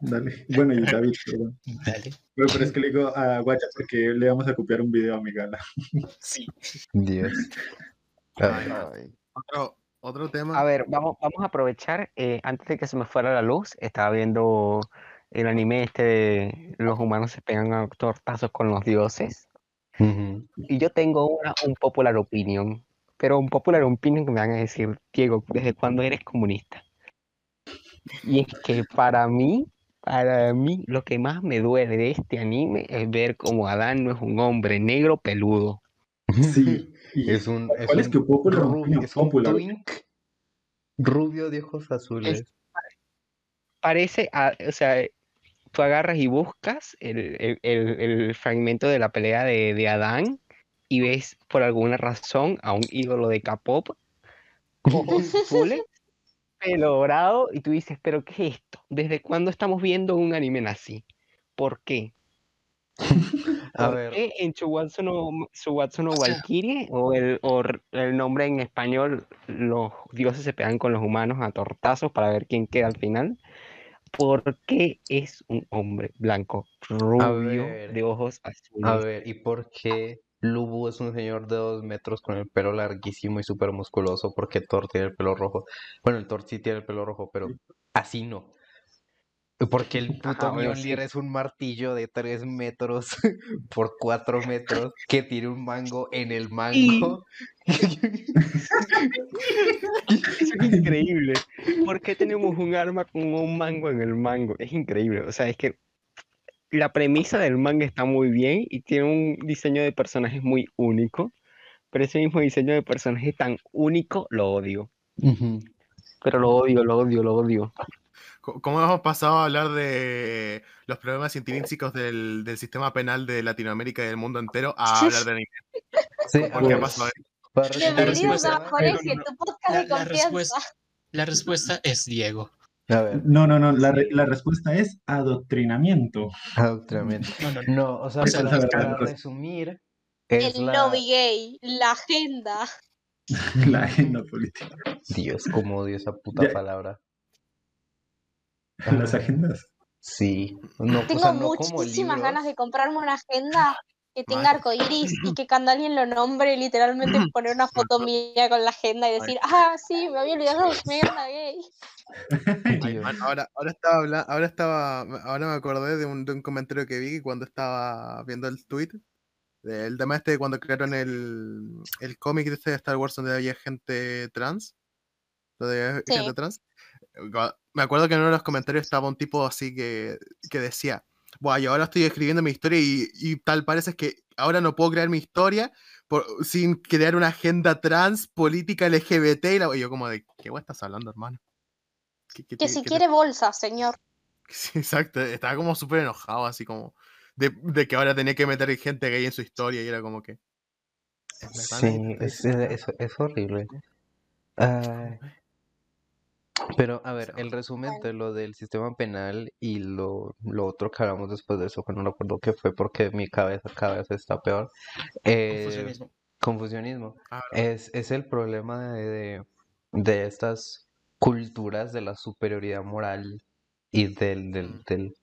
Dale. Bueno, y David, perdón. [laughs] Vale. Pero, pero es que le digo a Guacha porque le vamos a copiar un video a mi gala. [laughs] Sí. Dios. Ay. Otro, otro tema. A ver, vamos, vamos a aprovechar, eh, antes de que se me fuera la luz, estaba viendo el anime este de los humanos se pegan a tortazos con los dioses. Y yo tengo una, un popular opinion, pero un popular opinion que me van a decir, Diego, ¿desde cuándo eres comunista? Y es que para mí, para mí, lo que más me duele de este anime es ver como Adán no es un hombre negro peludo. Sí. [laughs] Es un, es ¿Cuál es un tu popular rubio, opinion? es un Popular. twink rubio de ojos azules. Parece, a- o sea, tú agarras y buscas el, el- el- el fragmento de la pelea de, de Adán y ves por alguna razón a un ídolo de K-pop, ojos [laughs] azules, pelo dorado, y tú dices, ¿pero qué es esto? ¿Desde cuándo estamos viendo un anime así? ¿Por qué? [laughs] A ¿Por ver, qué en Shuwatsu no, Valkyrie o el, o el nombre en español, los dioses se pegan con los humanos a tortazos para ver quién queda al final? ¿Por qué es un hombre blanco, rubio, ver, de ojos a azules? ver, ¿y por qué Lubu es un señor de dos metros con el pelo larguísimo y súper musculoso? Porque Thor tiene el pelo rojo. Bueno, el Thor sí tiene el pelo rojo, pero así no. Porque el puto Ajá, Mjolnir sí. es un martillo de tres metros [laughs] por cuatro metros que tiene un mango en el mango. Es increíble. ¿Por qué tenemos un arma con un mango en el mango? Es increíble. O sea, es que la premisa del manga está muy bien y tiene un diseño de personajes muy único, pero ese mismo diseño de personaje tan único lo odio. Pero lo odio, lo odio, lo odio. ¿Cómo hemos pasado a hablar de los problemas intrínsecos del, del sistema penal de Latinoamérica y del mundo entero a hablar de anime? Sí, ¿Por qué a ver, pasó Bienvenidos a Jorge, tu podcast La, de la confianza. respuesta, la respuesta es Diego. A ver, No, no, no. La, re- la respuesta es adoctrinamiento. adoctrinamiento. No, no, no. No, o sea, O sea, para, resumir, es El la... lobby gay, la agenda. [laughs] La agenda política. Dios, cómo odio esa puta Ya. palabra. Las agendas. Sí, no, o Tengo sea, no como muchísimas ganas de comprarme una agenda que tenga arcoiris y que cuando alguien lo nombre, literalmente [clears throat] poner una foto mía con la agenda y decir, ah, sí, me había olvidado, me era gay. [laughs] Ay, Dios. man, ahora, ahora estaba ahora estaba, ahora me acordé de un, de un comentario que vi cuando estaba viendo el tweet. El tema este de cuando crearon el, el cómic de este de Star Wars donde había gente trans. Donde había Sí. gente trans. Me acuerdo que en uno de los comentarios estaba un tipo así que, que decía, Buah, y ahora estoy escribiendo mi historia y, y tal parece que ahora no puedo crear mi historia por- sin crear una agenda trans, política LGBT. Y, la- y yo como de, ¿qué guay estás hablando, hermano? ¿Qué- qué Que te- si qué te quiere bolsa, señor. [laughs] Sí, exacto, estaba como súper enojado, así como de, de que ahora tenía que meter gente gay en su historia y era como que. ¿en verdad Sí, es, eso? es, es horrible. Ay. Pero, a ver, el resumen de lo del sistema penal y lo, lo otro que hablamos después de eso, que no recuerdo qué fue porque mi cabeza cada vez está peor. eh, Confusionismo. confusionismo. Ah. Es, es el problema de, de, de estas culturas de la superioridad moral y del, del, Mm. del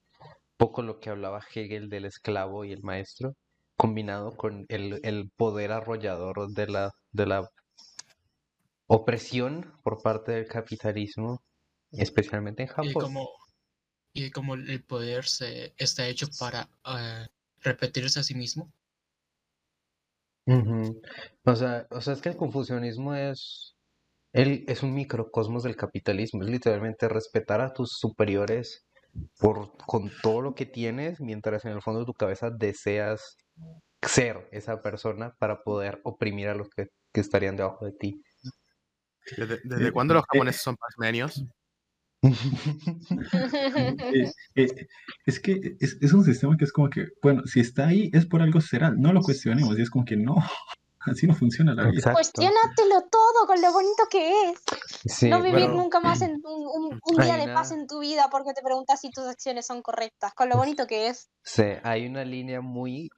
poco lo que hablaba Hegel del esclavo y el maestro, combinado con el, el poder arrollador de la, de la opresión por parte del capitalismo, especialmente en Y Japón. como, y como el poder se, está hecho para eh, repetirse a sí mismo. O sea, o sea, es que el confucianismo es, el, es un microcosmos del capitalismo, es literalmente respetar a tus superiores por, con todo lo que tienes, mientras en el fondo de tu cabeza deseas ser esa persona para poder oprimir a los que, que estarían debajo de ti. ¿Desde, [laughs] desde cuándo los japoneses son pasmenios? Eh, es que es, es un sistema que es como que, bueno, si está ahí es por algo será, no lo cuestionemos, y es como que no, [laughs] así no funciona la vida. Cuestiónatelo todo con lo bonito que es. Sí, no vivir pero- nunca más en un, un- un día de paz una- en tu vida porque te preguntas si tus acciones son correctas, con lo bonito que es. Sí, hay una línea muy,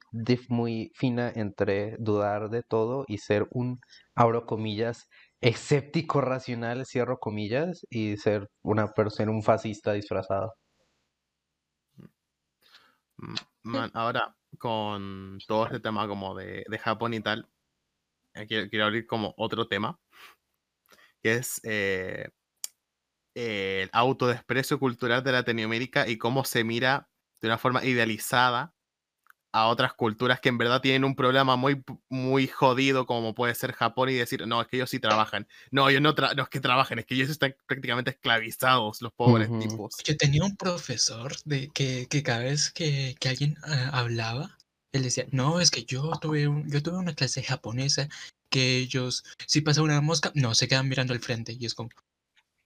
muy fina entre dudar de todo y ser un, abro comillas, escéptico racional, cierro comillas, y ser una persona, un fascista disfrazado. Ahora, con todo este tema como de, de Japón y tal, eh, quiero, quiero abrir como otro tema, que es eh, el autodesprecio cultural de Latinoamérica y cómo se mira de una forma idealizada a otras culturas que en verdad tienen un problema muy, muy jodido, como puede ser Japón, y decir, no, es que ellos sí trabajan. No, ellos no, tra- no es que trabajen, es que ellos están prácticamente esclavizados, los pobres tipos. Yo tenía un profesor de que, que cada vez que, que alguien ah, hablaba, él decía, no, es que yo tuve, un- yo tuve una clase japonesa que ellos, si pasa una mosca, no, se quedan mirando al frente. Y es como,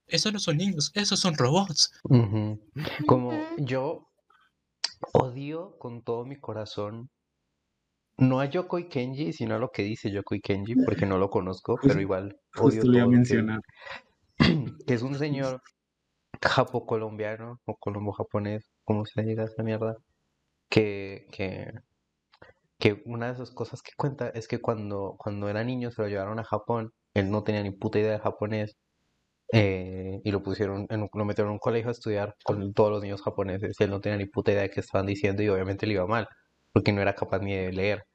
esos no son niños, esos son robots. Como yo odio con todo mi corazón, no a Yokoi Kenji, sino a lo que dice Yokoi Kenji, porque no lo conozco, pero Justo- igual odio Justo le iba a todo lo que- mencionar. [clears throat] que es un señor japo-colombiano o colombo-japonés, como se diga esa mierda, que, que, que una de esas cosas que cuenta es que cuando, cuando era niño se lo llevaron a Japón, él no tenía ni puta idea de japonés, eh, y lo pusieron, en un- lo metieron en un colegio a estudiar con todos los niños japoneses, él no tenía ni puta idea de qué estaban diciendo y obviamente le iba mal, porque no era capaz ni de leer.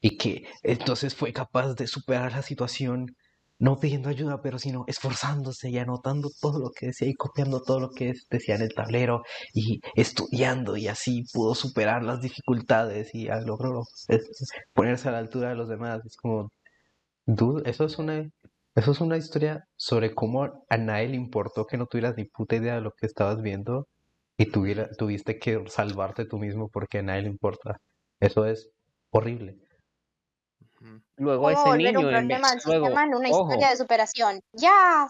Y que entonces fue capaz de superar la situación no pidiendo ayuda, pero sino esforzándose y anotando todo lo que decía y copiando todo lo que decía en el tablero y estudiando y así pudo superar las dificultades y logró ponerse a la altura de los demás. Es como, dude, eso es una, eso es una historia sobre cómo a nadie le importó que no tuvieras ni puta idea de lo que estabas viendo y tuviera, tuviste que salvarte tú mismo porque a nadie le importa. Eso es horrible. Luego ¿Cómo ese volver un niño, en del luego, una ojo, historia de superación? ¡Ya!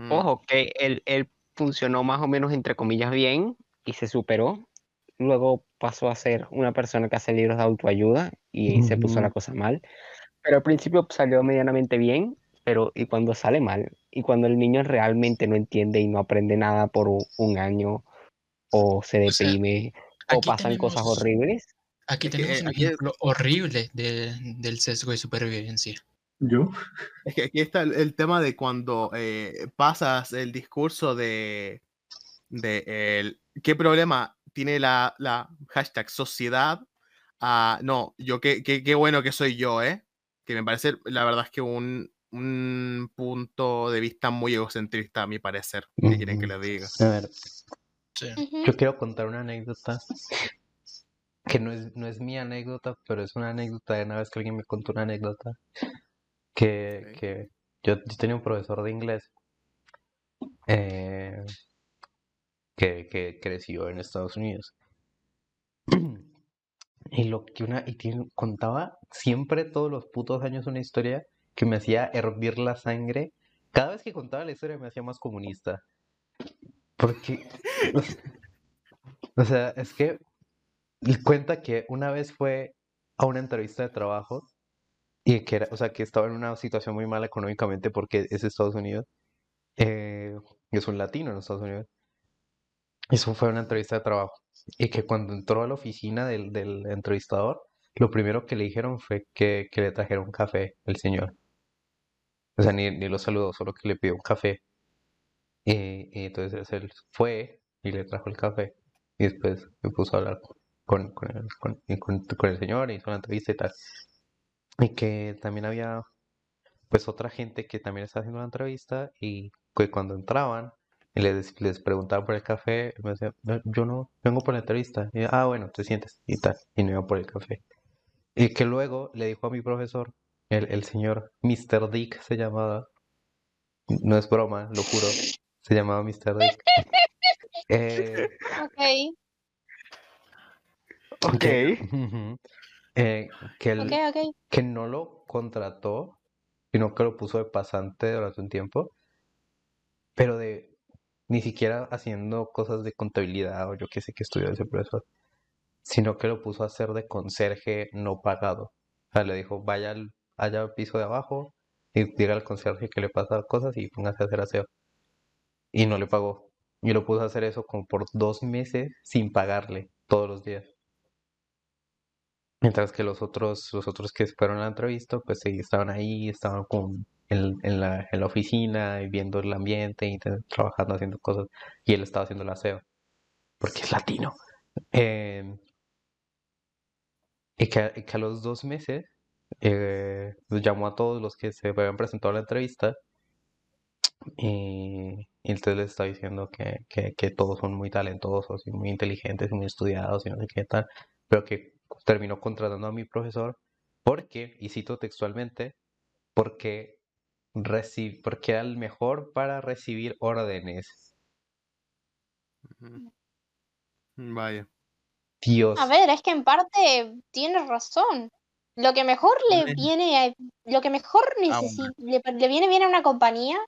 Mm, ojo, que él, él funcionó más o menos entre comillas bien y se superó. Luego pasó a ser una persona que hace libros de autoayuda y se puso la cosa mal. Pero al principio salió medianamente bien, pero y cuando sale mal, y cuando el niño realmente no entiende y no aprende nada por un año, o se O sea, deprime, o pasan cosas horribles, Aquí tenemos eh, un aquí es- ejemplo horrible de- del sesgo de supervivencia. Yo, Es que aquí está el, el tema de cuando eh, pasas el discurso de, de el, qué problema tiene la, la hashtag sociedad a... No, yo qué, qué, qué bueno que soy yo, ¿eh? Que me parece, la verdad es que un, un punto de vista muy egocentrista, a mi parecer. ¿Qué quieren que les diga? A ver, Sí. Yo quiero contar una anécdota que no es, no es mi anécdota, pero es una anécdota de una vez que alguien me contó una anécdota que, que yo, yo tenía un profesor de inglés eh, que, que creció en Estados Unidos. [clears throat] Y lo que una, y tiene- contaba siempre todos los putos años una historia que me hacía hervir la sangre. Cada vez que contaba la historia me hacía más comunista. Porque, o sea, es que cuenta que una vez fue a una entrevista de trabajo y que era, o sea, que estaba en una situación muy mala económicamente porque es Estados Unidos. eh, es un latino en Estados Unidos. Eso fue una entrevista de trabajo. Y que cuando entró a la oficina del, del entrevistador, lo primero que le dijeron fue que, que le trajera un café el señor. O sea, ni, ni lo saludó, solo que le pidió un café. Y, y entonces él fue y le trajo el café. Y después me puso a hablar con, con, el, con, con- el señor, hizo una entrevista y tal. Y que también había pues otra gente que también estaba haciendo la entrevista y que cuando entraban y les, les preguntaban por el café, me decía, "No, yo no vengo por la entrevista. Y, ah, bueno, te sientes y tal, y no iba por el café. Y que luego le dijo a mi profesor, el, el señor Mr. Dick se llamaba, no es broma, lo juro, se llamaba Mr. Dick. [laughs] Eh, Ok, Ok. que, ujú, eh, que él, ok, ok. que no lo contrató, sino que lo puso de pasante durante un tiempo, pero de ni siquiera haciendo cosas de contabilidad o yo qué sé que estudió ese profesor, sino que lo puso a hacer de conserje no pagado. O sea, le dijo, vaya al, allá al piso de abajo y diga al conserje que le pasa cosas y póngase a hacer aseo. Y no le pagó. Y lo puso a hacer eso como por dos meses sin pagarle todos los días. Mientras que los otros, los otros que fueron a la entrevista, pues sí, estaban ahí, estaban con, en, en la, en la oficina viendo el ambiente y trabajando, haciendo cosas. Y él estaba haciendo el aseo, porque es latino. Eh, y, que, que a los dos meses eh, los llamó a todos los que se habían presentado a la entrevista y, y entonces les está diciendo que, que, que todos son muy talentosos y muy inteligentes y muy estudiados y no sé qué tal, pero que terminó contratando a mi profesor porque, y cito textualmente, porque, reci- porque era el mejor para recibir órdenes. Vaya. Dios. A ver, es que en parte tienes razón. Lo que mejor le viene a, lo que mejor Ah, le, le viene bien a una compañía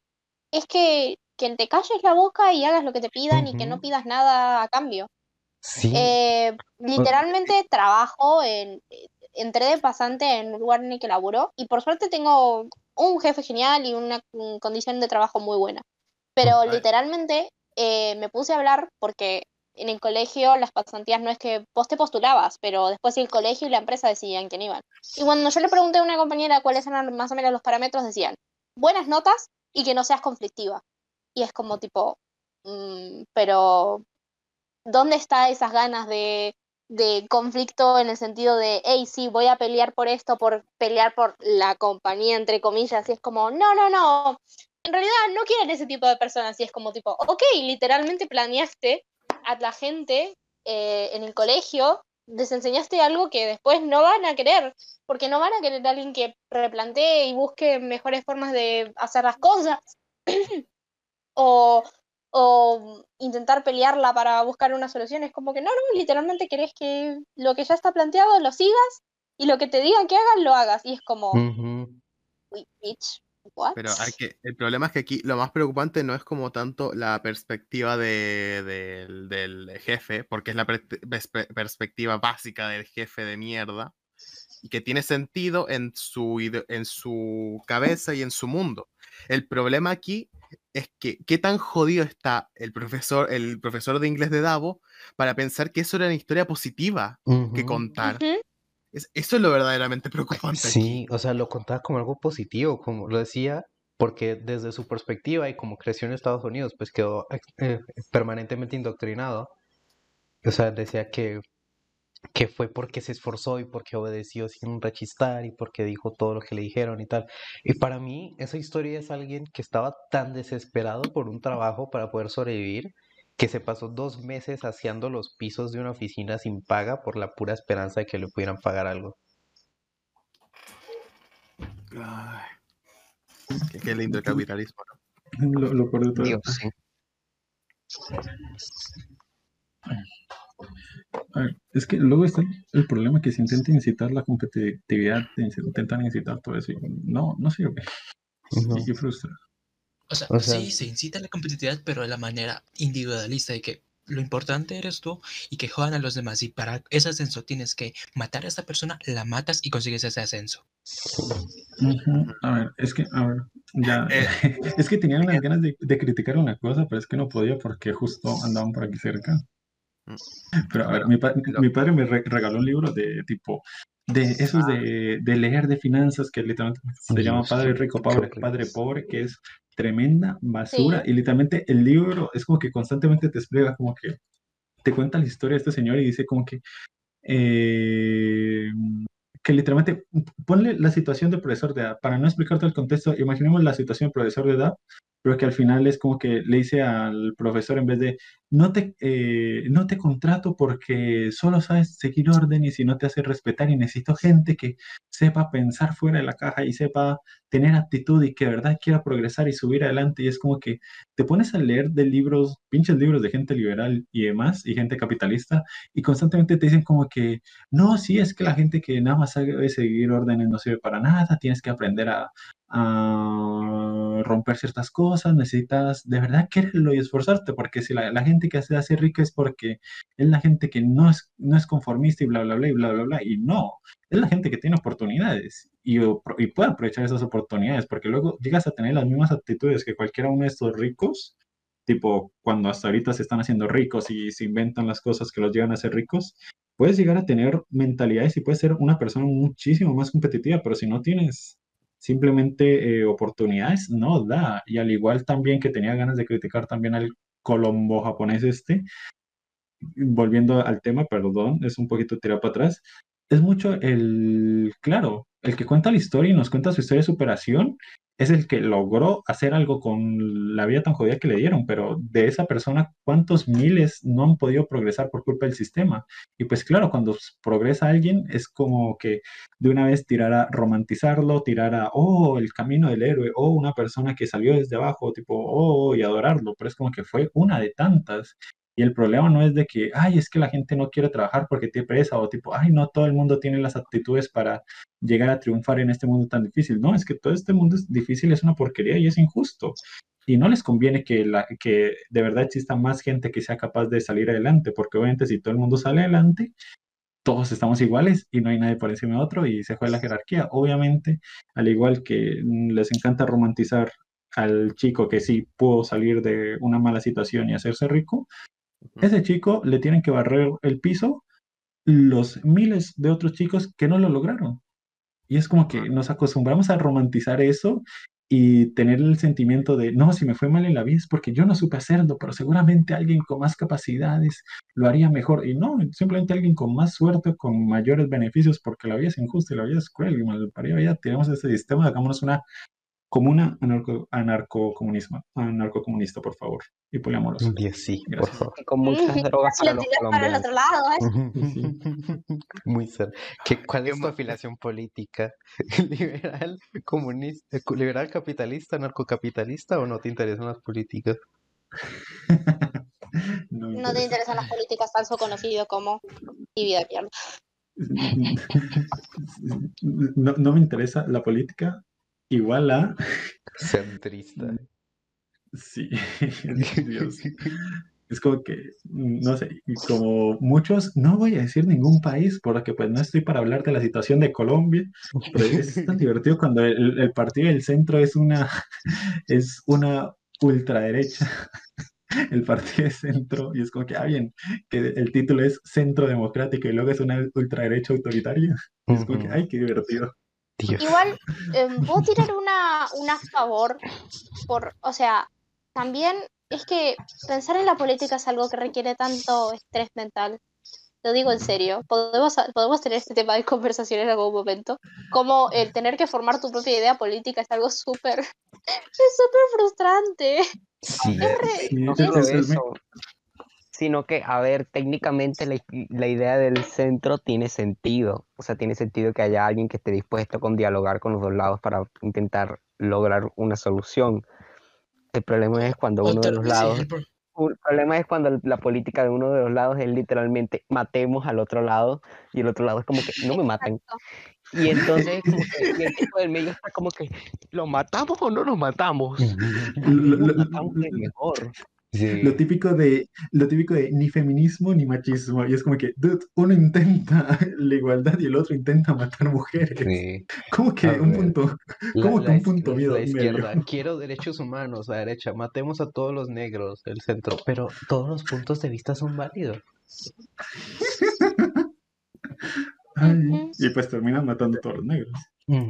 es que, que te calles la boca y hagas lo que te pidan y que no pidas nada a cambio. Sí, Eh, literalmente trabajo en, entré de pasante en un lugar en el que laburo y por suerte tengo un jefe genial y una condición de trabajo muy buena. Pero Vale. literalmente eh, me puse a hablar porque en el colegio las pasantías no es que vos te postulabas, pero después el colegio y la empresa decidían quién iban. Y cuando yo le pregunté a una compañera cuáles eran más o menos los parámetros, decían buenas notas y que no seas conflictiva. Y es como tipo, mm, pero ¿dónde está esas ganas de, de conflicto en el sentido de, hey, sí, voy a pelear por esto, por pelear por la compañía, entre comillas? Y es como, no, no, no. En realidad no quieren ese tipo de personas. Y es como tipo, ok, literalmente planeaste a la gente eh, en el colegio, les enseñaste algo que después no van a querer, porque no van a querer a alguien que replantee y busque mejores formas de hacer las cosas. [clears throat] o, o intentar pelearla para buscar una solución. Es como que no, no, literalmente querés que lo que ya está planteado lo sigas y lo que te digan que hagas, lo hagas. Y es como, ujú, "Wait, bitch, what? Pero hay que, el problema es que aquí lo más preocupante no es como tanto la perspectiva de- del, del jefe, porque es la per- perspe- perspectiva básica del jefe de mierda, y que tiene sentido en su, en su cabeza y en su mundo. El problema aquí es que qué tan jodido está el profesor, el profesor de inglés de Davo para pensar que eso era una historia positiva que contar. Ujú. Es- eso es lo verdaderamente preocupante aquí. Sí, o sea, lo contaba como algo positivo, como lo decía, porque desde su perspectiva y como creció en Estados Unidos, pues quedó eh, permanentemente indoctrinado. O sea, decía que, que fue porque se esforzó y porque obedeció sin rechistar y porque dijo todo lo que le dijeron y tal. Y para mí esa historia es alguien que estaba tan desesperado por un trabajo para poder sobrevivir que se pasó dos meses haciendo los pisos de una oficina sin paga por la pura esperanza de que le pudieran pagar algo. Ay, qué, qué lindo el capitalismo, ¿no? [laughs] Lo, lo todo. Dios, sí. A ver, es que luego está el problema que se intenta incitar la competitividad, se intentan incitar todo eso. y No, no sirve. Y, y frustra. O sea, O sea- sí, se incita la competitividad, pero de la manera individualista de que lo importante eres tú y que jodan a los demás. Y para ese ascenso tienes que matar a esta persona, la matas y consigues ese ascenso. Ujú. A ver, es que, a ver, ya. Eh. [laughs] es que tenía unas ganas de, de criticar una cosa, pero es que no podía porque justo andaban por aquí cerca. Mm. Pero a ver, mi, pa- mi padre me re- regaló un libro de tipo, de esos de, de leer de finanzas que literalmente se llama Padre Rico, horrible. Padre Pobre, que es tremenda basura. Sí. Y literalmente el libro es como que constantemente te explica como que te cuenta la historia de este señor y dice como que eh, que literalmente ponle la situación del profesor de edad, para no explicarte el contexto, imaginemos la situación del profesor de edad, pero que al final es como que le dice al profesor en vez de no te, eh, no te contrato porque solo sabes seguir órdenes y no te hace respetar y necesito gente que sepa pensar fuera de la caja y sepa tener actitud y que de verdad quiera progresar y subir adelante y es como que te pones a leer de libros, pinches libros de gente liberal y demás y gente capitalista y constantemente te dicen como que no, sí, es que la gente que nada más sabe seguir órdenes no sirve para nada, tienes que aprender a, a romper ciertas cosas, necesitas de verdad quererlo y esforzarte, porque si la, gente que se hace rica es porque es la gente que no es, no es conformista y bla, bla, bla, y bla, bla, bla, y no, es la gente que tiene oportunidades y, y puede aprovechar esas oportunidades, porque luego llegas a tener las mismas actitudes que cualquiera uno de estos ricos, tipo cuando hasta ahorita se están haciendo ricos y se inventan las cosas que los llevan a ser ricos, puedes llegar a tener mentalidades y puedes ser una persona muchísimo más competitiva, pero si no tienes simplemente eh, oportunidades, no da. Y al igual también que tenía ganas de criticar también al colombo japonés este, volviendo al tema, perdón, es un poquito tirar para atrás, es mucho el, claro, el que cuenta la historia y nos cuenta su historia de superación, es el que logró hacer algo con la vida tan jodida que le dieron, pero de esa persona, ¿cuántos miles no han podido progresar por culpa del sistema? Y pues claro, cuando progresa alguien es como que de una vez tirar a romantizarlo, tirar a, oh, el camino del héroe, o una persona que salió desde abajo, tipo, oh, y adorarlo, pero es como que fue una de tantas. Y el problema no es de que, ay, es que la gente no quiere trabajar porque tiene presa, o tipo, ay, no todo el mundo tiene las aptitudes para llegar a triunfar en este mundo tan difícil. No, es que todo este mundo es difícil, es una porquería y es injusto. Y no les conviene que, la, que de verdad exista más gente que sea capaz de salir adelante, porque obviamente si todo el mundo sale adelante, todos estamos iguales y no hay nadie por encima de otro y se juega la jerarquía. Obviamente, al igual que mm, les encanta romantizar al chico que sí pudo salir de una mala situación y hacerse rico. Ese chico le tienen que barrer el piso los miles de otros chicos que no lo lograron. Y es como que nos acostumbramos a romantizar eso y tener el sentimiento de, no, si me fue mal en la vida es porque yo no supe hacerlo, pero seguramente alguien con más capacidades lo haría mejor. Y no, simplemente alguien con más suerte, con mayores beneficios, porque la vida es injusta y la vida es cruel. Y mal tenemos ese sistema, hagámonos una comuna anarco, anarcocomunismo, anarcocomunista, por favor, y poliamorosa. Sí, por Gracias. favor. Y con muchas [laughs] drogas para los el otro lado, ¿eh? [laughs] Muy cerca. ¿Qué, ¿Cuál es tu afiliación política? [laughs] ¿Liberal, comunista, eh, liberal capitalista, narcocapitalista o no te interesan las políticas? No te interesa. interesan las políticas tan conocido como vida. No, no me interesa la política igual a... Centrista. Sí, [laughs] Dios. Es como que, no sé, como muchos, no voy a decir ningún país porque pues no estoy para hablar de la situación de Colombia, pero es [laughs] tan divertido cuando el, el partido del centro es una, [laughs] es una ultraderecha, el partido de centro, y es como que, ah, bien, que el título es Centro Democrático y luego es una ultraderecha autoritaria, es como que, ay, qué divertido. Dios. Igual, em, puedo tirar una, una a favor por, o sea, también es que pensar en la política es algo que requiere tanto estrés mental lo digo en serio, podemos, podemos tener este tema de conversación en algún momento. Como el tener que formar tu propia idea política es algo súper, [laughs] es súper frustrante. Sí. Es re- Sí, No es- sino que, a ver, técnicamente la, la idea del centro tiene sentido. O sea, tiene sentido que haya alguien que esté dispuesto con dialogar con los dos lados para intentar lograr una solución. El problema es cuando uno de los lados el pro- el problema es cuando la política de uno de los lados es literalmente matemos al otro lado y el otro lado es como que no me maten. Exacto. Y entonces como que y el tipo del medio está como que ¿lo matamos o no lo matamos? lo, Lo lo- matamos es mejor. Sí. lo típico de lo típico de ni feminismo ni machismo y es como que dude, uno intenta [laughs] la igualdad y el otro intenta matar mujeres Sí. ¿Cómo que A un ver. punto La, ¿Cómo que la un punto la medio- izquierda, medio? [laughs] quiero derechos humanos, la derecha, matemos a todos los negros, el centro, pero todos los puntos de vista son válidos. [laughs] Ay, y pues terminan matando a todos los negros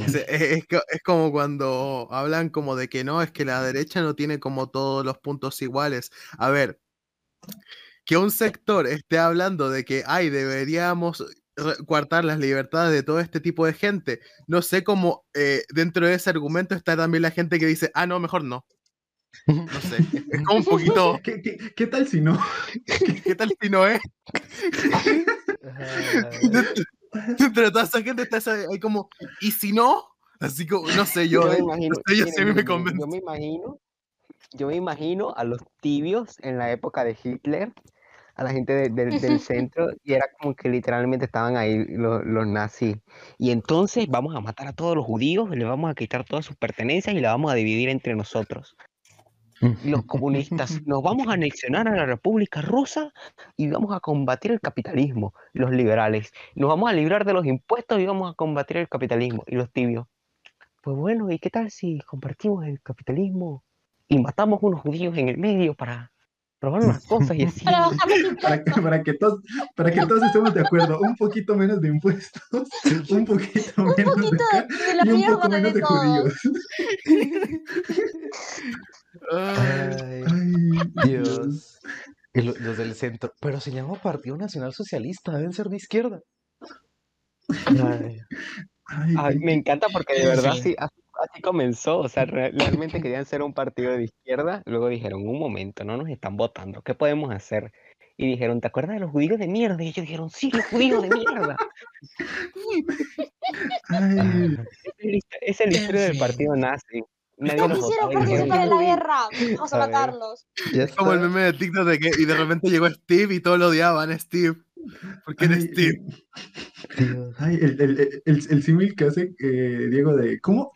Es, es- es co- es como cuando hablan como de que no, es que la derecha no tiene como todos los puntos iguales. A ver, que un sector esté hablando de que, ay, deberíamos coartar las libertades de todo este tipo de gente. No sé cómo eh, dentro de ese argumento está también la gente que dice, ah, no, mejor no. No sé, es, como un poquito, [laughs] ¿Qué, qué, qué tal si no? ¿qué, qué tal si no es? [laughs] [laughs] Dentro, [laughs] dentro de toda esa gente está esa- hay como, ¿y si no? Así como, no sé, yo, me imagino, no sé, yo sí me yo imagino, yo me imagino a los tibios en la época de Hitler, a la gente de- del- del [laughs] centro, y era como que literalmente estaban ahí los, los nazis. Y entonces vamos a matar a todos los judíos, les vamos a quitar todas sus pertenencias y la vamos a dividir entre nosotros. Los comunistas, [laughs] nos vamos a anexionar a la República Rusa y vamos a combatir el capitalismo, los liberales. Nos vamos a librar de los impuestos y vamos a combatir el capitalismo, y los tibios. Pues bueno, ¿y qué tal si compartimos el capitalismo y matamos unos judíos en el medio para robar unas cosas y así? Para que, impuestos. para que todos para que todos estemos de acuerdo un poquito menos de impuestos un poquito Un menos de poquito de, de la y un poco menos de de todos. judíos [laughs] Ay, Dios. Y lo- los del centro, pero se llama Partido Nacional Socialista, deben ser de izquierda. Ay, me encanta porque de verdad fin. así, comenzó. O sea, re- realmente querían ser un partido de izquierda. Luego dijeron, un momento, no nos están votando. ¿Qué podemos hacer? Y dijeron, ¿te acuerdas de los judíos de mierda? Y ellos dijeron, sí, los judíos de mierda. ay, Es el historia del partido nazi. Nadie ¿Cómo los hicieron votaba y dijeron, participar en "Yo la voy". guerra? Vamos a A matarlos. ya Es como el meme de TikTok de que y de repente llegó Steve y todos lo odiaban, Steve. Porque eres ay, Steve. Dios. ay, el, el, el, el, el símil que hace eh, Diego de ¿cómo?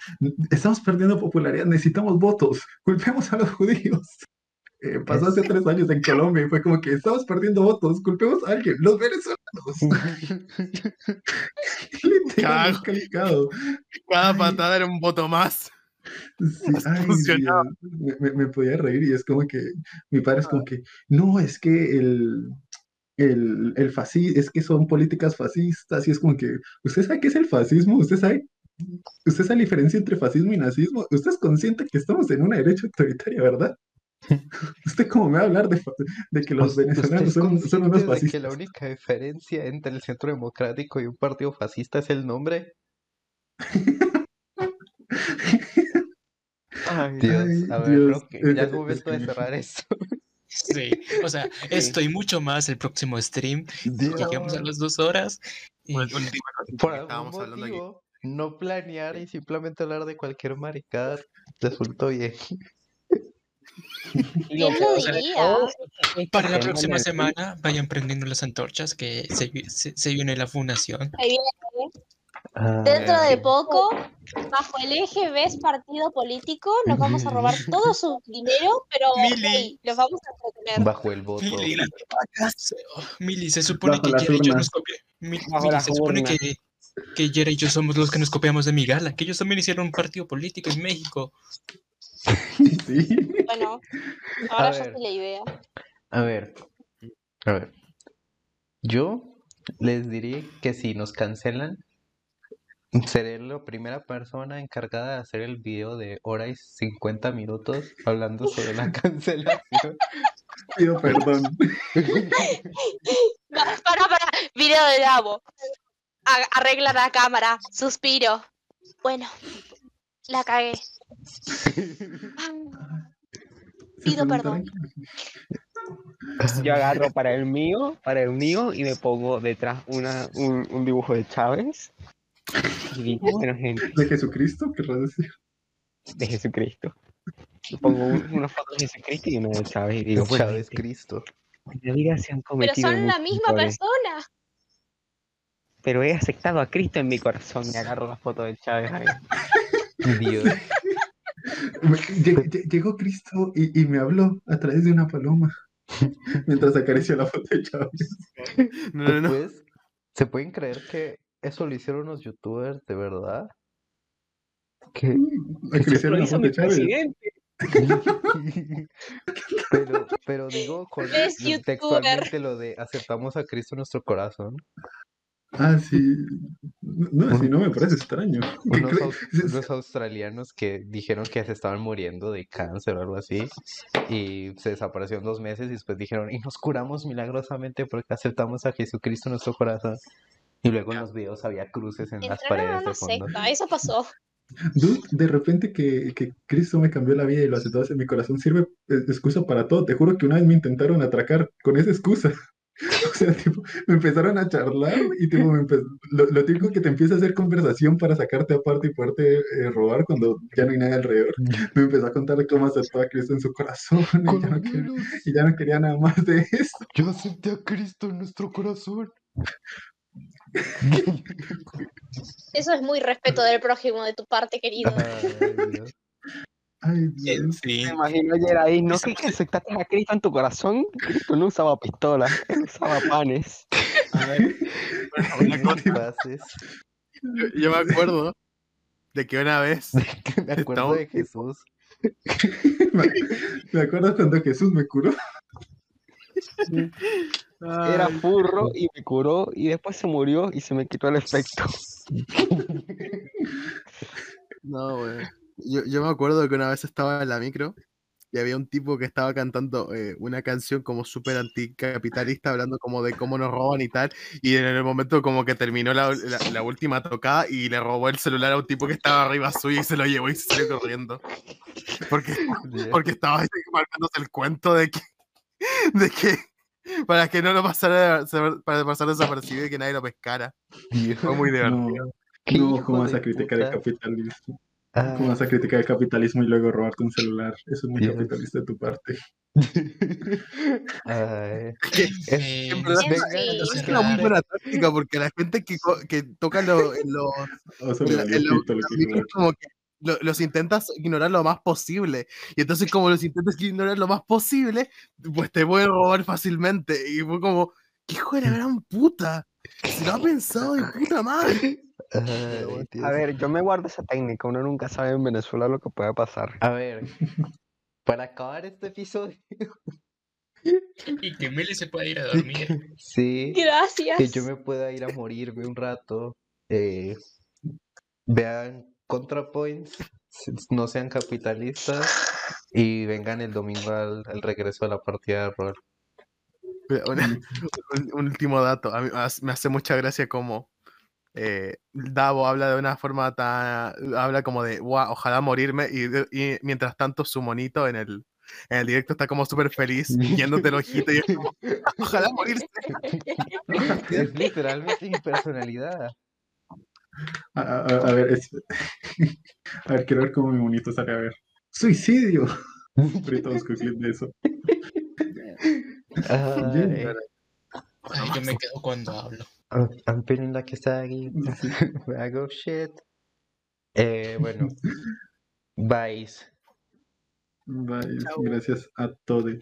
Estamos perdiendo popularidad, necesitamos votos, culpemos a los judíos. Eh, pasó hace tres años en Colombia y fue como que estamos perdiendo votos, culpemos a alguien, los venezolanos. [laughs] [laughs] Cago. Cada patada era un voto más. Sí, [laughs] ay, me, podía reír y es como que mi padre es como que, no, es que el, el, el fascismo, es que son políticas fascistas y es como que, ¿usted sabe qué es el fascismo? ¿Usted sabe, usted sabe la diferencia entre fascismo y nazismo? ¿Usted es consciente que estamos en una derecha autoritaria, verdad? [laughs] ¿Usted cómo me va a hablar de, que los ¿Usted venezolanos son, son unos de que la fascistas? única diferencia entre el centro democrático y un partido fascista es el nombre? [laughs] [laughs] Ay, Dios, a ver, Dios, creo que ya eh, es momento de cerrar esto. Sí, o sea, [laughs] estoy mucho más el próximo stream. Lleguemos a las dos horas. y- Por último Por algún estábamos hablando aquí. motivo, no planear y simplemente hablar de cualquier maricada resultó bien. [laughs] lo es que Para la próxima semana vayan prendiendo las antorchas que se, se, se viene la fundación. Ahí viene. Ah, Dentro de poco, bajo el eje ves partido político, nos vamos a robar todo su dinero, pero hey, los vamos a entretener. Bajo el voto. Mili, se- Mili, se supone Bajo que Yera y yo nos copiamos. Se supone que, que Yera y yo somos los que nos copiamos de mi gala, que ellos también hicieron un partido político en México. [laughs] Sí. Bueno, ahora ya sé la idea. A ver, a ver. Yo les diría que si nos cancelan, seré la primera persona encargada de hacer el video de hora y 50 minutos hablando sobre la [laughs] cancelación. Pido perdón. [laughs] Para, para, Video de Davo. Arregla la cámara. Suspiro. Bueno, la cagué. [laughs] Pido perdón. Yo agarro para el mío, para el mío, y me pongo detrás una, un, un dibujo de Chávez. Y digo, bueno, gente, ¿De Jesucristo? ¿Querrás decir? de Jesucristo. Y pongo un- una foto de Jesucristo y una de Chávez. Y digo, bueno, Chávez gente, Cristo. en la vida se han Pero son la misma errores, persona. Pero he aceptado a Cristo en mi corazón y agarro la foto de Chávez ahí. [laughs] Dios. Llegó Cristo y, y me habló a través de una paloma [laughs] mientras acarició la foto de Chávez. No, no, no. Después, ¿se pueden creer que eso lo hicieron los youtubers de verdad? Que Lo hizo mi presidente. [laughs] pero, pero digo con [laughs] Es youtuber. textualmente lo de aceptamos a Cristo en nuestro corazón. Ah, sí. No, así no me parece extraño. Unos, aus- unos australianos que dijeron que se estaban muriendo de cáncer o algo así y se desaparecieron dos meses y después dijeron y nos curamos milagrosamente porque aceptamos a Jesucristo en nuestro corazón. Y luego en los videos había cruces en las Entraron paredes una de fondo. secta. Eso pasó. [laughs] Dude, de repente que, que Cristo me cambió la vida y lo aceptó en mi corazón sirve eh, excusa para todo. Te juro que una vez me intentaron atracar con esa excusa. [laughs] O sea, [laughs] tipo, me empezaron a charlar y tipo, me lo, lo típico que te empieza a hacer conversación para sacarte aparte y poderte eh, robar cuando ya no hay nadie alrededor. Me empezó a contar cómo aceptó a Cristo en su corazón y ya no, quería, y ya no quería nada más de eso. yo acepté a Cristo en nuestro corazón. Eso es muy respeto del prójimo de tu parte, querido. Ay, Dios. Ay, Eh, Dios. Sí. Me imagino ayer ahí, ¿no que, que aceptaste a Cristo en tu corazón? Cristo no usaba pistolas, él usaba panes. A ver, una [laughs] cosa, Pases. yo, [laughs] yo me acuerdo de que una vez [laughs] Me acuerdo de Jesús. Me, me acuerdo cuando Jesús me curó. Era furro y me curó y después se murió y se me quitó el efecto. [laughs] No, güey. Yo, yo me acuerdo que una vez estaba en la micro y había un tipo que estaba cantando eh, una canción como súper anticapitalista, hablando como de cómo nos roban y tal. Y en el momento como que terminó la, la- la última tocada y le robó el celular a un tipo que estaba arriba suyo y se lo llevó y se salió corriendo. Porque, [laughs] porque estaba marcándose el cuento de que, de que [laughs] para que no lo pasara, para pasar desapercibido y que nadie lo pescara. Fue muy No, divertido. ¿Qué no, hijo ¿cómo vas a criticar el capitalismo? Ah, ¿Cómo vas a criticar el capitalismo y luego robarte un celular? Eso es muy Dios. capitalista de tu parte. Ay, [laughs] Eh, en verdad, sí. es una muy buena táctica porque la gente que, que toca lo- en los, O sea, los como que lo- los intentas ignorar lo más posible. Y entonces como los intentas ignorar lo más posible, pues te pueden robar fácilmente. Y fue como, ¿qué hijo de la gran puta? Se lo ha [laughs] pensado de puta madre. ay, A ver, yo me guardo esa técnica, uno nunca sabe en Venezuela lo que puede pasar. A ver, para acabar este episodio. Y que Meli se pueda ir a dormir. Sí, que Gracias. yo me pueda ir a morirme un rato. eh, vean ContraPoints, no sean capitalistas y vengan el domingo al, al regreso a la partida de rol. Un, un último dato. A mí me hace mucha gracia como eh, Davo habla de una forma tan. Habla como de, "Guau, ojalá morirme. Y, mientras tanto, su monito en el, en el directo está como súper feliz, yéndote el ojito. Y es como, ojalá morirse. [laughs] Es literalmente mi personalidad. A, a- ver, es- [laughs] a ver, quiero ver cómo mi monito sale a ver. ¡Suicidio! [laughs] Ahorita busco clip de eso. Ay, Ay, yo me quedo cuando hablo. I'm, I'm feeling like a saggy bag of shit. Eh, bueno, [laughs] bye. Bye, Chao. gracias a todos.